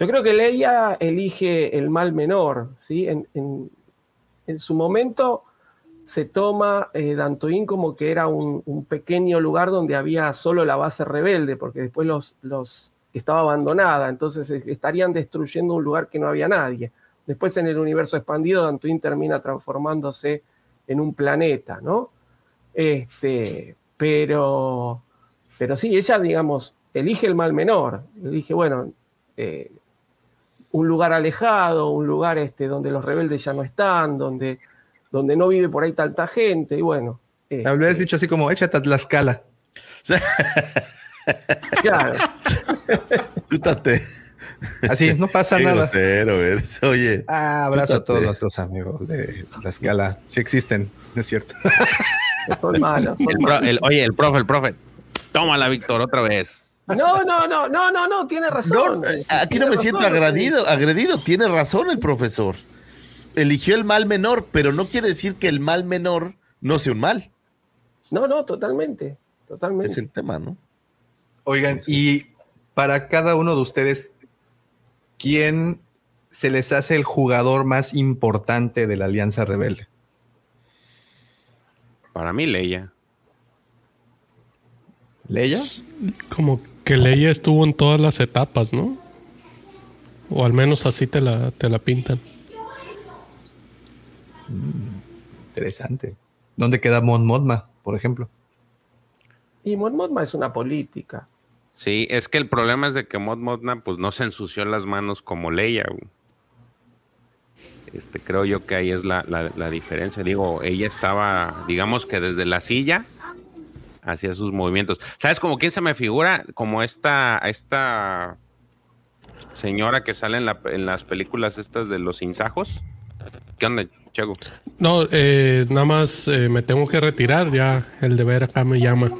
Yo creo que Leia elige el mal menor. ¿sí? En, en- su momento se toma eh, Dantoin como que era un, un pequeño lugar donde había solo la base rebelde, porque después los, los estaba abandonada, entonces estarían destruyendo un lugar que no había nadie. Después en el universo expandido, Dantoin termina transformándose en un planeta, ¿no? Este, pero, pero sí, ella, digamos, elige el mal menor. Elige, bueno, eh, un lugar alejado, un lugar este, donde los rebeldes ya no están, donde, donde no vive por ahí tanta gente, y bueno. este, Habrías dicho así como, échate a Tlaxcala. Claro. Chútate. Así, no pasa Qué nada. grosero eres. Oye. Ah, abrazo a todos nuestros amigos de Tlaxcala. Sí existen, es cierto. Son malos, son El pro- malos. el- oye, el profe, el profe. Tómala, Víctor, otra vez. No, no, no, no, no, no, tiene razón. No, aquí no me siento agredido, agredido. Tiene razón el profesor. Eligió el mal menor, pero no quiere decir que el mal menor no sea un mal. No, no, totalmente. Totalmente. Es el tema, ¿no? Oigan, y para cada uno de ustedes, ¿quién se les hace el jugador más importante de la Alianza Rebelde? Para mí, Leia. ¿Leia? Como que Leia estuvo en todas las etapas, ¿no? O al menos así te la, te la pintan. Interesante. ¿Dónde queda Mon Mothma, por ejemplo? Y Mon Mothma es una política. Sí, es que el problema es de que Mod Mothma pues no se ensució las manos como Leia. Este, creo yo que ahí es la, la- la diferencia. Digo, ella estaba, digamos que desde la silla hacía sus movimientos. ¿Sabes como quién se me figura? Como esta, esta señora que sale en, la- en las películas estas de los insajos. ¿Qué onda, Chago? No, eh, nada más eh, me tengo que retirar. Ya el deber acá me llama.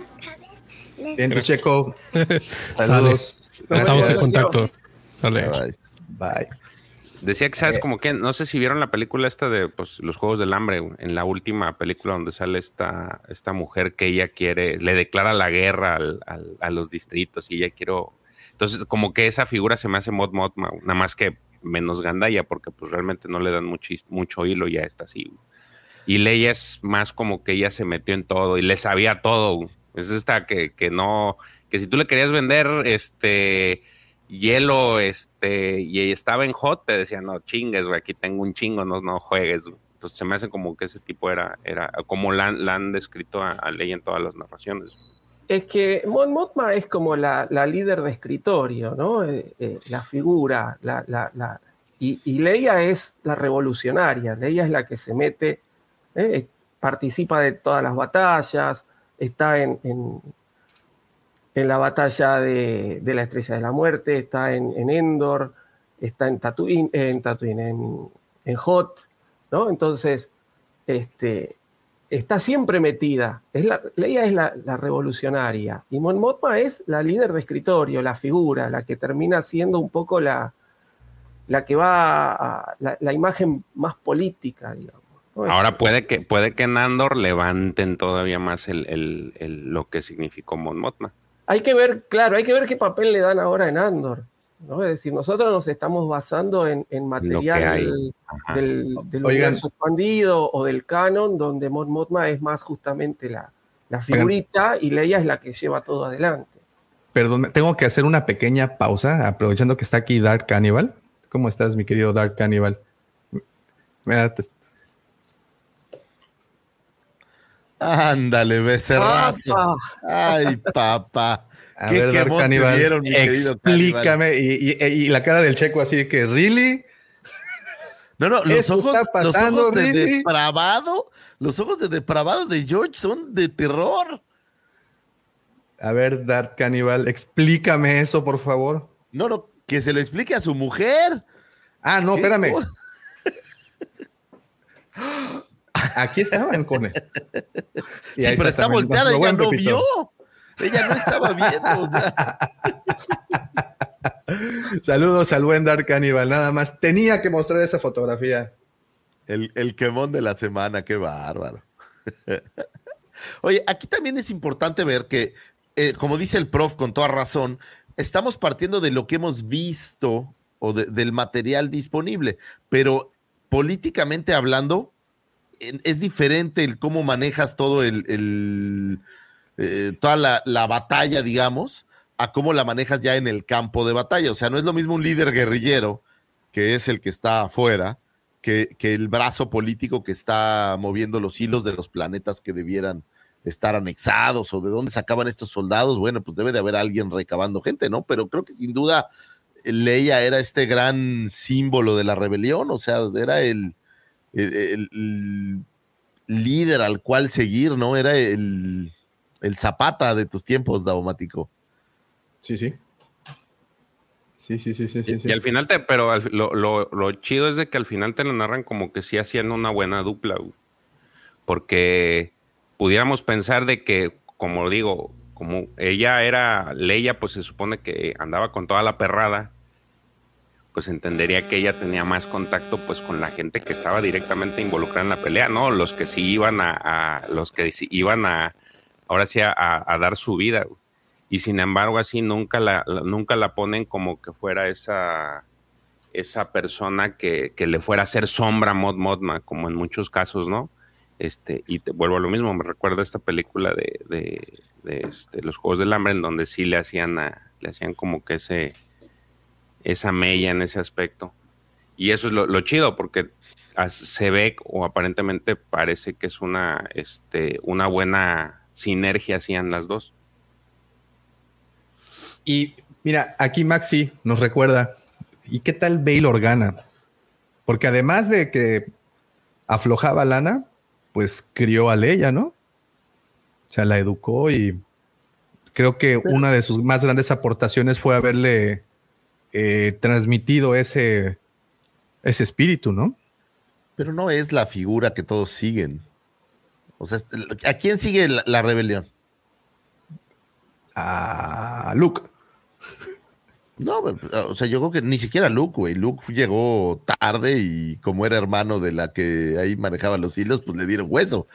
Bien, Checo. Saludos. Estamos en contacto. Sale. Bye. Bye. Decía que sabes como que, no sé si vieron la película esta de pues, los Juegos del Hambre, en la última película donde sale esta, esta mujer que ella quiere, le declara la guerra al- al- a los distritos y ella quiero... Entonces como que esa figura se me hace Mod güey, nada más que menos gandalla porque pues realmente no le dan muchis- mucho hilo y ya está así. Y Leia es más como que ella se metió en todo y le sabía todo. Es esta que, que no, que si tú le querías vender este hielo, este, y estaba en hot, te decía, no chingues, güey, aquí tengo un chingo, no, no juegues. güey". Entonces se me hace como que ese tipo era, era como la, han- descrito a, a Leia en todas las narraciones. Es que Mon Mothma es como la, la líder de escritorio, ¿no? Eh, eh, la figura, la, la- y, y Leia es la revolucionaria, Leia es la que se mete, ¿eh? participa de todas las batallas, está en- en la batalla de, la Estrella de la Muerte, está en, en Endor, está en Tatooine, en, Tatooine, en, Hot, ¿no? Entonces, este, está siempre metida. Es la, Leia es la, revolucionaria y Mon Mothma es la líder de escritorio, la figura, la que termina siendo un poco la, la que va a la, imagen más política, digamos. Ahora puede que, puede que en Andor levanten todavía más el- lo que significó Mon Mothma. Hay que ver, claro, hay que ver qué papel le dan ahora en Andor. ¿no? Es decir, nosotros nos estamos basando en, en material del, del, universo expandido o del canon, donde Mon Mothma es más justamente la, la figurita y Leia es la que lleva todo adelante. Perdón, tengo que hacer una pequeña pausa, aprovechando que está aquí Dark Cannibal. ¿Cómo estás, mi querido Dark Cannibal? Mira, te- Ándale, becerrazo. ¡Apa! Ay, papá. A Qué ver, Dark quemón te Cannibal, dieron, mi querido explícame. Y, y- y la cara del checo así de que, ¿really? No, no, los ¿Eso ojos, está los pasando, ojos de really? depravado, los ojos de depravado de George son de terror. A ver, Dark Cannibal, explícame eso, por favor. No, no, que se lo explique a su mujer. Ah, no, ¿Qué? espérame. Aquí estaba el cone. Y Sí, pero está también volteada, ella no Pepito. vio. Ella no estaba viendo. o sea. Saludos al buen Dark Cannibal, nada más. Tenía que mostrar esa fotografía. El, el quemón de la semana, qué bárbaro. Oye, aquí también es importante ver que, eh, como dice el prof con toda razón, estamos partiendo de lo que hemos visto o de- del material disponible, pero políticamente hablando, es diferente el cómo manejas todo el, eh, toda la, la batalla, digamos, a cómo la manejas ya en el campo de batalla. O sea, no es lo mismo un líder guerrillero, que es el que está afuera, que, que el brazo político que está moviendo los hilos de los planetas que debieran estar anexados o de dónde sacaban estos soldados. Bueno, pues debe de haber alguien recabando gente, ¿no? Pero creo que sin duda Leia era este gran símbolo de la rebelión, o sea, era el, el- el- el líder al cual seguir, ¿no? Era el, el zapata de tus tiempos, Daumático. Sí, sí. Sí, sí, sí, sí. Y, sí. y al final te, pero al- lo, lo- lo chido es de que al final te lo narran como que sí hacían una buena dupla, güey. porque pudiéramos pensar de que, como digo, como ella era Leia, pues se supone que andaba con toda la perrada, pues entendería que ella tenía más contacto pues con la gente que estaba directamente involucrada en la pelea, ¿no? Los que sí iban a, los que iban a, ahora sí a, dar su vida. Y sin embargo así nunca la, la- nunca la ponen como que fuera esa, esa persona que, que le fuera a hacer sombra a Mod Modma, como en muchos casos, ¿no? Este, y te vuelvo a lo mismo, me recuerda esta película de, de- de, este, los Juegos del Hambre, en donde sí le hacían, a- le hacían como que ese, esa mella en ese aspecto. Y eso es lo, lo chido, porque se ve o aparentemente parece que es una, este, una buena sinergia hacían las dos. Y mira, aquí Maxi nos recuerda, ¿y qué tal Bail Organa? Porque además de que aflojaba lana, pues crió a Leia, ¿no? O sea, la educó y creo que una de sus más grandes aportaciones fue haberle eh, transmitido ese, ese espíritu, ¿no? Pero no es la figura que todos siguen. O sea, ¿a quién sigue la, la rebelión? A Luke. No, o sea, yo creo que ni siquiera Luke, güey. Luke llegó tarde y como era hermano de la que ahí manejaba los hilos, pues le dieron hueso.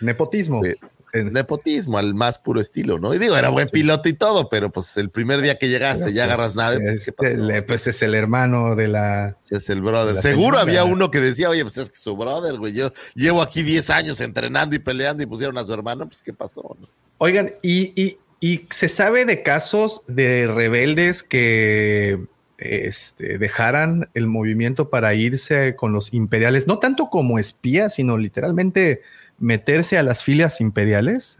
Nepotismo. Eh, nepotismo al más puro estilo, ¿no? Y digo, era buen piloto y todo, pero pues el primer día que llegaste ya agarras nave, pues, ¿qué Es pasó? el- pues es el hermano de la. Es el brother. Seguro señora. había uno que decía, oye, pues es que su brother, güey, yo llevo aquí 10 años entrenando y peleando y pusieron a su hermano, pues ¿qué pasó? no? Oigan, y, y- y se sabe de casos de rebeldes que este, dejaran el movimiento para irse con los imperiales, no tanto como espías, sino literalmente meterse a las filas imperiales.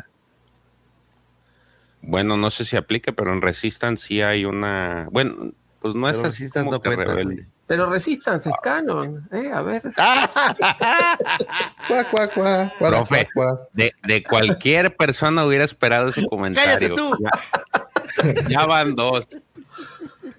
Bueno, no sé si aplica, pero en Resistance sí hay una. Bueno, pues no es Pero así Resistance como no que cuenta, rebelde. güey. Pero Resistance es canon, ¿eh? A ver. Cuá, cuá, cuá, cuá, Profe, cuá, cuá. de, de cualquier persona hubiera esperado ese comentario. ¡Cállate tú! Ya, ya van dos.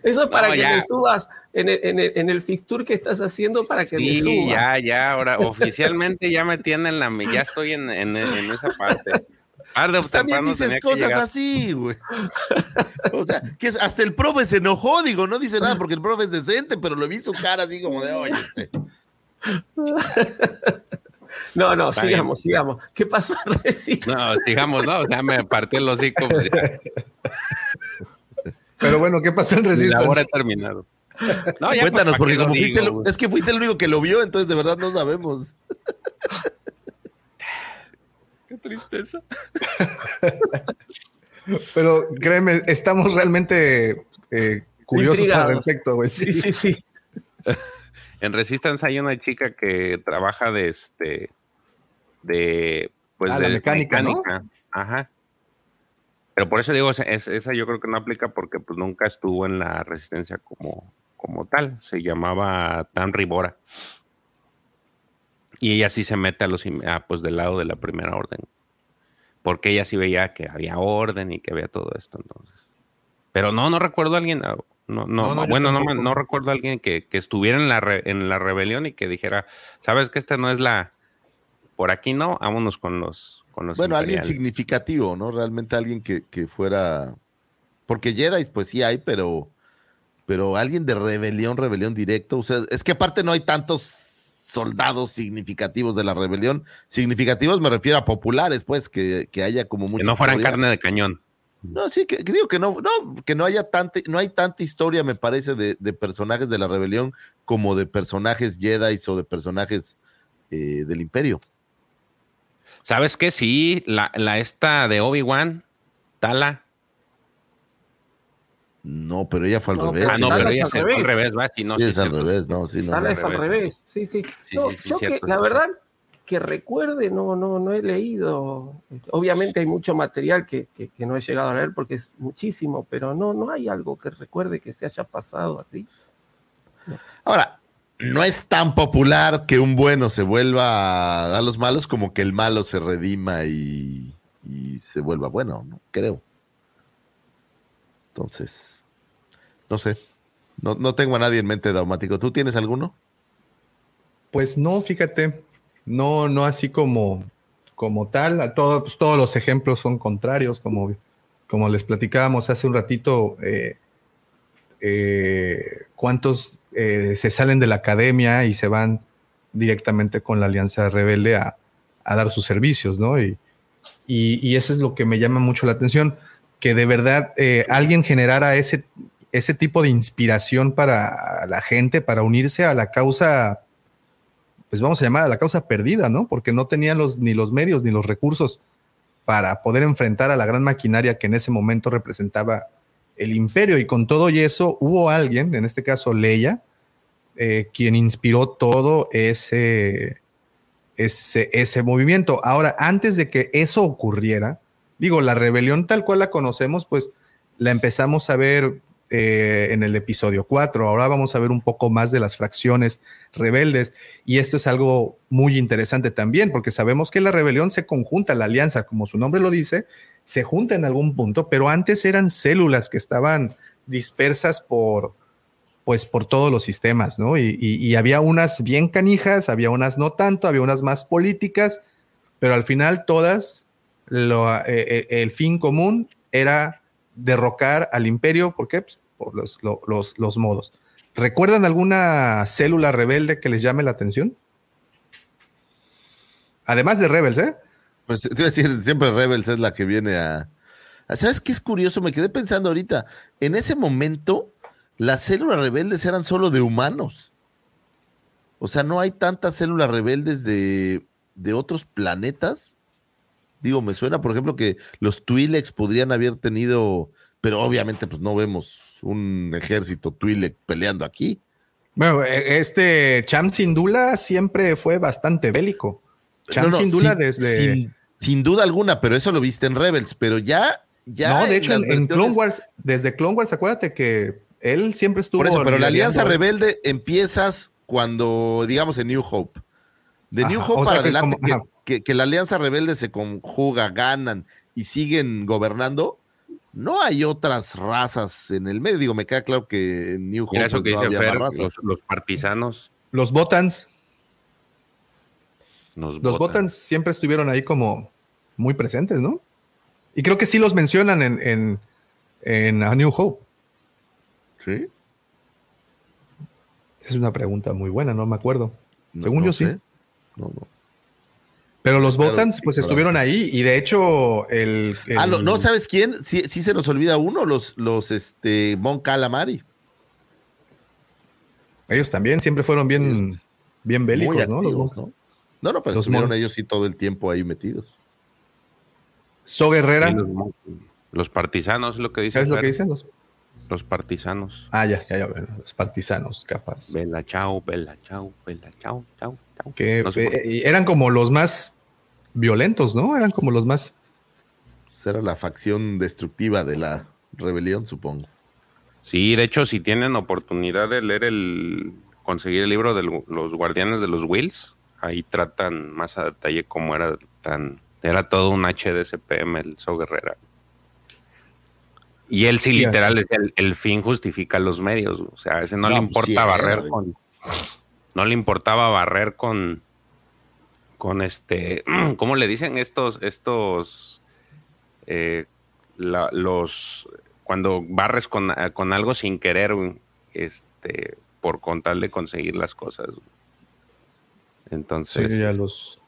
Eso es para No, que ya. le subas, en el, en el, en el fixture que estás haciendo para que me suba. Sí, ya, ya, ahora oficialmente ya me tienen la, ya estoy en, en, en esa parte. Tarde o Pues también dices cosas así, güey. O sea, que hasta el profe se enojó, digo, no dice nada porque el profe es decente, pero lo vi su cara así como de, oye, este. No, no, Está sigamos, sigamos. ¿Qué pasó recién? No, digamos, no, o sea, me partí el hocico. pues, ya. Pero bueno, ¿qué pasó en labor Resistance? he terminado. No, ya, pues, Cuéntanos, ¿para porque como fuiste el- es que fuiste el único que lo vio, entonces de verdad no sabemos. Qué tristeza. Pero créeme, estamos realmente eh, curiosos al respecto, güey. Sí, sí, sí. En Resistance hay una chica que trabaja de este de pues Ah, de la mecánica, ¿no? Ajá. Pero por eso digo, es- es- esa yo creo que no aplica porque pues nunca estuvo en la resistencia como, como tal. Se llamaba Tan Ribora. Y ella sí se mete a los im- ah, pues del lado de la primera orden. Porque ella sí veía que había orden y que había todo esto. Entonces. Pero no, no recuerdo a alguien. ah, No, no, No, bueno, no, no recuerdo a alguien que, que estuviera en la, re- en la rebelión y que dijera, sabes que esta no es la. Por aquí no, vámonos con los. Con los Bueno, alguien imperiales". significativo, ¿no? Realmente alguien que, que fuera. Porque Jedi, pues sí hay, pero. Pero alguien de rebelión, rebelión directo. O sea, es que aparte no hay tantos soldados significativos de la rebelión. Significativos me refiero a populares, pues, que, que haya como Que mucha no fueran historia. carne de cañón. No, sí, que, que digo que no, no, que no haya tanta, no hay tanta historia, me parece, de, de personajes de la rebelión como de personajes Jedi o de personajes eh, del imperio. ¿Sabes qué? Sí, la, la esta de Obi-Wan, Tala. No, pero ella fue al No, revés. Ah, no, pero es ella al se fue al revés. va. Sí, no, sí, sí, es al revés, no, sí, no. Tal no. vez al revés. Sí, sí. Sí, No, sí, sí, yo cierto, que, la verdad, que recuerde, no, no, no he leído. Obviamente hay mucho material que, que- que no he llegado a leer porque es muchísimo, pero no, no hay algo que recuerde que se haya pasado así. Ahora, no es tan popular que un bueno se vuelva a dar los malos como que el malo se redima y, y se vuelva bueno, ¿no? Creo. Entonces, no sé. No, no tengo a nadie en mente daumático. ¿Tú tienes alguno? Pues no, fíjate, no, no así como, como tal. A pues, todos los ejemplos son contrarios, como, como les platicábamos hace un ratito. eh, eh, ¿Cuántos eh, se salen de la academia y se van directamente con la Alianza Rebelde a, a dar sus servicios, ¿no? Y, y, eso es lo que me llama mucho la atención, que de verdad alguien generara ese, ese tipo de inspiración para la gente, para unirse a la causa pues vamos a llamar a la causa perdida, ¿no? Porque no tenían los, ni los medios ni los recursos para poder enfrentar a la gran maquinaria que en ese momento representaba el imperio. Y con todo y eso, hubo alguien, en este caso Leia, eh, quien inspiró todo ese, ese, ese movimiento. Ahora, antes de que eso ocurriera, digo, la rebelión tal cual la conocemos, pues la empezamos a ver eh, en el episodio 4. Ahora vamos a ver un poco más de las fracciones rebeldes. Y esto es algo muy interesante también, porque sabemos que la rebelión se conjunta, la alianza, como su nombre lo dice, se junta en algún punto, pero antes eran células que estaban dispersas por, pues, por todos los sistemas, ¿no? Y, había unas bien canijas, había unas no tanto, había unas más políticas, pero al final todas, lo, eh, eh, el fin común era derrocar al imperio, ¿por qué? Pues, por los, lo- los, los modos. ¿Recuerdan alguna célula rebelde que les llame la atención? Además de Rebels, ¿eh? Pues te iba a decir, siempre Rebels es la que viene a- ¿Sabes qué es curioso? Me quedé pensando ahorita. En ese momento, las células rebeldes eran solo de humanos. O sea, no hay tantas células rebeldes de, de otros planetas. Digo, me suena, por ejemplo, que los Twi'leks podrían haber tenido, pero obviamente, pues no vemos un ejército Twi'lek peleando aquí. Bueno, eh, este Cham Sindula siempre fue bastante bélico. Cham No, no, Sindula sin- desde. Sin, sin duda alguna, pero eso lo viste en Rebels, pero ya. ya no, de hecho, en, en Clone Wars, desde Clone Wars, acuérdate que él siempre estuvo. Por eso, pero la Alianza. Rebelde empiezas cuando, digamos, en New Hope. De New Hope para adelante, como- que, la Alianza Rebelde se conjuga, ganan y siguen gobernando, no hay otras razas en el medio. Digo, me queda claro que en New Hope Mira eso que no dice había Fer, más razas. los, los partisanos. Los Botans, Nos los botan. Botans siempre estuvieron ahí como muy presentes, ¿no? Y creo que sí los mencionan en, en, en A New Hope. ¿Sí? Es una pregunta muy buena, no me acuerdo. No- Según no yo sí. No, no. Pero los Claro, Botans pues estuvieron ahí y de hecho el... el- Ah, no, no, ¿sabes quién? Sí, sí se nos olvida uno, los, los este, Mon Calamari. Ellos también siempre fueron bien, bien bélicos, Muy ¿no? Los ¿no? No, no, pero Los estuvieron Mon- ellos sí todo el tiempo ahí metidos. So Guerrera, los, los partisanos, es lo que dice. ¿sabes lo que dicen? Los... Los partisanos. Ah, ya, ya, ya, los partisanos, capaz. Vela, chao, vela, chao, vela, chao, chao, chao. Que No sé por eh, eran como los más violentos, ¿no? Eran como los más... Pues era la facción destructiva de la rebelión, supongo. Sí, de hecho, si tienen oportunidad de leer el, conseguir el libro de los Guardianes de los Wills, ahí tratan más a detalle cómo era tan, era todo un HDSPM el So Guerrera. Y él sí, Sí, literal, es el, el fin justifica los medios, o sea, a ese no, No, le pues importa sí, barrer con, no le importaba barrer con, con este, ¿cómo le dicen estos, estos, eh, la- los, cuando barres con, con algo sin querer, este, por con tal de conseguir las cosas. Entonces, Sí, ya los...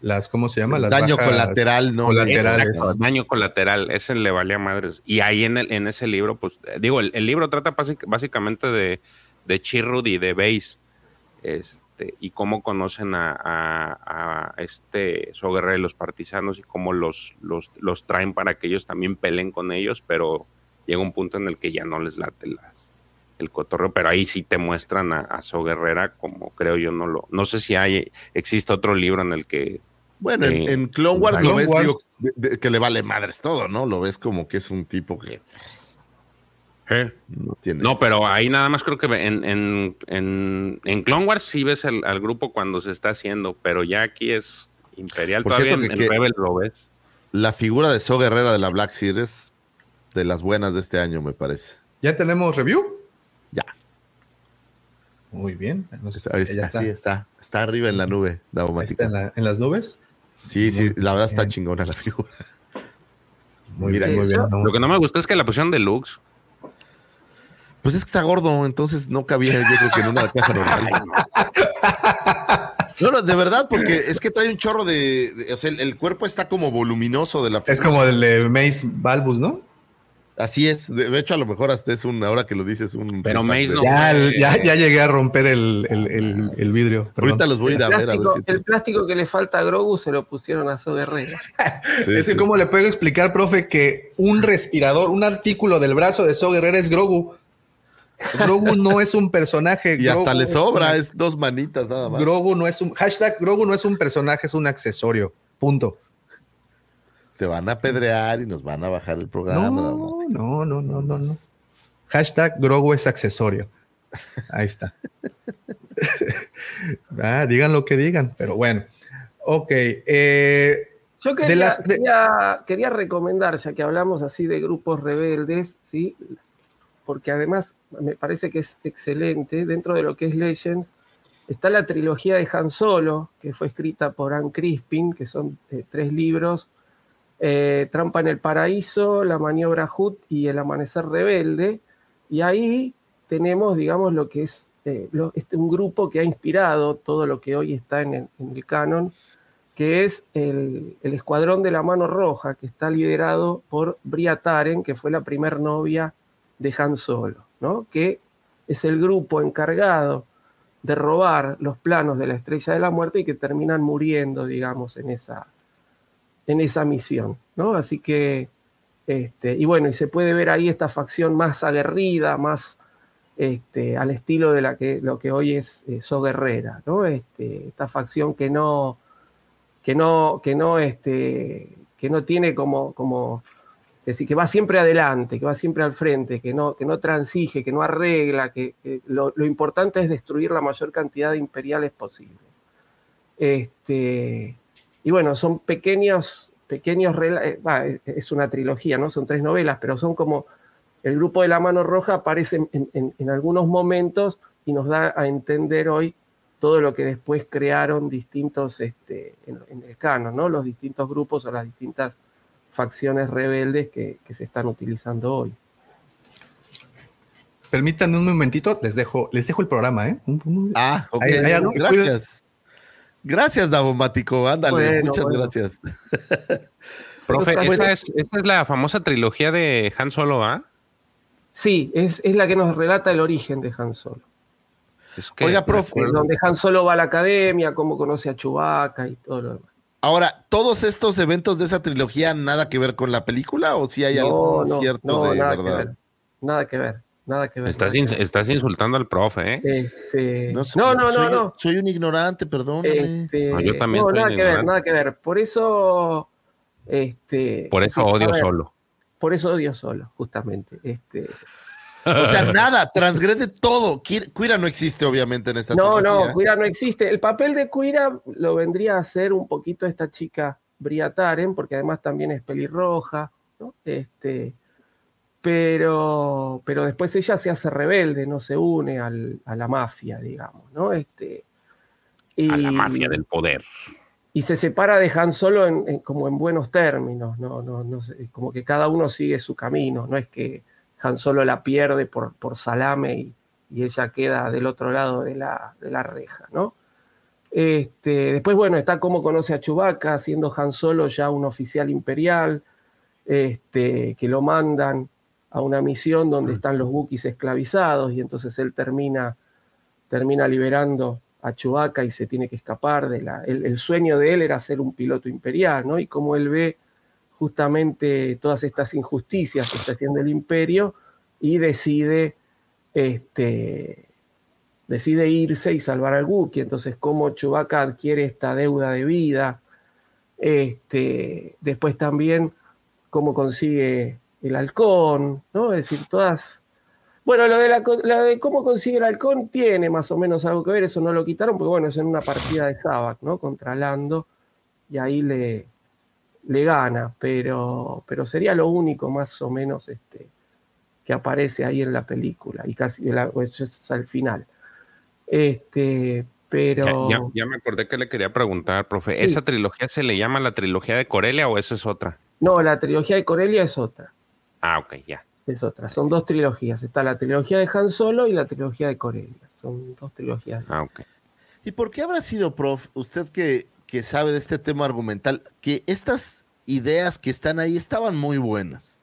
Las, ¿cómo se llama? Las Daño bajas colateral, ¿no? Exacto, daño colateral, ese le valía madres. Y ahí en, el, en ese libro, pues, eh, digo, el, el libro trata básic- básicamente de, de Chirrut y de Base, este, y cómo conocen a, a- a este Soguerre y los partisanos y cómo los, los, los traen para que ellos también peleen con ellos, pero llega un punto en el que ya no les late las- el cotorreo, pero ahí sí te muestran a, a So Guerrera como creo yo no lo, no sé si hay, existe otro libro en el que Bueno, en, Eh, en Clone Wars Clone lo ves, Wars. digo, de- de- que le vale madres todo, ¿no? Lo ves como que es un tipo que no tiene. No, pero ahí nada más creo que en, en, en, en Clone Wars sí ves el- al grupo cuando se está haciendo, pero ya aquí es Imperial. Por Todavía cierto en, que- en Rebel lo ves. La figura de So Guerrera de la Black Series, de las buenas de este año, me parece. ¿Ya tenemos review? Ya. Muy bien. Está, ya está, está. sí, está, está arriba en la nube, Daumático. está en, la- en las nubes. Sí, sí, la verdad está chingona la figura. Muy Mira, bien, muy bien. Lo que no me gustó es que la pusieron deluxe. Pues es que está gordo, entonces no cabía, yo creo que en una caja normal. No, no, de verdad, porque es que trae un chorro de. de- o sea, el, el cuerpo está como voluminoso de la Es como el de Mace Balbus, ¿no? Así es. De, de hecho, a lo mejor hasta es un. Ahora que lo dices, un. Pero Mace no- Ya, fue- ya, ya llegué a romper el, el- el- el vidrio. perdón. Ahorita los voy a ir a ver, a ver si el plástico que le falta a Grogu se lo pusieron a So Guerrera. Sí, es que, sí, ¿cómo le puedo explicar, profe, que un respirador, un artículo del brazo de So Guerrera es Grogu? Grogu no es un personaje. Y hasta le es sobra, una- es dos manitas nada más. Grogu no es un. Hashtag Grogu no es un personaje, es un accesorio. Punto. Te van a apedrear y nos van a bajar el programa. No, no, no, no, no, no. Hashtag Grogu es accesorio. Ahí está. Ah, digan lo que digan, pero bueno. Ok. eh, Yo quería, De las- de- quería, quería recomendar, ya que hablamos así de grupos rebeldes, ¿sí? Porque además me parece que es excelente, dentro de lo que es Legends, está la trilogía de Han Solo, que fue escrita por Anne Crispin, que son eh, tres libros, eh, Trampa en el Paraíso, La Maniobra Hood y El Amanecer Rebelde, y ahí tenemos, digamos, lo que es eh, este, un grupo que ha inspirado todo lo que hoy está en el, en el canon, que es el, el Escuadrón de la Mano Roja, que está liderado por Bria Taren, que fue la primer novia de Han Solo, ¿no? que es el grupo encargado de robar los planos de la Estrella de la Muerte y que terminan muriendo, digamos, en esa, en esa misión. ¿no? Así que, este, y bueno, y se puede ver ahí esta facción más aguerrida, más este, al estilo de la que, lo que hoy es eh, So Guerrera, ¿no? Este, esta facción que no, que no, que no, este, que no tiene como, como es decir, que va siempre adelante, que va siempre al frente, que no, que no transige, que no arregla, que, lo, importante es destruir la mayor cantidad de imperiales posibles. Este, y bueno, son pequeños, pequeños relatos, es una trilogía, ¿no? Son tres novelas, pero son como el grupo de la mano roja aparece en, algunos momentos y nos da a entender hoy todo lo que después crearon distintos, este, en, el canon, ¿no? Los distintos grupos o las distintas facciones rebeldes que, se están utilizando hoy. Permítanme un momentito, les dejo, les dejo el programa, ¿eh? Ah, ok. Gracias. Gracias, Davomático. Ándale, muchas gracias. Profe, esa es, esa es la famosa trilogía de Han Solo, ¿ah? Sí, es, la que nos relata el origen de Han Solo. Oiga, profe. Donde Han Solo va a la academia, cómo conoce a Chewbacca y todo lo demás. Ahora, ¿todos estos eventos de esa trilogía nada que ver con la película o si hay algo cierto de nada verdad? Que ver, nada que ver, nada que ver. Estás, insultando al profe, ¿eh? No, no, no, no, soy, un ignorante, perdón. Este, no, yo también. No, nada que ver, nada que ver. Por eso. Este, Por eso odio solo por eso odio solo, justamente. Este... O sea, nada, transgrede todo. Cuira no existe, obviamente, en esta No, no, Cuira no existe. El papel de Cuira lo vendría a hacer un poquito esta chica Briataren, porque además también es pelirroja, ¿no? Este, pero, pero después ella se hace rebelde, no se une a la mafia, digamos, ¿no? Este, a la mafia del poder y se separa de Han Solo en, como en buenos términos, ¿no? No, no como que cada uno sigue su camino, no es que Han Solo la pierde por, por salame y, ella queda del otro lado de la, de la reja, ¿no? Este, después, bueno, está cómo conoce a Chewbacca, siendo Han Solo ya un oficial imperial, este, que lo mandan a una misión donde mm. están los Wookiees esclavizados y entonces él termina, termina liberando a Chewbacca y se tiene que escapar de la... El, sueño de él era ser un piloto imperial, ¿no? Y como él ve justamente todas estas injusticias que está haciendo el imperio y decide, este, decide irse y salvar al Wookiee. Entonces, cómo Chewbacca adquiere esta deuda de vida. Este, después también cómo consigue el halcón, ¿no? Es decir, todas bueno, lo de, la, de cómo consigue el halcón tiene más o menos algo que ver, eso no lo quitaron, porque bueno, es en una partida de Sabac, ¿no? Contra Lando, y ahí le, le gana, pero, pero sería lo único más o menos este, que aparece ahí en la película, y casi es al final. Este, pero... Ya, me acordé que le quería preguntar, profe, ¿esa trilogía se le llama la trilogía de Corelia o esa es otra? No, la trilogía de Corelia es otra. Ah, ok, ya es otra. Son dos trilogías. Está la trilogía de Han Solo y la trilogía de Corelia. Son dos trilogías. Ah, ok. ¿Y por qué habrá sido, prof, usted que, que sabe de este tema argumental, que estas ideas que están ahí estaban muy buenas?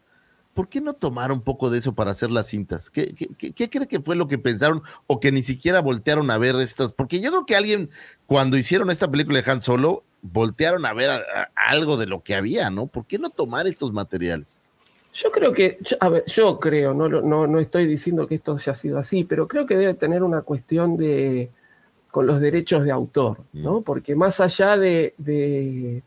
¿Por qué no tomar un poco de eso para hacer las cintas? ¿Qué, qué, cree que fue lo que pensaron o que ni siquiera voltearon a ver estas? Porque yo creo que alguien, cuando hicieron esta película de Han Solo, voltearon a ver algo de lo que había, ¿no? ¿Por qué no tomar estos materiales? Yo creo que, a ver, yo creo, no, no, no estoy diciendo que esto haya sido así, pero creo que debe tener una cuestión de con los derechos de autor, ¿no? Mm. Porque más allá de, de,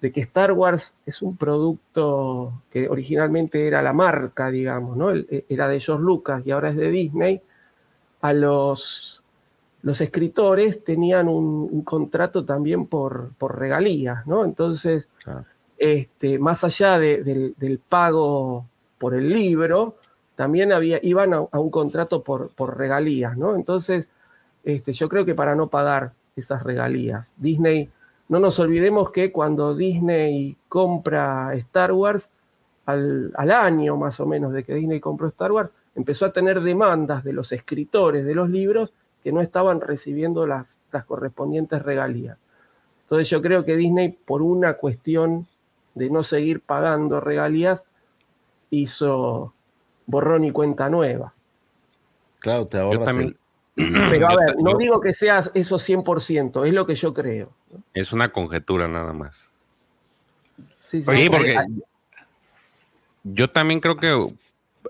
que Star Wars es un producto que originalmente era la marca, digamos, ¿no? E, era de George Lucas y ahora es de Disney, a los, los escritores tenían un, contrato también por, por regalías, ¿no? Entonces, este, más allá del pago por el libro, también había, iban a, un contrato por, por, regalías, ¿no? Entonces, este, yo creo que para no pagar esas regalías, Disney, no nos olvidemos que cuando Disney compra Star Wars, al, año más o menos de que Disney compró Star Wars, empezó a tener demandas de los escritores de los libros que no estaban recibiendo las, las correspondientes regalías. Entonces yo creo que Disney, por una cuestión de no seguir pagando regalías, hizo borrón y cuenta nueva. Claro, te ahorras también, Pero a ver, no digo que sea eso 100%, es lo que yo creo. Es una conjetura nada más. Sí, porque yo también creo que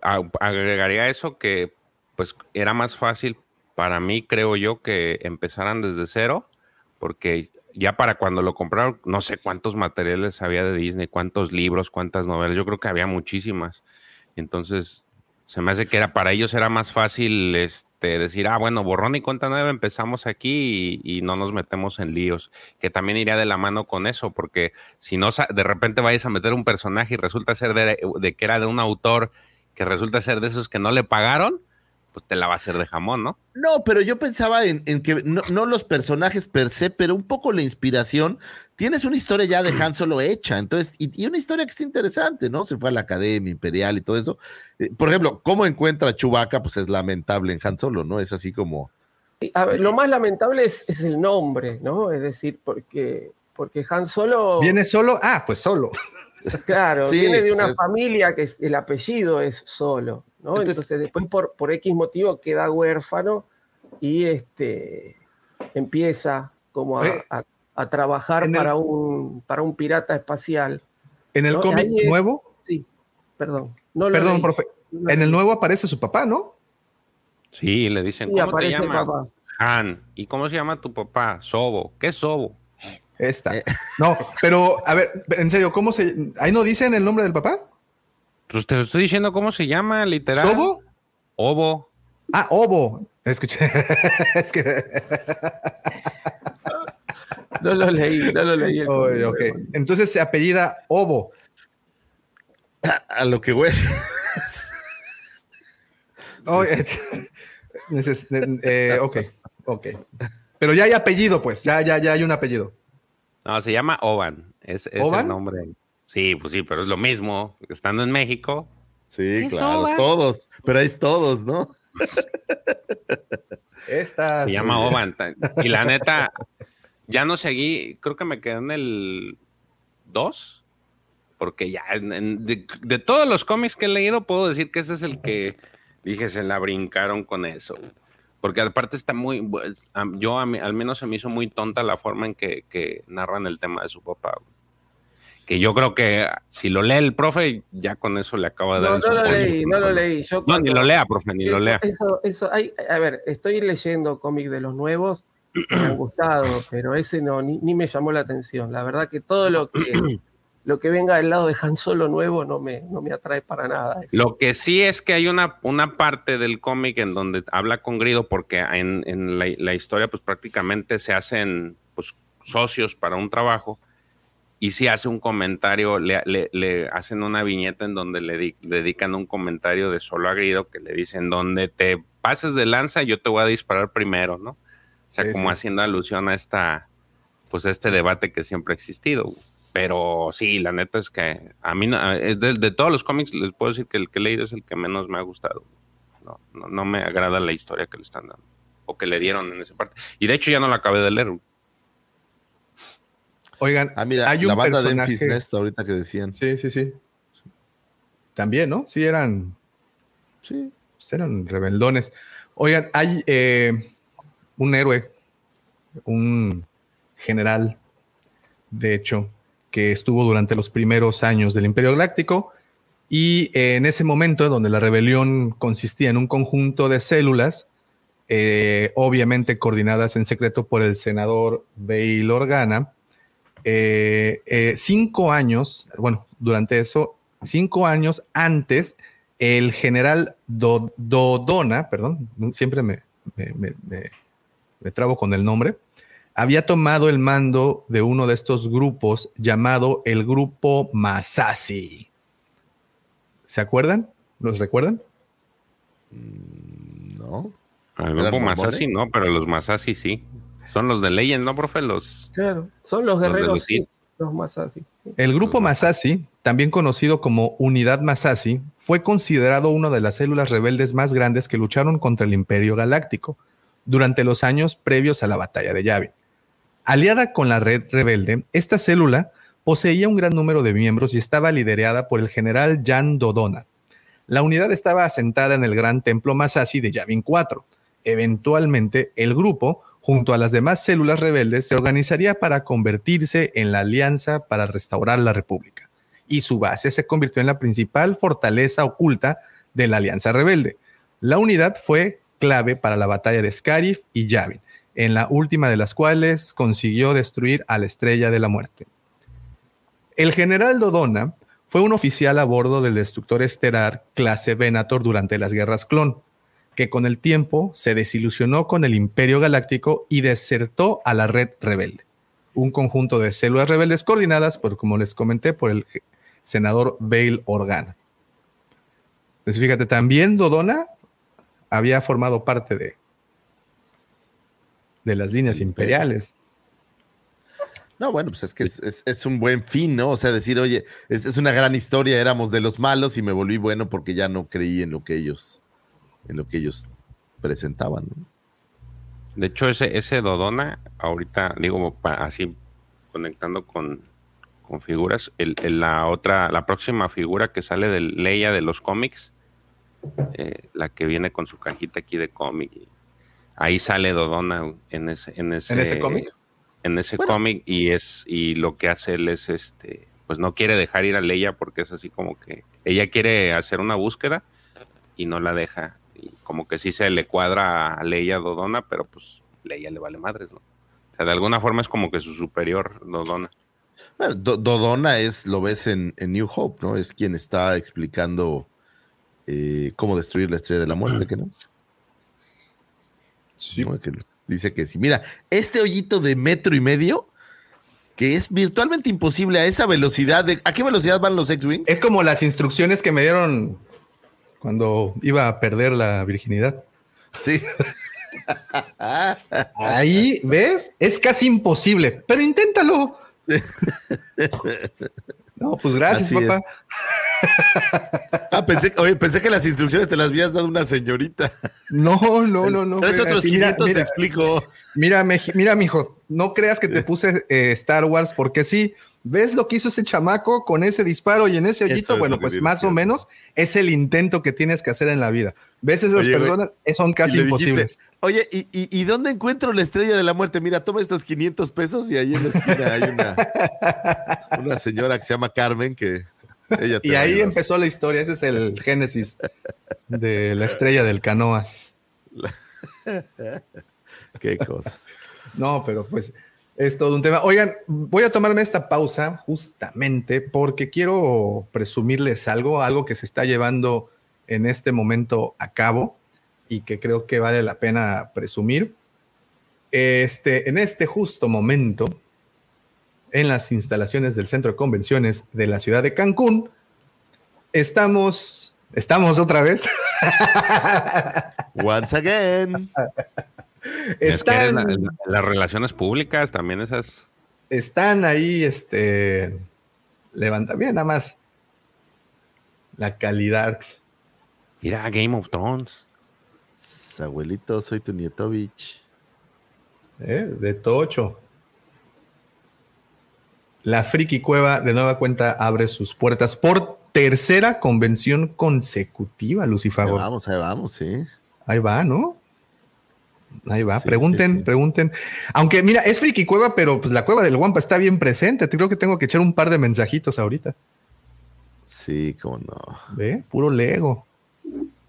agregaría eso que pues era más fácil para mí, creo yo, que empezaran desde cero, porque ya para cuando lo compraron, no sé cuántos materiales había de Disney, cuántos libros, cuántas novelas, yo creo que había muchísimas. Entonces, se me hace que era para ellos era más fácil este, decir, ah, bueno, borrón y cuenta nueva, empezamos aquí y, no nos metemos en líos, que también iría de la mano con eso, porque si no, de repente vayas a meter un personaje y resulta ser de, de que era de un autor que resulta ser de esos que no le pagaron, pues te la va a hacer de jamón, ¿no? No, pero yo pensaba en, que no, los personajes per se, pero un poco la inspiración. Tienes una historia ya de Han Solo hecha, entonces, y, una historia que está interesante, ¿no? Se fue a la Academia Imperial y todo eso. Eh, por ejemplo, ¿cómo encuentra a Chewbacca? Pues es lamentable en Han Solo, ¿no? Es así como. lo más lamentable es, el nombre, ¿no? Es decir, porque, porque Han Solo. ¿Viene solo? Ah, pues solo. Claro, viene de una familia que el apellido es Solo. Entonces, después por, por X motivo queda huérfano y este, empieza como a, a, trabajar para, un, para un pirata espacial. ¿En el cómic nuevo? Sí, perdón. perdón, profe. en el nuevo aparece su papá, ¿no? Sí, le dicen, ¿cómo te llamas? Han. ¿Y cómo se llama tu papá? Sobo. ¿Qué es Sobo? Esta. No, pero, a ver, en serio, ¿cómo se...? ¿Ahí no dicen el nombre del papá? Pues te estoy diciendo cómo se llama, literal. ¿Sobo? Ovo. Ah, Ovo. Escuché. es que. no lo leí, no lo leí. Entonces se apellida Ovo. A, lo que güey. oh, eh, ok, ok. Pero ya hay apellido, pues. Ya, ya, ya hay un apellido. No, se llama Ovan. Es, es el nombre. Sí, pues sí, pero es lo mismo. Estando en México. Sí, claro, todos. Pero es todos, ¿no? Esta. Se llama Ovan. Y la neta, ya no seguí. Creo que me quedé en el 2. Porque ya, de, todos los cómics que he leído, puedo decir que ese es el que dije, se la brincaron con eso. Porque aparte está muy. Yo, al menos se me hizo muy tonta la forma en que, que narran el tema de su papá que yo creo que si lo lee el profe, ya con eso le acaba de dar no, no lo leí, no lo leí. no, ni lo lea, profe, ni lo lea. Eso, eso hay, a ver, estoy leyendo cómics de los nuevos, me han gustado, pero ese no, ni, me llamó la atención. La verdad que todo lo que, lo que venga del lado de Han Solo nuevo no me, no me atrae para nada. Lo que sí es que hay una, una parte del cómic en donde habla con Grido, porque en, en la, la, historia pues prácticamente se hacen pues, socios para un trabajo y si hace un comentario, le, hacen una viñeta en donde le dedican un comentario de solo agrido que le dicen, donde te pases de lanza, yo te voy a disparar primero, ¿no? O sea, como haciendo alusión a esta, pues este debate que siempre ha existido. Pero sí, la neta es que a mí, de, de todos los cómics, les puedo decir que el que he leído es el que menos me ha gustado. No, no, no me agrada la historia que le están dando o que le dieron en esa parte. Y de hecho ya no la acabé de leer. Oigan, ah, mira, hay un la banda de Memphis Nest ahorita que decían. Sí, sí, sí. También, ¿no? Sí, eran. Sí, pues eran rebeldones. Oigan, hay eh, un héroe, un general, de hecho, que estuvo durante los primeros años del Imperio Galáctico. Y en ese momento, donde la rebelión consistía en un conjunto de células, eh, obviamente coordinadas en secreto por el senador Bail Organa, eh, eh, cinco años, bueno, durante eso, cinco años antes, el general Dodona, perdón, siempre me, me, trabo con el nombre, había tomado el mando de uno de estos grupos llamado el Grupo Masasi. ¿Se acuerdan? ¿Los recuerdan? Mm, no. El grupo Masasi no, pero los Masasi sí. Son los de Legend, ¿no, profe? Los, claro, son los guerreros, los, Masasi. El grupo Masasi, también conocido como Unidad Masasi, fue considerado una de las células rebeldes más grandes que lucharon contra el Imperio Galáctico durante los años previos a la batalla de Yavin. Aliada con la red rebelde, esta célula poseía un gran número de miembros y estaba liderada por el general Jan Dodona. La unidad estaba asentada en el gran templo Masasi de Yavin 4. Eventualmente, el grupo junto a las demás células rebeldes, se organizaría para convertirse en la Alianza para restaurar la República. Y su base se convirtió en la principal fortaleza oculta de la Alianza Rebelde. La unidad fue clave para la batalla de Scarif y Yavin, en la última de las cuales consiguió destruir a la Estrella de la Muerte. El general Dodona fue un oficial a bordo del destructor estelar clase Venator durante las guerras clon que con el tiempo se desilusionó con el Imperio Galáctico y desertó a la Red Rebelde, un conjunto de células rebeldes coordinadas por, como les comenté, por el senador Bail Organa. Entonces, fíjate, también Dodona había formado parte de, de las líneas imperiales. No, bueno, pues es que es, es, un buen fin, ¿no? O sea, decir, oye, es, es, una gran historia, éramos de los malos y me volví bueno porque ya no creí en lo que ellos, en lo que ellos presentaban. ¿no? De hecho, ese, ese Dodona, ahorita, digo, así conectando con, con figuras, el, el, la otra, la próxima figura que sale de Leia de los cómics, eh, la que viene con su cajita aquí de cómic. Ahí sale Dodona en ese, en ese, ¿En ese cómic en ese bueno. cómic y es y lo que hace él es este pues no quiere dejar ir a Leia porque es así como que ella quiere hacer una búsqueda y no la deja y como que sí se le cuadra a Leia Dodona pero pues Leia le vale madres no o sea de alguna forma es como que su superior Dodona bueno, Do Dodona es lo ves en, en, New Hope no es quien está explicando eh, cómo destruir la estrella de la muerte que no Sí. ¿no? Que dice que sí. Mira, este hoyito de metro y medio, que es virtualmente imposible a esa velocidad. De, ¿A qué velocidad van los X-Wings? Es como las instrucciones que me dieron cuando iba a perder la virginidad. Sí. Ahí, ¿ves? Es casi imposible, pero inténtalo. No, pues gracias, Así papá. ah, pensé, oye, pensé que las instrucciones te las habías dado una señorita. No, no, no, no. Tres otros 500 mira, te explico. Mira, mira, mijo, no creas que te puse eh, Star Wars porque sí. ¿Ves lo que hizo ese chamaco con ese disparo y en ese hoyito? Bueno, pues más o menos es el intento que tienes que hacer en la vida. ¿Ves esas Oye, personas? Wey, son casi imposibles. Dijiste, Oye, ¿y, y, y dónde encuentro la estrella de la muerte? Mira, toma estos 500 pesos y ahí en la esquina hay una, una señora que se llama Carmen que ella Y ahí empezó la historia, ese es el génesis de la estrella del canoas. Qué cosas. No, pero pues es todo un tema. Oigan, voy a tomarme esta pausa justamente porque quiero presumirles algo, algo que se está llevando en este momento a cabo y que creo que vale la pena presumir. Este, en este justo momento, en las instalaciones del Centro de Convenciones de la ciudad de Cancún, estamos, estamos otra vez. Once again. Están, es que la, la, las relaciones públicas también esas. Están ahí, este, levanta bien, nada más la calidad. Mira, Game of Thrones. Abuelito, soy tu nietovich. ¿Eh? De Tocho. La Friki Cueva de nueva cuenta abre sus puertas por tercera convención consecutiva, Lucifago. Ahí vamos, ahí vamos, sí. Ahí va, ¿no? Ahí va, sí, pregunten, sí, sí. pregunten. Aunque mira, es Friki Cueva, pero pues la cueva del Wampa está bien presente. Creo que tengo que echar un par de mensajitos ahorita. Sí, cómo no. ¿Ve? Puro Lego.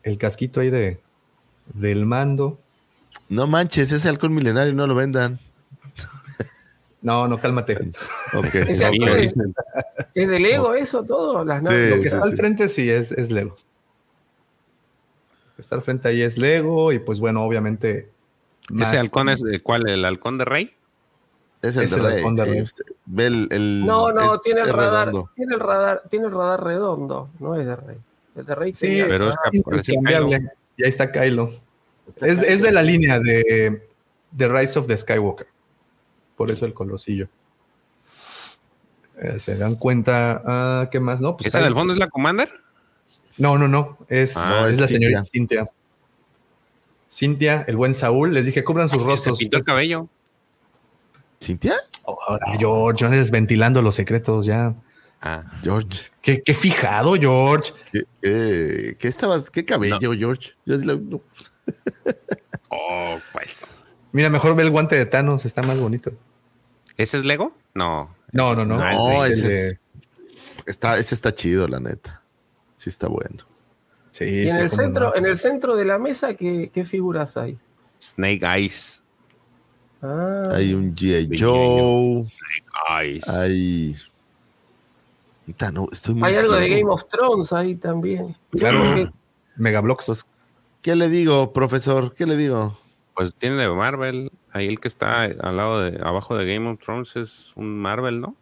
El casquito ahí de del mando. No manches, ese halcón milenario no lo vendan. No, no, cálmate. Okay. ¿Es, okay. es, ¿Es de Lego eso todo? Las sí, Lo que está al frente sí es, es Lego. Lo que está al frente ahí es Lego y pues bueno, obviamente ¿Ese halcón es de cuál? ¿El halcón de rey? Es el, Es de el rey, halcón de sí. rey. Usted ve el, el- No, no, es- tiene el radar, redondo. tiene el radar, tiene el radar redondo, no es de rey. El de rey Sí, pero es cambiable. Kylo. Y ahí está Kylo. Es, es de la línea de, de Rise of the Skywalker. Por eso el colorcillo. Eh, se dan cuenta. ah, ¿Qué más? No, pues ¿Esa del fondo es la Commander? No, no, no. Es, Ah, es es la Cintia. señorita Cintia. Cintia, el buen Saúl. Les dije, cubran sus rostros. pintó el cabello. ¿Cintia? Ahora, George, no desventilando los secretos ya. Ah, George. Qué, qué fijado, George. ¿Qué, qué, qué estabas? ¿Qué cabello, George? Yo así lo- no. oh, pues. Mira, mejor ve el guante de Thanos, está más bonito. ¿Ese es Lego? No. No, no, no. No, ese es- Está, ese está chido, la neta. Sí está bueno. Sí, Y en sí, el centro, no. en el centro de la mesa, ¿qué, qué figuras hay? Snake Eyes. Ah, Hay un G.I. Joe. Eyes. Hay. No, estoy muy hay algo de. Game of Thrones ahí también. Claro. que Megablox. Pues, ¿Qué le digo, profesor? ¿Qué le digo? Pues tiene de Marvel. Ahí el que está al lado de, abajo de Game of Thrones es un Marvel, ¿no?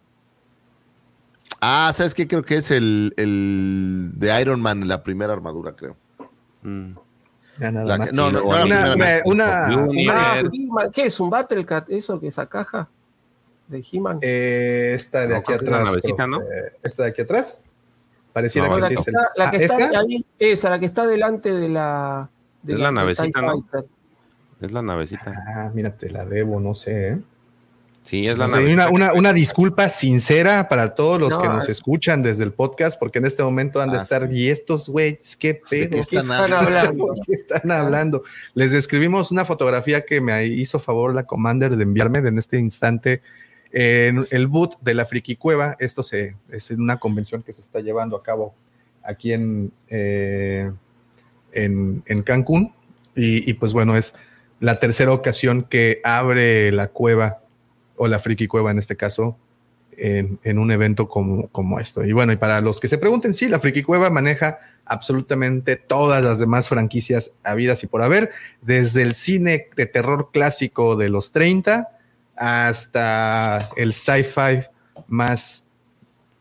Ah, ¿sabes qué? Creo que es el, el de Iron Man, la primera armadura, creo. Mm. Ya nada La más. que- no, no, no, una, la ¿Qué es un Battle Cat? ¿Eso que esa caja de He-Man? eh, esta de No, aquí que la atrás. navecita, ¿no? profe. Esta de aquí atrás. Pareciera No, que la, sí que es el. está, la que Ah, está ¿esta? ahí, esa, la que está delante de la. de Es la navecita, ¿no? Es la navecita. Ah, mira, te la debo, no sé. ¿eh? Sí, es la navecita. una, una, una disculpa sincera para todos los No, que nos escuchan desde el podcast, porque en este momento han de Ah, estar, y estos güeyes, qué pedo, qué están Están hablando. ¿De qué están hablando? Les describimos una fotografía que me hizo favor la Commander de enviarme en este instante en el boot de la Friki Cueva. Esto se, es en una convención que se está llevando a cabo aquí en, eh, en, en Cancún. Y, y pues bueno, es la tercera ocasión que abre la cueva, o la Friki Cueva en este caso, en, en un evento como, como esto. Y bueno, y para los que se pregunten, sí, la Friki Cueva maneja absolutamente todas las demás franquicias habidas y por haber, desde el cine de terror clásico de los 30 hasta el sci-fi más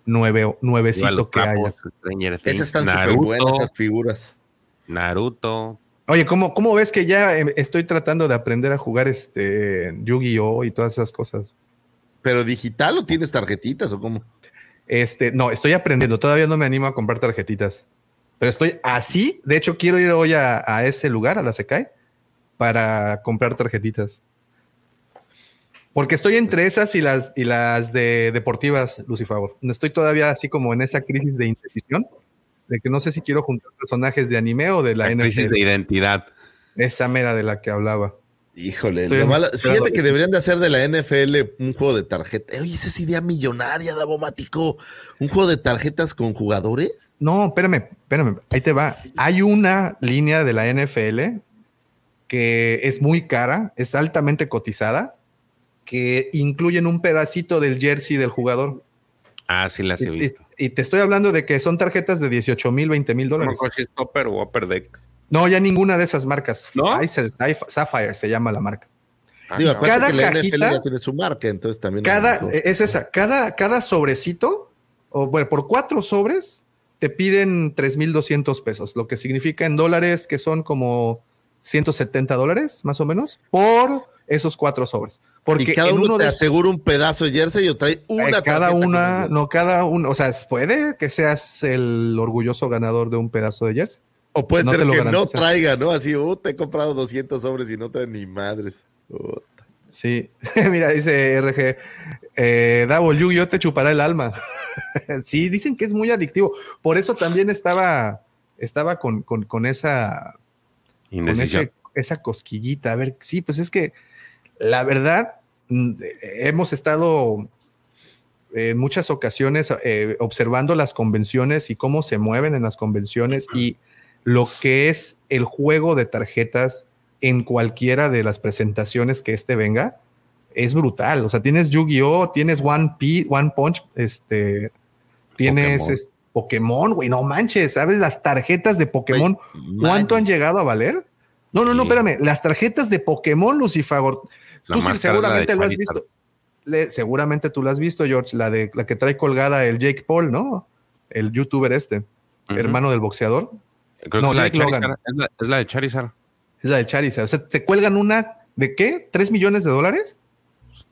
nueve, nuevecito que haya. trapos, Stranger Esas están súper buenas, esas figuras. Naruto. Oye, ¿cómo, ¿cómo ves que ya eh, estoy tratando de aprender a jugar este Yu-Gi-Oh y todas esas cosas? ¿Pero digital o tienes tarjetitas o cómo? Este, no, estoy aprendiendo. Todavía no me animo a comprar tarjetitas. Pero estoy así. De hecho, quiero ir hoy a, a ese lugar, a la Secai, para comprar tarjetitas. Porque estoy entre esas y las, y las de deportivas, Lucifavor. Estoy todavía así como en esa crisis de indecisión, de que no sé si quiero juntar personajes de anime o de la, La crisis NFL. de identidad. Esa mera de la que hablaba. Híjole, lo malo- fíjate que deberían de hacer de la NFL un juego de tarjetas. Oye, esa es idea millonaria, Davomático. Un juego de tarjetas con jugadores. No, espérame, espérame, ahí te va. Hay una línea de la NFL que es muy cara, es altamente cotizada, que incluyen un pedacito del jersey del jugador. Ah, sí las he visto. Y- te estoy hablando de que son tarjetas de 18 mil, 20 mil dólares. Topper o Upper Deck. No, ya ninguna de esas marcas. ¿No? Pfizer, Sapphire se llama la marca. Ah, Digo, Cada que la NFL cajita- ya tiene su marca, entonces también. Cada, es esa, cada, cada sobrecito, o bueno, por cuatro sobres, te piden 3,200 pesos, lo que significa en dólares que son como 170 dólares, más o menos, por esos cuatro sobres. Porque y cada en uno, uno te de asegura un pedazo de jersey o trae una eh, cada una, no cada uno, o sea, puede que seas el orgulloso ganador de un pedazo de jersey. O puede no ser que no traiga, ¿no? Así, uh, te he comprado 200 sobres y no trae ni madres. Uh, Sí, mira, dice RG, eh, Davo, el Yu-Gi-Oh te chupará el alma. sí, dicen que es muy adictivo. Por eso también estaba, estaba con, con- con esa, con ese- esa cosquillita. A ver, sí, pues es que la verdad, mm, hemos estado en muchas ocasiones eh, observando las convenciones y cómo se mueven en las convenciones y lo que es el juego de tarjetas en cualquiera de las presentaciones que este venga es brutal. O sea, tienes Yu-Gi-Oh, tienes One, P, One Punch, este, tienes Pokémon. güey, no manches, ¿sabes? Las tarjetas de Pokémon, ¿cuánto han llegado a valer? No, no, no, Sí. espérame, las tarjetas de Pokémon, Lucifagor, La tú sí seguramente lo has visto. Le- seguramente tú lo has visto, George, la de la que trae colgada el Jake Paul, ¿no? El youtuber este, Ujú. hermano del boxeador. Creo no, que es la Logan. Charizard. Es la, es la de Charizard. Es la de Charizard. O sea, te cuelgan una de qué? ¿Tres millones de dólares?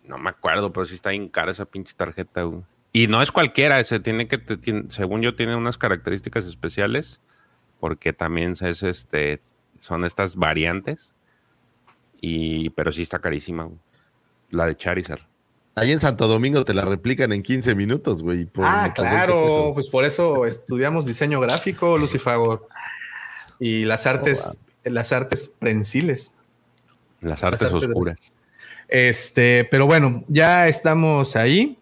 No me acuerdo, pero sí está bien cara esa pinche tarjeta, güey. Y no es cualquiera, ese tiene que, te- tiene- según yo, tiene unas características especiales, porque también es este, son estas variantes. Y, pero sí está carísima, güey. La de Charizard. Ahí en Santo Domingo te la replican en 15 minutos, güey. por- ah, por 20 claro. Pues por eso estudiamos diseño gráfico, Lucifagor. Y las artes, las artes prensiles. Las artes artes de- oscuras. Este, pero bueno, ya estamos ahí.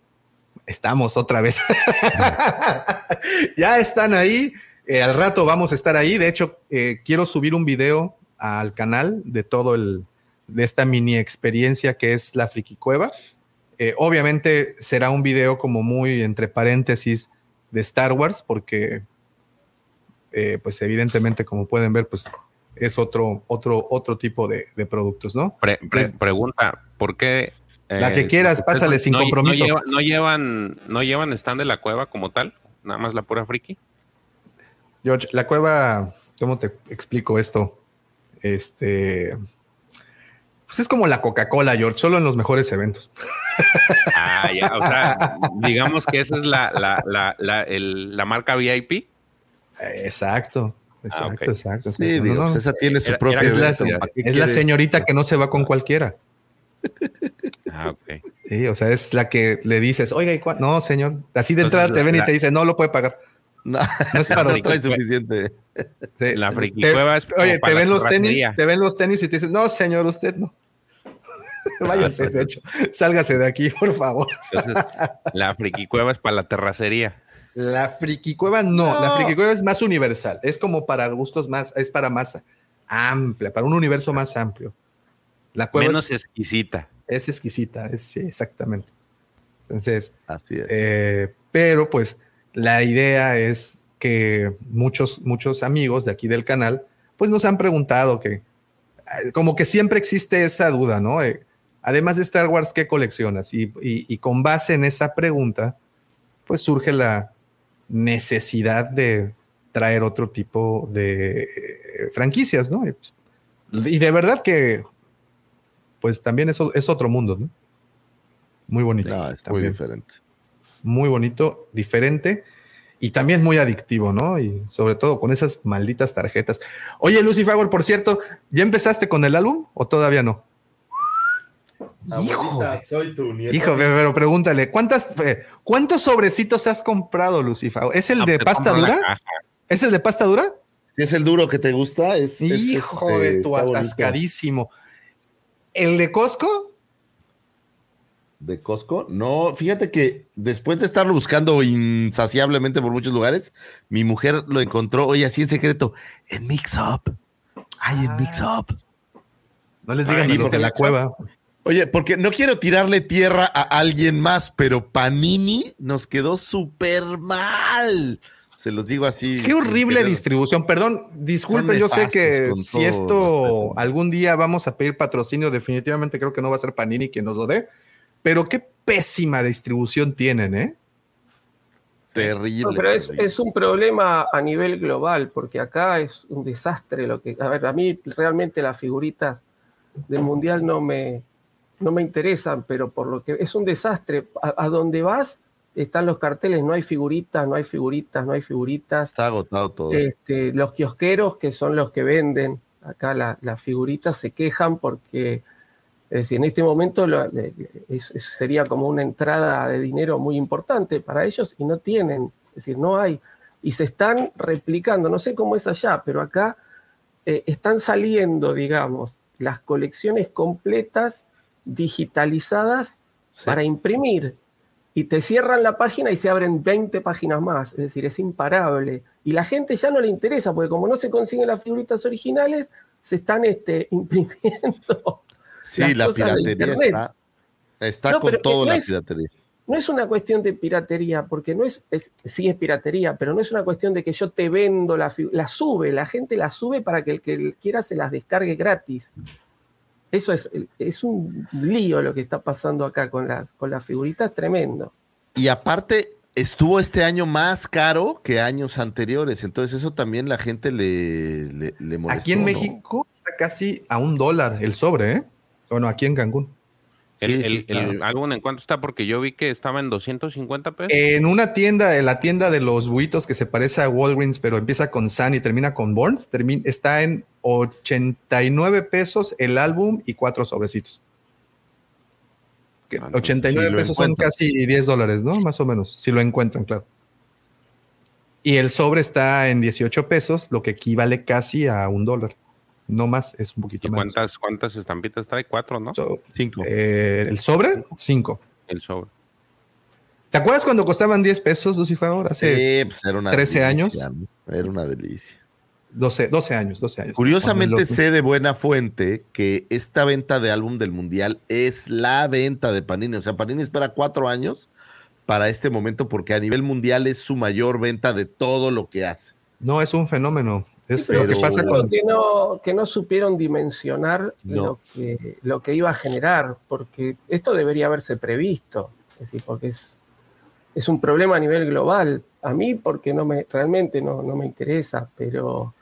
Estamos otra vez. ya están ahí. Eh, al rato vamos a estar ahí. De hecho, eh, quiero subir un video al canal de todo el de esta mini experiencia que es la Friki Cueva. Eh, obviamente será un video como muy entre paréntesis de Star Wars, porque, eh, pues evidentemente, como pueden ver, pues es otro, otro, otro tipo de, de productos, ¿no? Pre- pre- pregunta, ¿por qué? La eh, que quieras, ustedes pásale sin no- compromiso. No, lleva- no llevan, no llevan stand de la cueva como tal, nada más la pura friki. George, la cueva, ¿cómo te explico esto? Este, pues es como la Coca-Cola, George, solo en los mejores eventos. Ah, ya, o sea, digamos que esa es la, la, la, la, el- la marca VIP. Exacto, exacto, Ah, exacto. Sí, exacto. digo, No, no. pues esa tiene su Era- era es la, señorita que no se va con cualquiera. Ah, ok. Sí, o sea, es la que le dices, oiga, ¿y cua-?" no, señor. Así de Entonces, entrada te la- ven y te dicen, no lo puede pagar. No, No es para no suficiente. La friki Te- cueva es Oye, para te la ven los tenis, te ven los tenis y te dicen, no, señor, usted no. Váyase, de hecho, sálgase de aquí, por favor. Entonces, la friki cueva es para la terracería. La friki cueva no, la No. friki cueva es más universal, es como para gustos más, es para más amplia, para un universo más amplio. La cueva Menos es, exquisita. es exquisita, es, sí, exactamente. Entonces, Así es. Eh, pero pues la idea es que muchos, muchos amigos de aquí del canal, pues nos han preguntado que, eh, como que siempre existe esa duda, ¿no? Eh, además de Star Wars, ¿qué coleccionas? Y, y- y con base en esa pregunta, pues surge la necesidad de traer otro tipo de eh, franquicias, ¿no? Y, pues, y de verdad que, pues también es, o- es otro mundo, ¿no? Muy bonito. No, es muy diferente. Muy bonito, diferente y también muy adictivo, ¿no? Y sobre todo con esas malditas tarjetas. Oye, Lucy Favor, por cierto, ¿ya empezaste con el álbum o todavía no? Hijo, Abuelita, soy tu nieto. hijo, pero pregúntale, ¿cuántas, eh, ¿cuántos sobrecitos has comprado, Lucy Favor? ¿Es el Ah, de te pasta dura? ¿Es el de pasta dura? Si es el duro que te gusta, es. es, Hijo este, de tu está bonito. atascadísimo. ¿El de Costco? De Costco. No, fíjate que después de estarlo buscando insaciablemente por muchos lugares, mi mujer lo encontró, oye, así en secreto, en Mix Up. Ay, en Mix Up. No les Ah, digan ¿y los este de la cueva. Oye, porque no quiero tirarle tierra a alguien más, pero Panini nos quedó súper mal. Se los digo así. Qué horrible distribución. Perdón, disculpen, yo sé que si esto algún día vamos a pedir patrocinio, definitivamente creo que no va a ser Panini quien nos lo dé. Pero qué pésima distribución tienen, ¿eh? Terrible. No, pero es, un problema a nivel global, porque acá es un desastre lo que. A ver, a mí realmente las figuritas del mundial no me, no me interesan, pero por lo que es un desastre. A, a donde vas están los carteles, no hay figuritas, no hay figuritas, no hay figuritas. Está agotado todo. Este, los kiosqueros, que son los que venden acá la- las figuritas, se quejan porque es decir, en este momento lo- le- le- es- es- sería como una entrada de dinero muy importante para ellos y no tienen, es decir, no hay. Y se están replicando, no sé cómo es allá, pero acá eh, están saliendo, digamos, las colecciones completas digitalizadas Sí. para imprimir. Y te cierran la página y se abren 20 páginas más. Es decir, es imparable. Y la gente ya no le interesa, porque como no se consiguen las figuritas originales, se están este, imprimiendo. Sí, la piratería está, está No, con todo no la es- piratería. No es una cuestión de piratería, porque no es, es- sí es piratería, pero no es una cuestión de que yo te vendo la la sube, la gente la sube para que el que quiera se las descargue gratis. Eso es, es un lío lo que está pasando acá con las, con las figuritas, tremendo. Y aparte, estuvo este año más caro que años anteriores. Entonces, eso también la gente le, le, le molestó. Aquí en ¿no? México está casi a un dólar el sobre, ¿eh? Bueno, aquí en Cancún. El, Sí, sí el- está. el álbum en cuánto está, porque yo vi que estaba en 250 pesos. En una tienda, en la tienda de los buitos que se parece a Walgreens, pero empieza con Sun y termina con Burns, termi- está en 89 pesos el álbum y cuatro sobrecitos. Que Ah, entonces, 89 si pesos son casi 10 dólares, ¿no? Más o menos, si lo encuentran, claro. Y el sobre está en 18 pesos, lo que equivale casi a un dólar. No más, es un poquito ¿Y menos. cuántas, cuántas estampitas trae? Cuatro, ¿no? So, Cinco. eh, el sobre, 5. el sobre. ¿Te acuerdas cuando costaban 10 pesos, Lucifer? Hace Sí, pues era una 13 delicia, años. ¿no? Era una delicia. 12, 12 años, 12 años. Curiosamente sé de buena fuente que esta venta de álbum del Mundial es la venta de Panini. O sea, Panini espera cuatro años para este momento porque a nivel mundial es su mayor venta de todo lo que hace. No, es un fenómeno. Es Pero lo que pasa creo con... que no, que no supieron dimensionar No. lo, que, lo que iba a generar, porque esto debería haberse previsto, es decir, porque es, es un problema a nivel global. A mí, porque no me, realmente no, no me interesa, pero,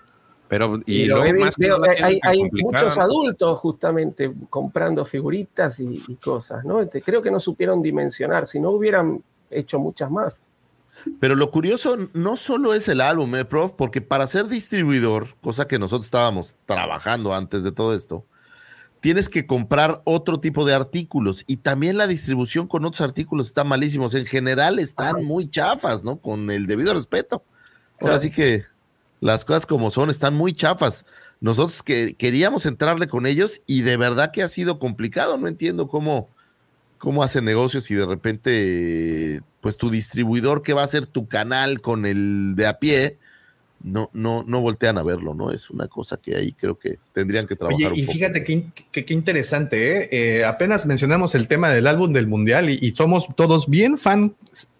Pero, y pero luego he- más veo- hay, hay muchos adultos justamente comprando figuritas y, y cosas, ¿no? Este, creo que no supieron dimensionar, si no hubieran hecho muchas más. Pero lo curioso no solo es el álbum, eh, prof, porque para ser distribuidor, cosa que nosotros estábamos trabajando antes de todo esto, tienes que comprar otro tipo de artículos y también la distribución con otros artículos está malísimos. En general están muy chafas, ¿no? Con el debido respeto. Ahora Claro. sí que las cosas como son están muy chafas. Nosotros que queríamos entrarle con ellos y de verdad que ha sido complicado. No entiendo cómo, cómo hacen negocios y de repente, pues tu distribuidor que va a ser tu canal con el de a pie, no, no, no voltean a verlo, ¿no? Es una cosa que ahí creo que tendrían que trabajar Oye, y fíjate qué, in- qué- qué interesante, ¿eh? Eh, apenas mencionamos el tema del álbum del Mundial y, y somos todos bien fans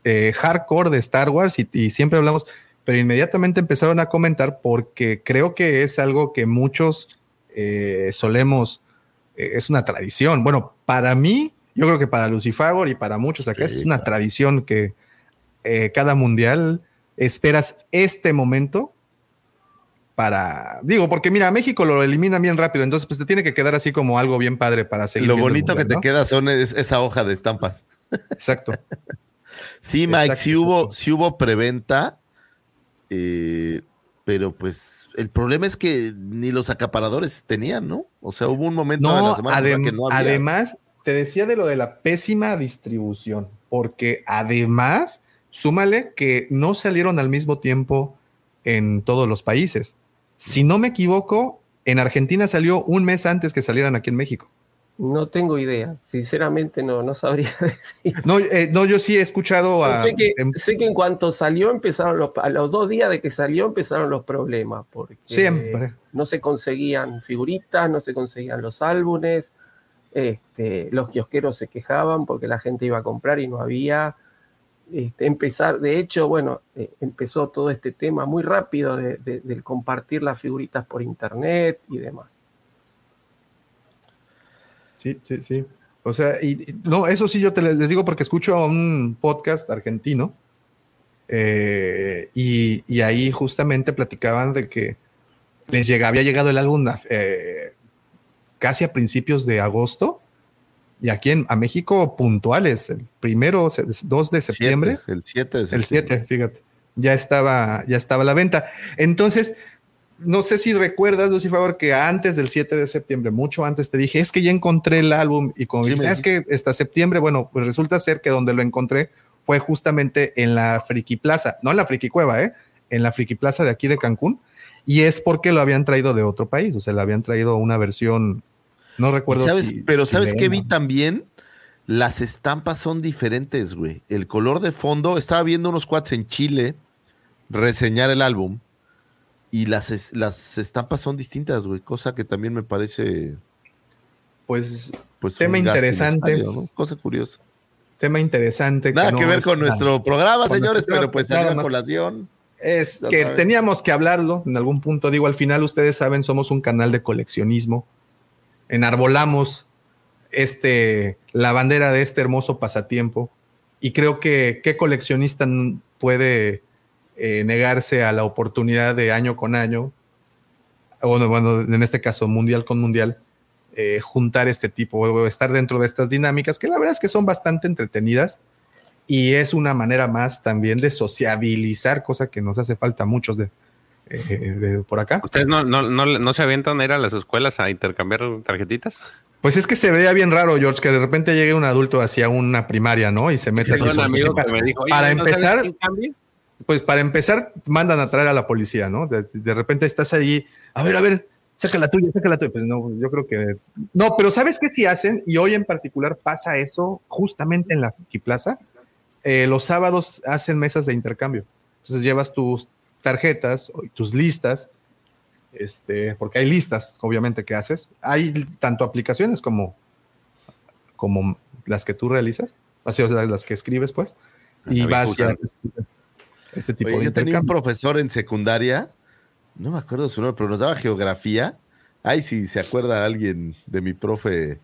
eh, hardcore de Star Wars y, y siempre hablamos, pero inmediatamente empezaron a comentar porque creo que es algo que muchos eh, solemos, es una tradición. Bueno, para mí, yo creo que para Lucifagor y para muchos acá Sí, es una claro. tradición que eh, cada mundial esperas este momento para, digo, porque mira, México lo elimina bien rápido, entonces pues te tiene que quedar así como algo bien padre para seguir. Lo bonito que te queda son es- esa hoja de estampas. Exacto. Sí, Mike, Exacto, sí hubo, exacto. sí hubo preventa, eh, pero pues el problema es que ni los acaparadores tenían, ¿no? O sea, hubo un momento de la semana adem- que no había. además, te decía de lo de la pésima distribución, porque además, súmale que no salieron al mismo tiempo en todos los países. Si no me equivoco, en Argentina salió un mes antes que salieran aquí en México. No tengo idea, sinceramente no, no sabría decir. No, eh, no yo sí he escuchado a... sé, que, em- sé que en cuanto salió empezaron los, a los dos días de que salió empezaron los problemas, porque Siempre. no se conseguían figuritas, no se conseguían los álbumes, este, los kiosqueros se quejaban porque la gente iba a comprar y no había. Este, empezar, de hecho, bueno, eh, empezó todo este tema muy rápido de, compartir las figuritas por internet y demás. Sí, sí, sí. O sea, y, no, eso sí yo te les digo porque escucho a un podcast argentino eh, y, ahí justamente platicaban de que les llega, había llegado el álbum eh, casi a principios de agosto y aquí en, a México puntuales, el primero, se- 2 de septiembre. Siete, el 7 de El 7, fíjate. Ya estaba, ya estaba a la venta. Entonces, no sé si recuerdas, Lucy Favor, que antes del 7 de septiembre, mucho antes, te dije, es que ya encontré el álbum. Y como Sí, dices, me es que hasta septiembre, bueno, pues resulta ser que donde lo encontré fue justamente en la Friki Plaza, no en la Friki Cueva, ¿eh? En la Friki Plaza de aquí de Cancún. Y es porque lo habían traído de otro país, o sea, le habían traído una versión, no recuerdo ¿Sabes? si- pero si ¿sabes qué vi también? Las estampas son diferentes, güey. El color de fondo, estaba viendo unos cuates en Chile reseñar el álbum y las, es- las estampas son distintas, güey, cosa que también me parece Pues pues Tema interesante. Cosa curiosa. tema interesante. Nada que no ver con nada. nuestro programa, Con señores, nuestro pero pues salió a colación. Es que saben. teníamos que hablarlo en algún punto. Digo, al final ustedes saben, somos un canal de coleccionismo. Enarbolamos este, la bandera de este hermoso pasatiempo. Y creo que qué coleccionista puede eh, negarse a la oportunidad de año con año, o bueno, en este caso mundial con mundial, eh, juntar este tipo o estar dentro de estas dinámicas que la verdad es que son bastante entretenidas y es una manera más también de sociabilizar, cosa que nos hace falta a muchos de, eh, de por acá. ¿Ustedes no, no, no, no se avientan a ir a las escuelas a intercambiar tarjetitas? Pues es que se vería bien raro, George, que de repente llegue un adulto hacia una primaria, ¿no? Y se. Tengo un su- amigo para, me dijo, "Oye, para ¿no sabes empezar, quién cambia?" pues para empezar, mandan a traer a la policía, ¿no? De, de repente estás allí, a ver, a ver, saca la tuya, saca la tuya. Pues no, yo creo que. No, pero ¿sabes qué sí hacen? Y hoy en particular pasa eso justamente en la Friki Plaza. Eh, los sábados hacen mesas de intercambio. Entonces llevas tus tarjetas, tus listas, este, porque hay listas, obviamente, que haces. Hay tanto aplicaciones como, como las que tú realizas, así, o sea, las que escribes, pues, y vas haces este tipo Oye, de yo tenía un profesor en secundaria no me acuerdo su nombre, pero nos daba geografía. Ay, si se acuerda alguien de mi profe,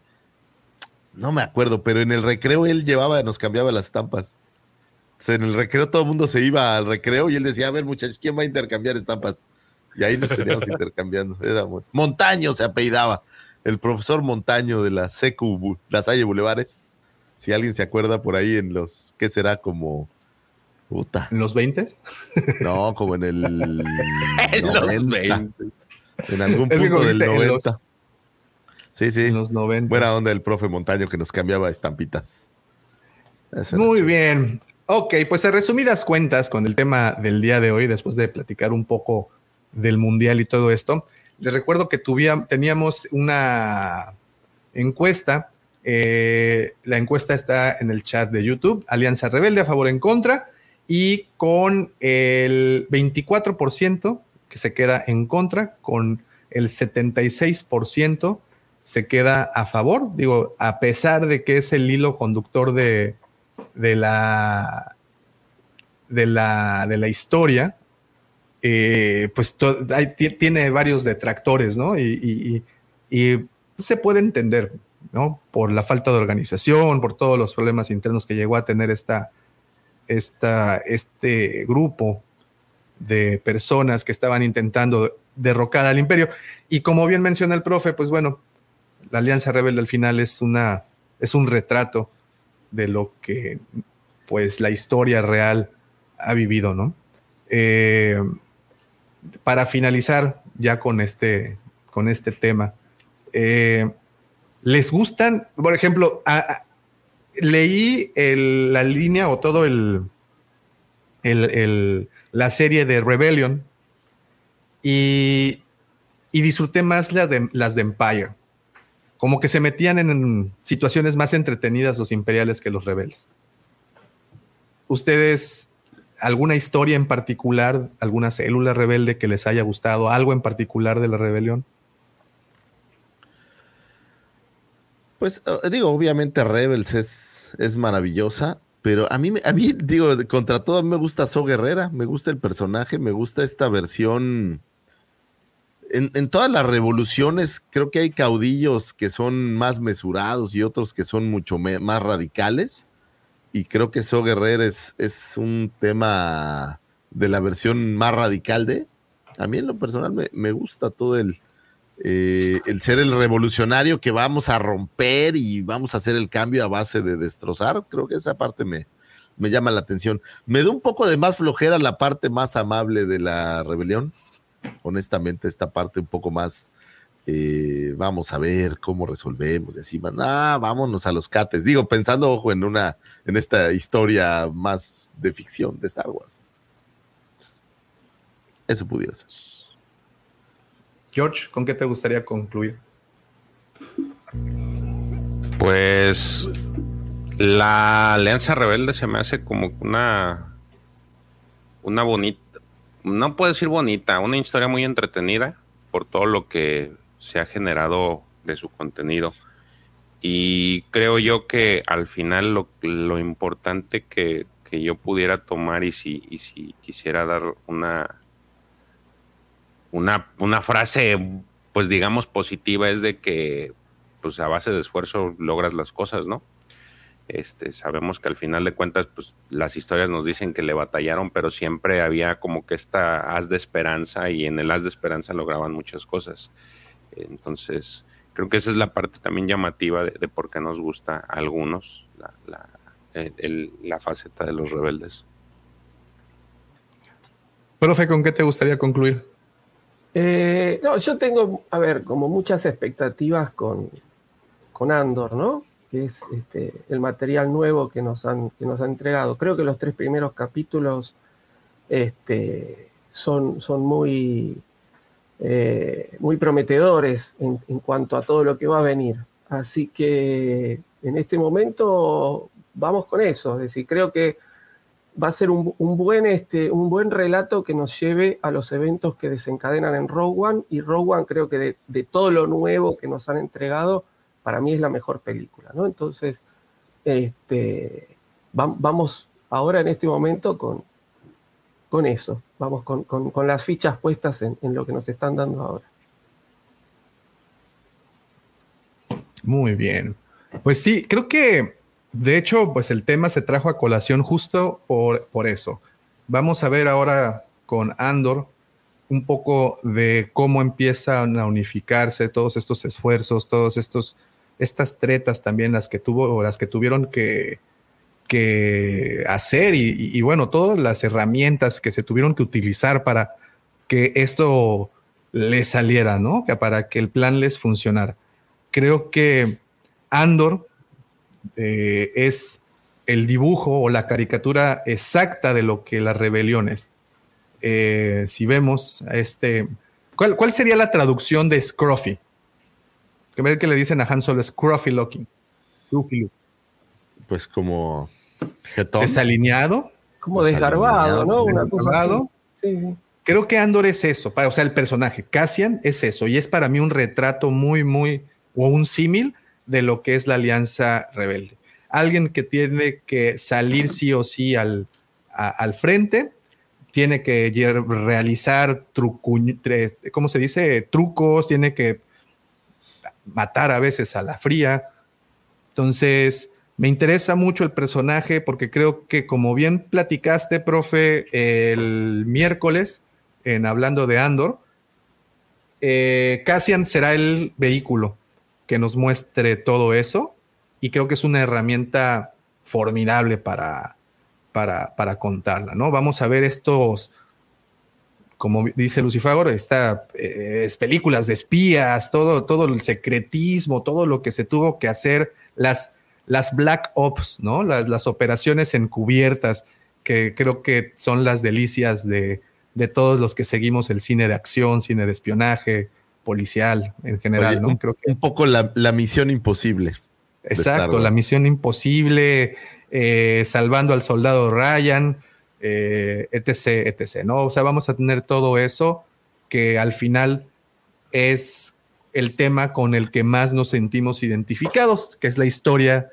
no me acuerdo, pero en el recreo él llevaba, nos cambiaba las estampas. En el recreo todo el mundo se iba al recreo y él decía, a ver muchachos, ¿quién va a intercambiar estampas? Y ahí nos teníamos intercambiando. Era Montaño se apellidaba. El profesor Montaño de la CQ, la Salle Bulevares. Si alguien se acuerda por ahí en los, ¿qué será? Como Puta. ¿En los 20? No, como en el. en los 20. En algún punto del 90. Los, sí, sí. En los 90. Buena onda el profe Montaño que nos cambiaba estampitas. Muy bien. Ok, pues a resumidas cuentas con el tema del día de hoy, después de platicar un poco del mundial y todo esto, les recuerdo que teníamos una encuesta. Eh, la encuesta está en el chat de YouTube, Alianza Rebelde a favor en contra y con el 24% que se queda en contra, con el 76% se queda a favor, digo, a pesar de que es el hilo conductor de, de, la, de, la, de la historia, eh, pues tiene varios detractores, ¿no? Y, se puede entender, ¿no? Por la falta de organización, por todos los problemas internos que llegó a tener esta, esta, este grupo de personas que estaban intentando derrocar al imperio. Y como bien menciona el profe, pues bueno, la Alianza Rebelde al final es, una, es un retrato de lo que pues la historia real ha vivido, ¿no? Eh, para finalizar ya con este, con este tema, eh, ¿les gustan, por ejemplo, leí la línea o todo el, la serie de Rebellion y, disfruté más de, las de Empire. Como que se metían en situaciones más entretenidas los imperiales que los rebeldes. ¿Ustedes alguna historia en particular, alguna célula rebelde que les haya gustado, algo en particular de la rebelión? Pues eh, digo, obviamente Rebels es, es maravillosa, pero a mí, a mí, digo, contra todo, me gusta So Guerrera, me gusta el personaje, me gusta esta versión. En, todas las revoluciones creo que hay caudillos que son más mesurados y otros que son mucho más radicales. Y creo que So Guerrera es, es un tema de la versión más radical de. A mí en lo personal me, me gusta todo el, eh, el ser el revolucionario que vamos a romper y vamos a hacer el cambio a base de destrozar, creo que esa parte me, me llama la atención. Me da un poco de más flojera la parte más amable de la rebelión. Honestamente, esta parte un poco más, eh, vamos a ver cómo resolvemos y así, ah, vámonos a los cates. Digo, pensando, ojo, en una, en esta historia más de ficción de Star Wars. Eso pudiera ser. George, ¿con qué te gustaría concluir? Pues la Alianza Rebelde se me hace como una una bonita, no puedo decir bonita, una historia muy entretenida por todo lo que se ha generado de su contenido. Y creo yo que al final lo, importante que, que, yo pudiera tomar y si, y si quisiera dar una, una, una frase, pues digamos, positiva es de que pues a base de esfuerzo logras las cosas, ¿no? Este, sabemos que al final de cuentas, pues las historias nos dicen que le batallaron, pero siempre había como que esta haz de esperanza y en el haz de esperanza lograban muchas cosas. Entonces, creo que esa es la parte también llamativa de, por qué nos gusta a algunos la, la faceta de los rebeldes. Profe, ¿con qué te gustaría concluir? Eh, no, yo tengo, a ver, como muchas expectativas con, con Andor, ¿no? Que es este, el material nuevo que nos, han, que nos entregado. Creo que los tres primeros capítulos este, son, son muy, eh, muy prometedores en, en, cuanto a todo lo que va a venir. Así que en este momento vamos con eso. Es decir, creo que va a ser un, buen, este, un buen relato que nos lleve a los eventos que desencadenan en Rogue One. Y Rogue One creo que de, todo lo nuevo que nos han entregado, para mí es la mejor película. ¿no? Entonces, este, vamos ahora en este momento con, con eso, vamos con, con- con las fichas puestas en, en lo que nos están dando ahora. Muy bien. Pues sí, creo que de hecho, pues el tema se trajo a colación justo por, por eso. Vamos a ver ahora con Andor un poco de cómo empiezan a unificarse todos estos esfuerzos, todos estos estas tretas también las que tuvo o las que tuvieron que, que hacer y, bueno, todas las herramientas que se tuvieron que utilizar para que esto les saliera, ¿no? Para que el plan les funcionara. Creo que Andor eh, es el dibujo o la caricatura exacta de lo que la rebelión es. Eh, si vemos este, ¿cuál, cuál sería la traducción de Scruffy? Que ve que le dicen a Han Solo Scruffy looking. Scruffy. Pues como jetón. Desalineado. Como desgarbado, ¿no? Una cosa así. Desgarbado. Sí, sí. Creo que Andor es eso, o sea, el personaje. Cassian es eso, y es para mí un retrato muy, muy, o un símil de lo que es la Alianza Rebelde. Alguien que tiene que salir sí o sí al, a- al frente, tiene que realizar trucu- ¿cómo se dice? Trucos, tiene que matar a veces a la fría. Entonces, me interesa mucho el personaje porque creo que como bien platicaste, profe, el miércoles, en hablando de Andor, eh, Cassian será el vehículo que nos muestre todo eso y creo que es una herramienta formidable para, para, para contarla, ¿no? Vamos a ver estos, como dice Lucifagor, esta, eh, es películas de espías, todo, todo el secretismo, todo lo que se tuvo que hacer, las, las black ops, ¿no? Las, las operaciones encubiertas, que creo que son las delicias de, de todos los que seguimos el cine de acción, cine de espionaje, policial en general, Oye, ¿no? un, Creo que un poco la, la misión imposible. Exacto, la misión imposible, eh, salvando al soldado Ryan, eh, etc, etc, ¿no? O sea, vamos a tener todo eso que al final es el tema con el que más nos sentimos identificados, que es la historia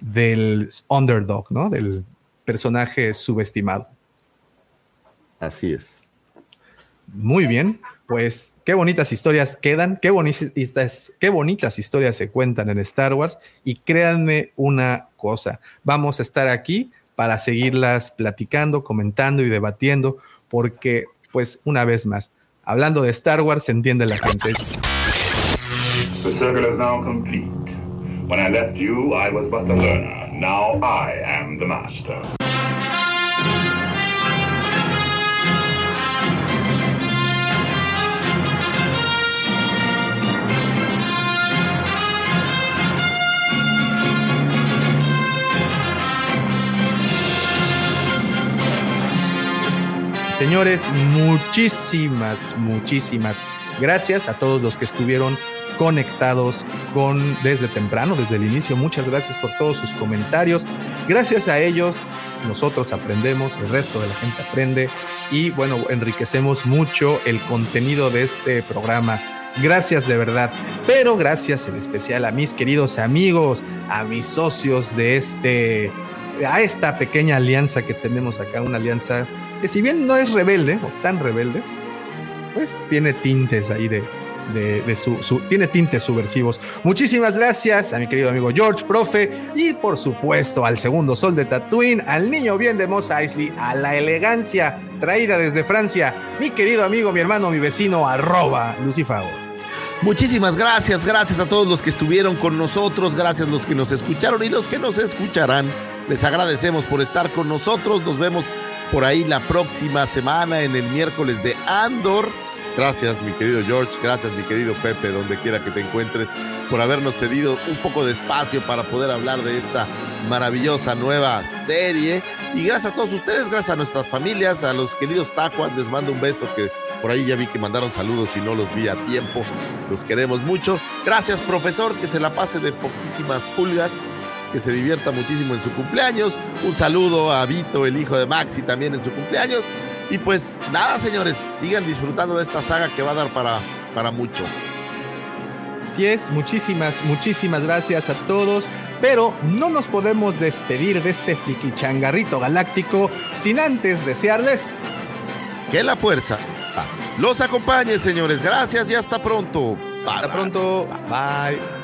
del underdog, ¿no? Del personaje subestimado. Así es. Muy bien, pues qué bonitas historias quedan, qué bonitas, qué bonitas historias se cuentan en Star Wars y créanme una cosa, vamos a estar aquí para seguirlas platicando, comentando y debatiendo porque pues una vez más, hablando de Star Wars se entiende la gente. The circle is now complete. When I left you, I was but the learner. Now I am the master. Señores, muchísimas, muchísimas gracias a todos los que estuvieron conectados con desde temprano, desde el inicio. Muchas gracias por todos sus comentarios. Gracias a ellos nosotros aprendemos, el resto de la gente aprende y bueno, enriquecemos mucho el contenido de este programa. Gracias de verdad, pero gracias en especial a mis queridos amigos, a mis socios de este a esta pequeña alianza que tenemos acá, una alianza que si bien no es rebelde o tan rebelde, pues tiene tintes ahí de, de, su, tiene tintes subversivos. Muchísimas gracias a mi querido amigo George, profe, y por supuesto al segundo sol de Tatooine, al niño bien de Mos Eisley, a la elegancia traída desde Francia, mi querido amigo, mi hermano, mi vecino, arroba Lucifago. Muchísimas gracias, gracias a todos los que estuvieron con nosotros, gracias a los que nos escucharon y los que nos escucharán. Les agradecemos por estar con nosotros. Nos vemos por ahí la próxima semana en el miércoles de Andor. Gracias, mi querido George, gracias, mi querido Pepe, donde quiera que te encuentres, por habernos cedido un poco de espacio para poder hablar de esta maravillosa nueva serie. Y gracias a todos ustedes, gracias a nuestras familias, a los queridos tacuas, les mando un beso que por ahí ya vi que mandaron saludos y no los vi a tiempo. Los queremos mucho. Gracias, profesor, que se la pase de poquísimas pulgas, que se divierta muchísimo en su cumpleaños. Un saludo a Vito, el hijo de Maxi, también en su cumpleaños. Y pues nada, señores, sigan disfrutando de esta saga que va a dar para, para mucho. Así es, muchísimas, muchísimas gracias a todos. Pero no nos podemos despedir de este changarrito galáctico sin antes desearles Que la fuerza los acompañe, señores. Gracias y hasta pronto. Hasta pronto. Bye.